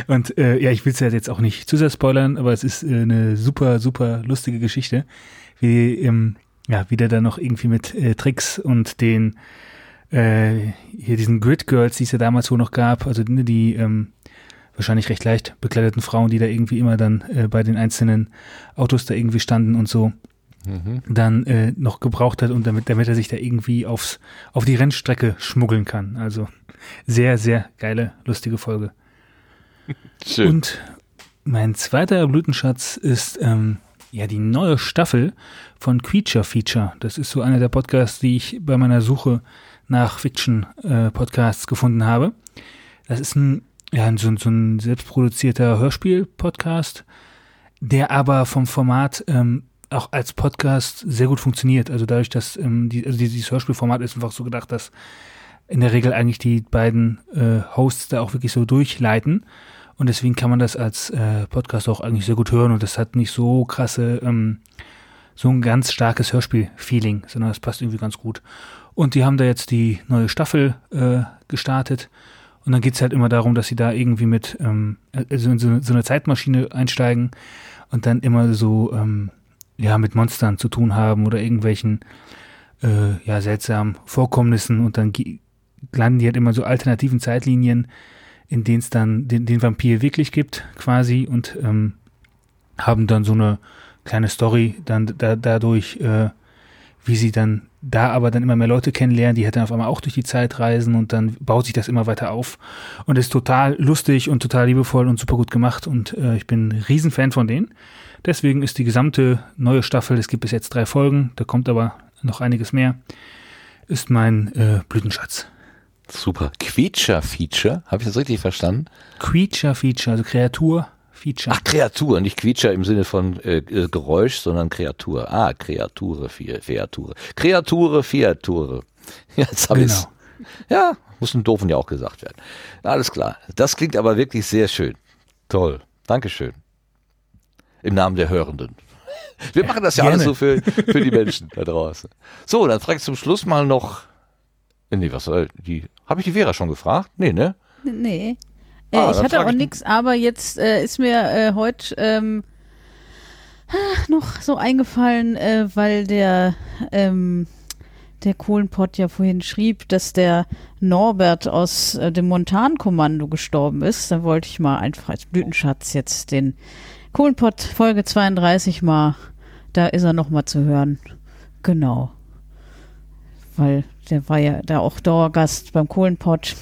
Und äh, ja, ich will es ja jetzt auch nicht zu sehr spoilern, aber es ist äh, eine super, super lustige Geschichte, wie, ähm, ja, wie der da noch irgendwie mit äh, Tricks und den äh, hier diesen Grid Girls, die es ja damals wohl noch gab, also ne, die ähm, wahrscheinlich recht leicht bekleideten Frauen, die da irgendwie immer dann äh, bei den einzelnen Autos da irgendwie standen und so, dann äh, noch gebraucht hat und damit, damit er sich da irgendwie aufs, auf die Rennstrecke schmuggeln kann. Also sehr, sehr geile, lustige Folge. Schön. Und mein zweiter Blütenschatz ist ähm, ja die neue Staffel von Creature Feature. Das ist so einer der Podcasts, die ich bei meiner Suche nach Fiction-Podcasts gefunden habe. Das ist ein, ja, so, so ein selbstproduzierter Hörspiel-Podcast, der aber vom Format ähm, auch als Podcast sehr gut funktioniert. Also dadurch, dass ähm, die, also dieses Hörspielformat ist einfach so gedacht, dass in der Regel eigentlich die beiden äh, Hosts da auch wirklich so durchleiten. Und deswegen kann man das als äh, Podcast auch eigentlich sehr gut hören und das hat nicht so krasse, ähm, so ein ganz starkes Hörspiel-Feeling, sondern das passt irgendwie ganz gut. Und die haben da jetzt die neue Staffel äh, gestartet. Und dann geht's halt immer darum, dass sie da irgendwie mit ähm, also in so, so eine Zeitmaschine einsteigen und dann immer so ähm, ja mit Monstern zu tun haben oder irgendwelchen äh, ja seltsamen Vorkommnissen und dann landen die halt immer so alternativen Zeitlinien, in denen es dann den, den Vampir wirklich gibt, quasi, und ähm, haben dann so eine kleine Story dann da, dadurch, äh, wie sie dann da aber dann immer mehr Leute kennenlernen, die halt dann auf einmal auch durch die Zeit reisen und dann baut sich das immer weiter auf und ist total lustig und total liebevoll und super gut gemacht und äh, ich bin ein Riesenfan von denen. Deswegen ist die gesamte neue Staffel, es gibt bis jetzt drei Folgen, da kommt aber noch einiges mehr, ist mein äh, Blütenschatz. Super. Quietscher-Feature, habe ich das richtig verstanden? Creature Feature, also Kreatur Feature. Ach, Kreatur, nicht Quietscher im Sinne von äh, äh, Geräusch, sondern Kreatur. Ah, Kreature. Kreature, Feature. Ja, Jetzt habe Genau. ich's. Ja, muss ein Doofen ja auch gesagt werden. Alles klar. Das klingt aber wirklich sehr schön. Toll. Dankeschön. Im Namen der Hörenden. Wir machen das ja Gerne. alles so für, für die Menschen da draußen. So, dann frage ich zum Schluss mal noch. äh, Nee, was soll die? Habe ich die Vera schon gefragt? Nee, ne? Nee. Ah, Äh, ich hatte auch ich- nichts, aber jetzt äh, ist mir äh, heute ähm, noch so eingefallen, äh, weil der ähm, der Kohlenpott ja vorhin schrieb, dass der Norbert aus äh, dem Montankommando gestorben ist. Da wollte ich mal einfach als Blütenschatz jetzt den Kohlenpott Folge 32 mal, da ist er noch mal zu hören. Genau. Weil der war ja da auch Dauergast beim Kohlenpott.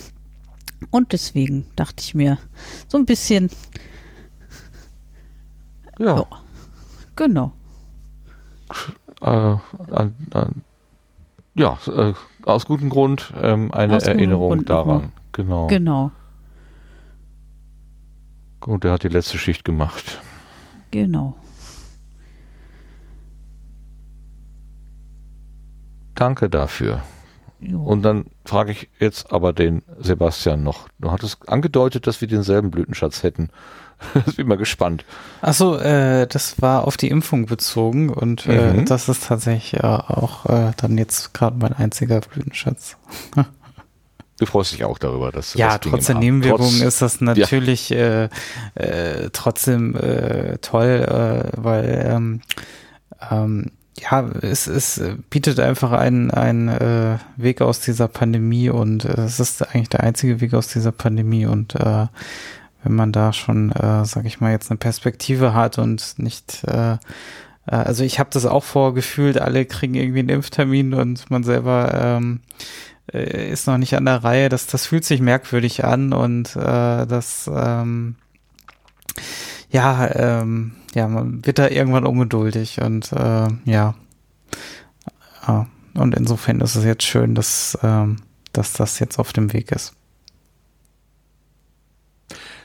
Und deswegen dachte ich mir, so ein bisschen, Ja. Ja. genau. Äh, an, an, ja, äh, aus gutem Grund ähm, eine Aus Erinnerung Grund daran. nochmal. Genau. Genau, Und der hat die letzte Schicht gemacht. genau. Danke dafür. Jo. Und dann frage ich jetzt aber den Sebastian noch. Du hattest angedeutet, dass wir denselben Blütenschatz hätten. Ich bin mal gespannt. Achso, äh, das war auf die Impfung bezogen und äh, Mhm. das ist tatsächlich äh, auch äh, dann jetzt gerade mein einziger Blütenschatz. Du freust dich auch darüber, dass du Ja, das Ding trotz der Nebenwirkungen trotz- ist das natürlich äh, äh, trotzdem äh, toll, äh, weil ähm, ähm, ja, es, es bietet einfach einen, einen äh, Weg aus dieser Pandemie und äh, es ist eigentlich der einzige Weg aus dieser Pandemie und äh, wenn man da schon, äh, sag ich mal, jetzt eine Perspektive hat und nicht äh, äh, also ich habe das auch vorgefühlt, alle kriegen irgendwie einen Impftermin und man selber ähm, äh, ist noch nicht an der Reihe. Das, das fühlt sich merkwürdig an und äh, das ähm, ja, ähm, ja, man wird da irgendwann ungeduldig und äh, ja. ja. Und insofern ist es jetzt schön, dass, ähm, dass das jetzt auf dem Weg ist.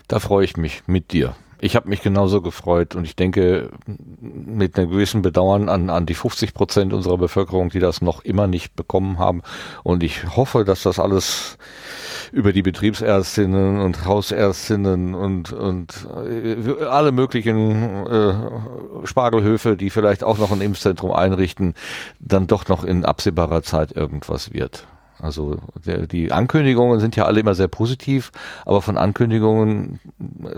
Da freue ich mich mit dir. Ich habe mich genauso gefreut und ich denke mit einem gewissen Bedauern an, an die 50 Prozent unserer Bevölkerung, die das noch immer nicht bekommen haben. Und ich hoffe, dass das alles über die Betriebsärztinnen und Hausärztinnen und, und äh, alle möglichen äh, Spargelhöfe, die vielleicht auch noch ein Impfzentrum einrichten, dann doch noch in absehbarer Zeit irgendwas wird. Also die Ankündigungen sind ja alle immer sehr positiv, aber von Ankündigungen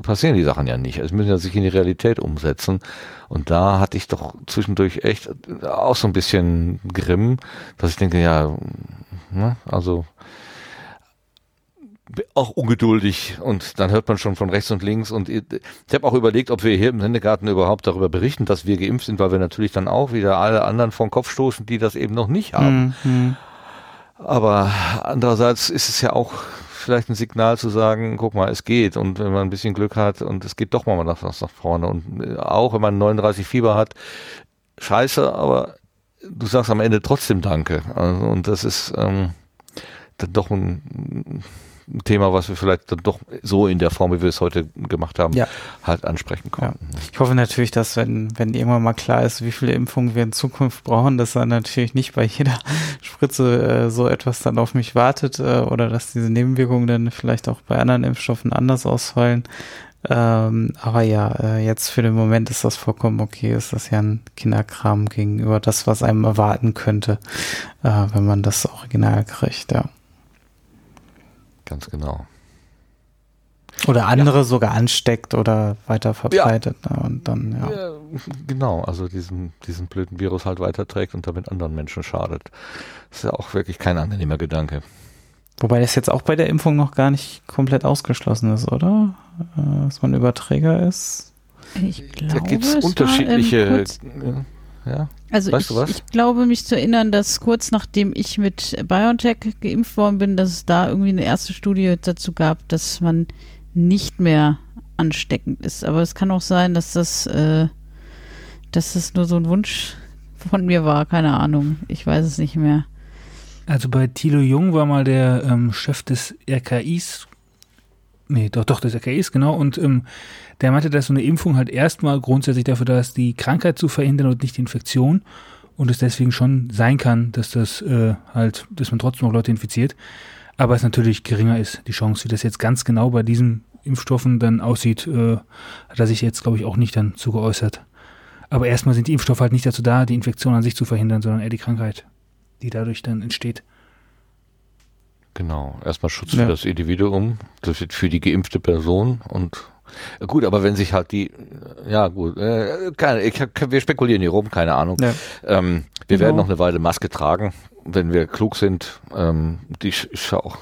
passieren die Sachen ja nicht. Es müssen ja sich in die Realität umsetzen. Und da hatte ich doch zwischendurch echt auch so ein bisschen Grimm, dass ich denke, ja, ne, also auch ungeduldig und dann hört man schon von rechts und links und ich habe auch überlegt, ob wir hier im Sendegarten überhaupt darüber berichten, dass wir geimpft sind, weil wir natürlich dann auch wieder alle anderen den Kopf stoßen, die das eben noch nicht haben. Mhm. Aber andererseits ist es ja auch vielleicht ein Signal zu sagen, guck mal, es geht. Und wenn man ein bisschen Glück hat und es geht doch mal nach, nach vorne. Und äh, auch wenn man 39 Fieber hat, scheiße, aber du sagst am Ende trotzdem Danke. Also, und das ist ähm, dann doch ein, ein Thema, was wir vielleicht dann doch so in der Form, wie wir es heute gemacht haben, Ja. halt ansprechen konnten. Ich hoffe natürlich, dass wenn, wenn irgendwann mal klar ist, wie viele Impfungen wir in Zukunft brauchen, dass dann natürlich nicht bei jeder Spritze äh, so etwas dann auf mich wartet äh, oder dass diese Nebenwirkungen dann vielleicht auch bei anderen Impfstoffen anders ausfallen. Ähm, aber ja, äh, jetzt für den Moment ist das vollkommen okay. Ist das ja ein Kinderkram gegenüber das, was einem erwarten könnte, äh, wenn man das Original kriegt, ja. Ganz genau. Oder andere sogar ansteckt oder weiter verbreitet. Ne? Und dann, ja. Ja, genau, also diesen, diesen blöden Virus halt weiterträgt und damit anderen Menschen schadet. Das ist ja auch wirklich kein angenehmer Gedanke. Wobei das jetzt auch bei der Impfung noch gar nicht komplett ausgeschlossen ist, oder? Äh, dass man Überträger ist. Ich glaube, Da gibt's es war, unterschiedliche. kurz, äh, ja, also weißt ich, du was? ich glaube mich zu erinnern, dass kurz nachdem ich mit BioNTech geimpft worden bin, dass es da irgendwie eine erste Studie dazu gab, dass man nicht mehr ansteckend ist. Aber es kann auch sein, dass das, äh, dass das nur so ein Wunsch von mir war. Keine Ahnung. Ich weiß es nicht mehr. Also bei Thilo Jung war mal der ähm, Chef des RKIs, nee, doch, doch, des RKIs, genau, und ähm, der meinte, dass so eine Impfung halt erstmal grundsätzlich dafür da ist, die Krankheit zu verhindern und nicht die Infektion und es deswegen schon sein kann, dass das äh, halt, dass man trotzdem noch Leute infiziert, aber es natürlich geringer ist, die Chance, wie das jetzt ganz genau bei diesen Impfstoffen dann aussieht, äh, hat er sich jetzt, glaube ich, auch nicht dann zu geäußert. Aber erstmal sind die Impfstoffe halt nicht dazu da, die Infektion an sich zu verhindern, sondern eher die Krankheit, die dadurch dann entsteht. genau. Erstmal Schutz Ja. für das Individuum, das wird für die geimpfte Person und gut, aber wenn sich halt die, ja gut, äh, keine, ich, wir spekulieren hier rum, keine Ahnung. Ja. Ähm, wir Genau. werden noch eine Weile Maske tragen, wenn wir klug sind. Ähm, die ist ja auch,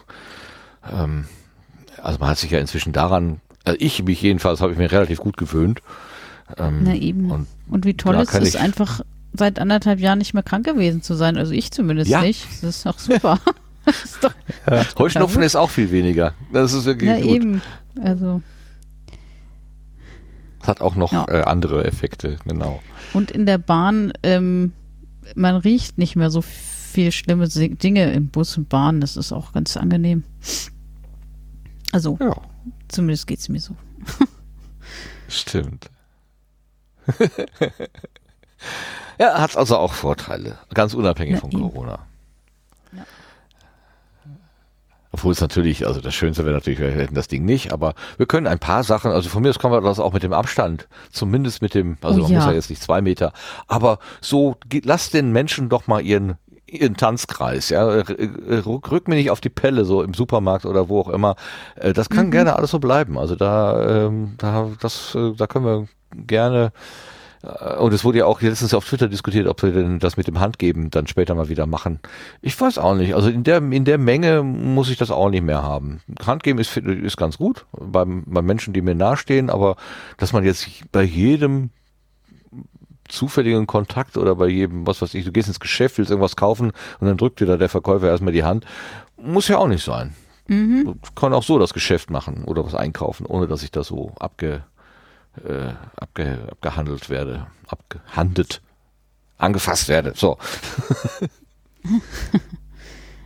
ähm, also man hat sich ja inzwischen daran, also ich mich jedenfalls habe ich mir relativ gut gewöhnt. Ähm, Na eben. Und Und wie toll ist es einfach seit anderthalb Jahren nicht mehr krank gewesen zu sein. Also ich zumindest Ja. nicht. Das ist doch super. ist doch, Heuschnupfen ist auch viel weniger. Das ist wirklich ja gut. eben. Also Hat auch noch Ja. äh, andere Effekte, genau. und in der Bahn, ähm, man riecht nicht mehr so viel schlimme Dinge im Bus und Bahn. Das ist auch ganz angenehm. Also Ja, zumindest geht's mir so. stimmt. ja, hat also auch Vorteile, ganz unabhängig Ja, von eben. Corona. Ja. Obwohl es natürlich, also das Schönste wäre natürlich, wir hätten das Ding nicht, aber wir können ein paar Sachen, also von mir aus können wir das auch mit dem Abstand, zumindest mit dem, also Oh man ja. muss ja. jetzt nicht zwei Meter, aber so, ge- lass den Menschen doch mal ihren, ihren Tanzkreis, ja, rück, rück mir nicht auf die Pelle, so im Supermarkt oder wo auch immer, Äh, das kann gerne alles so bleiben, also da, ähm, da, das, äh, da können wir gerne, und es wurde ja auch letztens auf Twitter diskutiert, ob wir denn das mit dem Handgeben dann später mal wieder machen. Ich weiß auch nicht. Also in der, in der Menge muss ich das auch nicht mehr haben. Handgeben ist, ist ganz gut beim, bei Menschen, die mir nahestehen, aber dass man jetzt bei jedem zufälligen Kontakt oder bei jedem, was weiß ich, du gehst ins Geschäft, willst irgendwas kaufen und dann drückt dir da der Verkäufer erstmal die Hand, muss ja auch nicht sein. Mhm. Ich kann auch so das Geschäft machen oder was einkaufen, ohne dass ich da so abge, äh, abge, abgehandelt werde, abgehandelt, angefasst werde. So.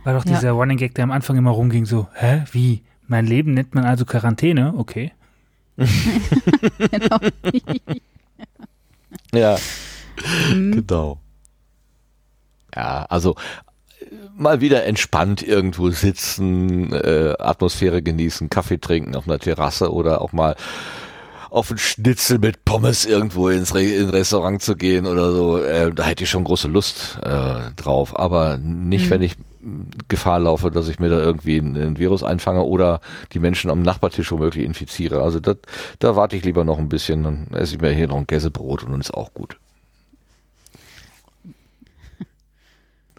War doch Ja. dieser Running Gag, der am Anfang immer rumging, so, hä, wie? Mein Leben nennt man also Quarantäne? Okay. Genau. Ja, Mhm. genau. Ja, also mal wieder entspannt irgendwo sitzen, äh, Atmosphäre genießen, Kaffee trinken auf einer Terrasse oder auch mal auf ein Schnitzel mit Pommes irgendwo ins Re in Restaurant zu gehen oder so, äh, da hätte ich schon große Lust äh, drauf. Aber nicht, Mhm. wenn ich Gefahr laufe, dass ich mir da irgendwie ein, ein Virus einfange oder die Menschen am Nachbartisch womöglich infiziere. Also das, da warte ich lieber noch ein bisschen, dann esse ich mir hier noch ein Gäsebrot und dann ist auch gut.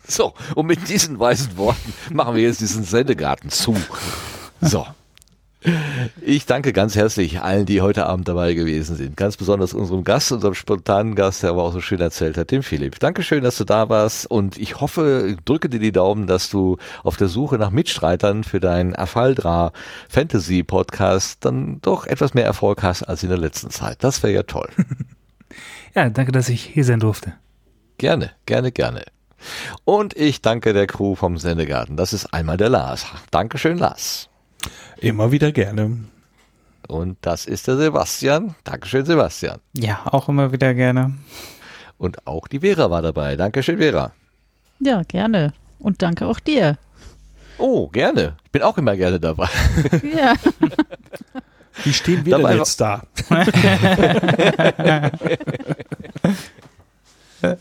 So, und mit diesen weisen Worten machen wir jetzt diesen Sendegarten zu. So. Ich danke ganz herzlich allen, die heute Abend dabei gewesen sind. Ganz besonders unserem Gast, unserem spontanen Gast, der aber auch so schön erzählt hat, dem Philipp. Dankeschön, dass du da warst und ich hoffe, drücke dir die Daumen, dass du auf der Suche nach Mitstreitern für deinen Afaldra Fantasy Podcast dann doch etwas mehr Erfolg hast als in der letzten Zeit. Das wäre ja toll. Ja, danke, dass ich hier sein durfte. Gerne, gerne, gerne. Und ich danke der Crew vom Sendegarten. Das ist einmal der Lars. Dankeschön, Lars. Immer wieder gerne. Und das ist der Sebastian. Dankeschön, Sebastian. Ja, auch immer wieder gerne. Und auch die Vera war dabei. Dankeschön, Vera. Ja, gerne. Und danke auch dir. Oh, gerne. Ich bin auch immer gerne dabei. Ja. Wie stehen wir Dabei denn jetzt da?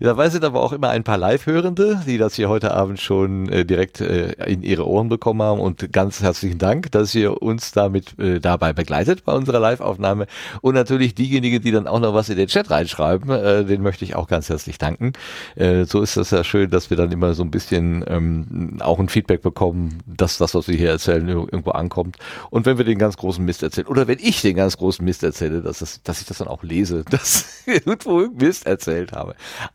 Dabei sind aber auch immer ein paar Live-Hörende, die das hier heute Abend schon äh, direkt äh, in ihre Ohren bekommen haben. Und ganz herzlichen Dank, dass ihr uns damit äh, dabei begleitet bei unserer Live-Aufnahme. Und natürlich diejenigen, die dann auch noch was in den Chat reinschreiben, äh, den möchte ich auch ganz herzlich danken. Äh, so ist das ja schön, dass wir dann immer so ein bisschen ähm, auch ein Feedback bekommen, dass das, was wir hier erzählen, ir- irgendwo ankommt. Und wenn wir den ganz großen Mist erzählen, oder wenn ich den ganz großen Mist erzähle, dass, das, dass ich das dann auch lese, dass irgendwo Mist erzählt habe.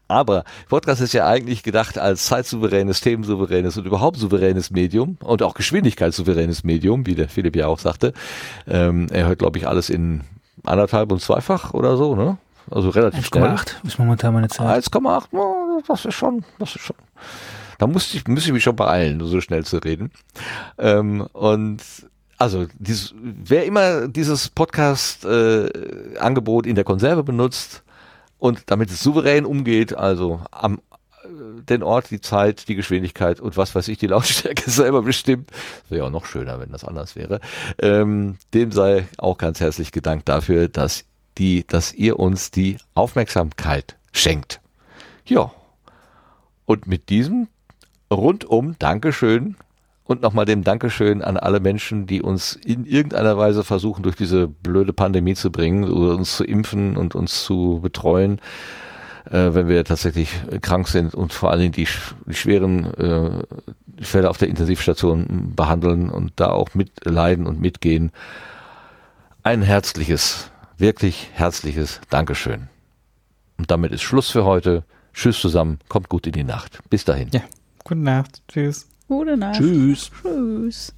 Aber Podcast ist ja eigentlich gedacht als zeitsouveränes, themensouveränes und überhaupt souveränes Medium und auch geschwindigkeitssouveränes Medium, wie der Philipp ja auch sagte. Ähm, er hört, glaube ich, alles in anderthalb und zweifach oder so, ne? Also relativ schnell. 1,8 ist momentan meine Zahl. 1,8, oh, das ist schon, das ist schon. Da musste ich, müsste ich mich schon beeilen, so schnell zu reden. Ähm, und also, dieses, wer immer dieses Podcast-Angebot in der Konserve benutzt und damit es souverän umgeht, also am äh, den Ort, die Zeit, die Geschwindigkeit und was weiß ich, die Lautstärke selber bestimmt. Wäre ja auch noch schöner, wenn das anders wäre. Ähm, dem sei auch ganz herzlich gedankt dafür, dass die, dass ihr uns die Aufmerksamkeit schenkt. Ja. Und mit diesem rundum Dankeschön und nochmal dem Dankeschön an alle Menschen, die uns in irgendeiner Weise versuchen, durch diese blöde Pandemie zu bringen, oder uns zu impfen und uns zu betreuen, äh, wenn wir tatsächlich krank sind und vor allen Dingen die, die schweren äh, Fälle auf der Intensivstation behandeln und da auch mitleiden und mitgehen. Ein herzliches, wirklich herzliches Dankeschön. Und damit ist Schluss für heute. Tschüss zusammen, kommt gut in die Nacht. Bis dahin. Ja. Gute Nacht. Tschüss. Gute Nacht. Tschüss. Tschüss.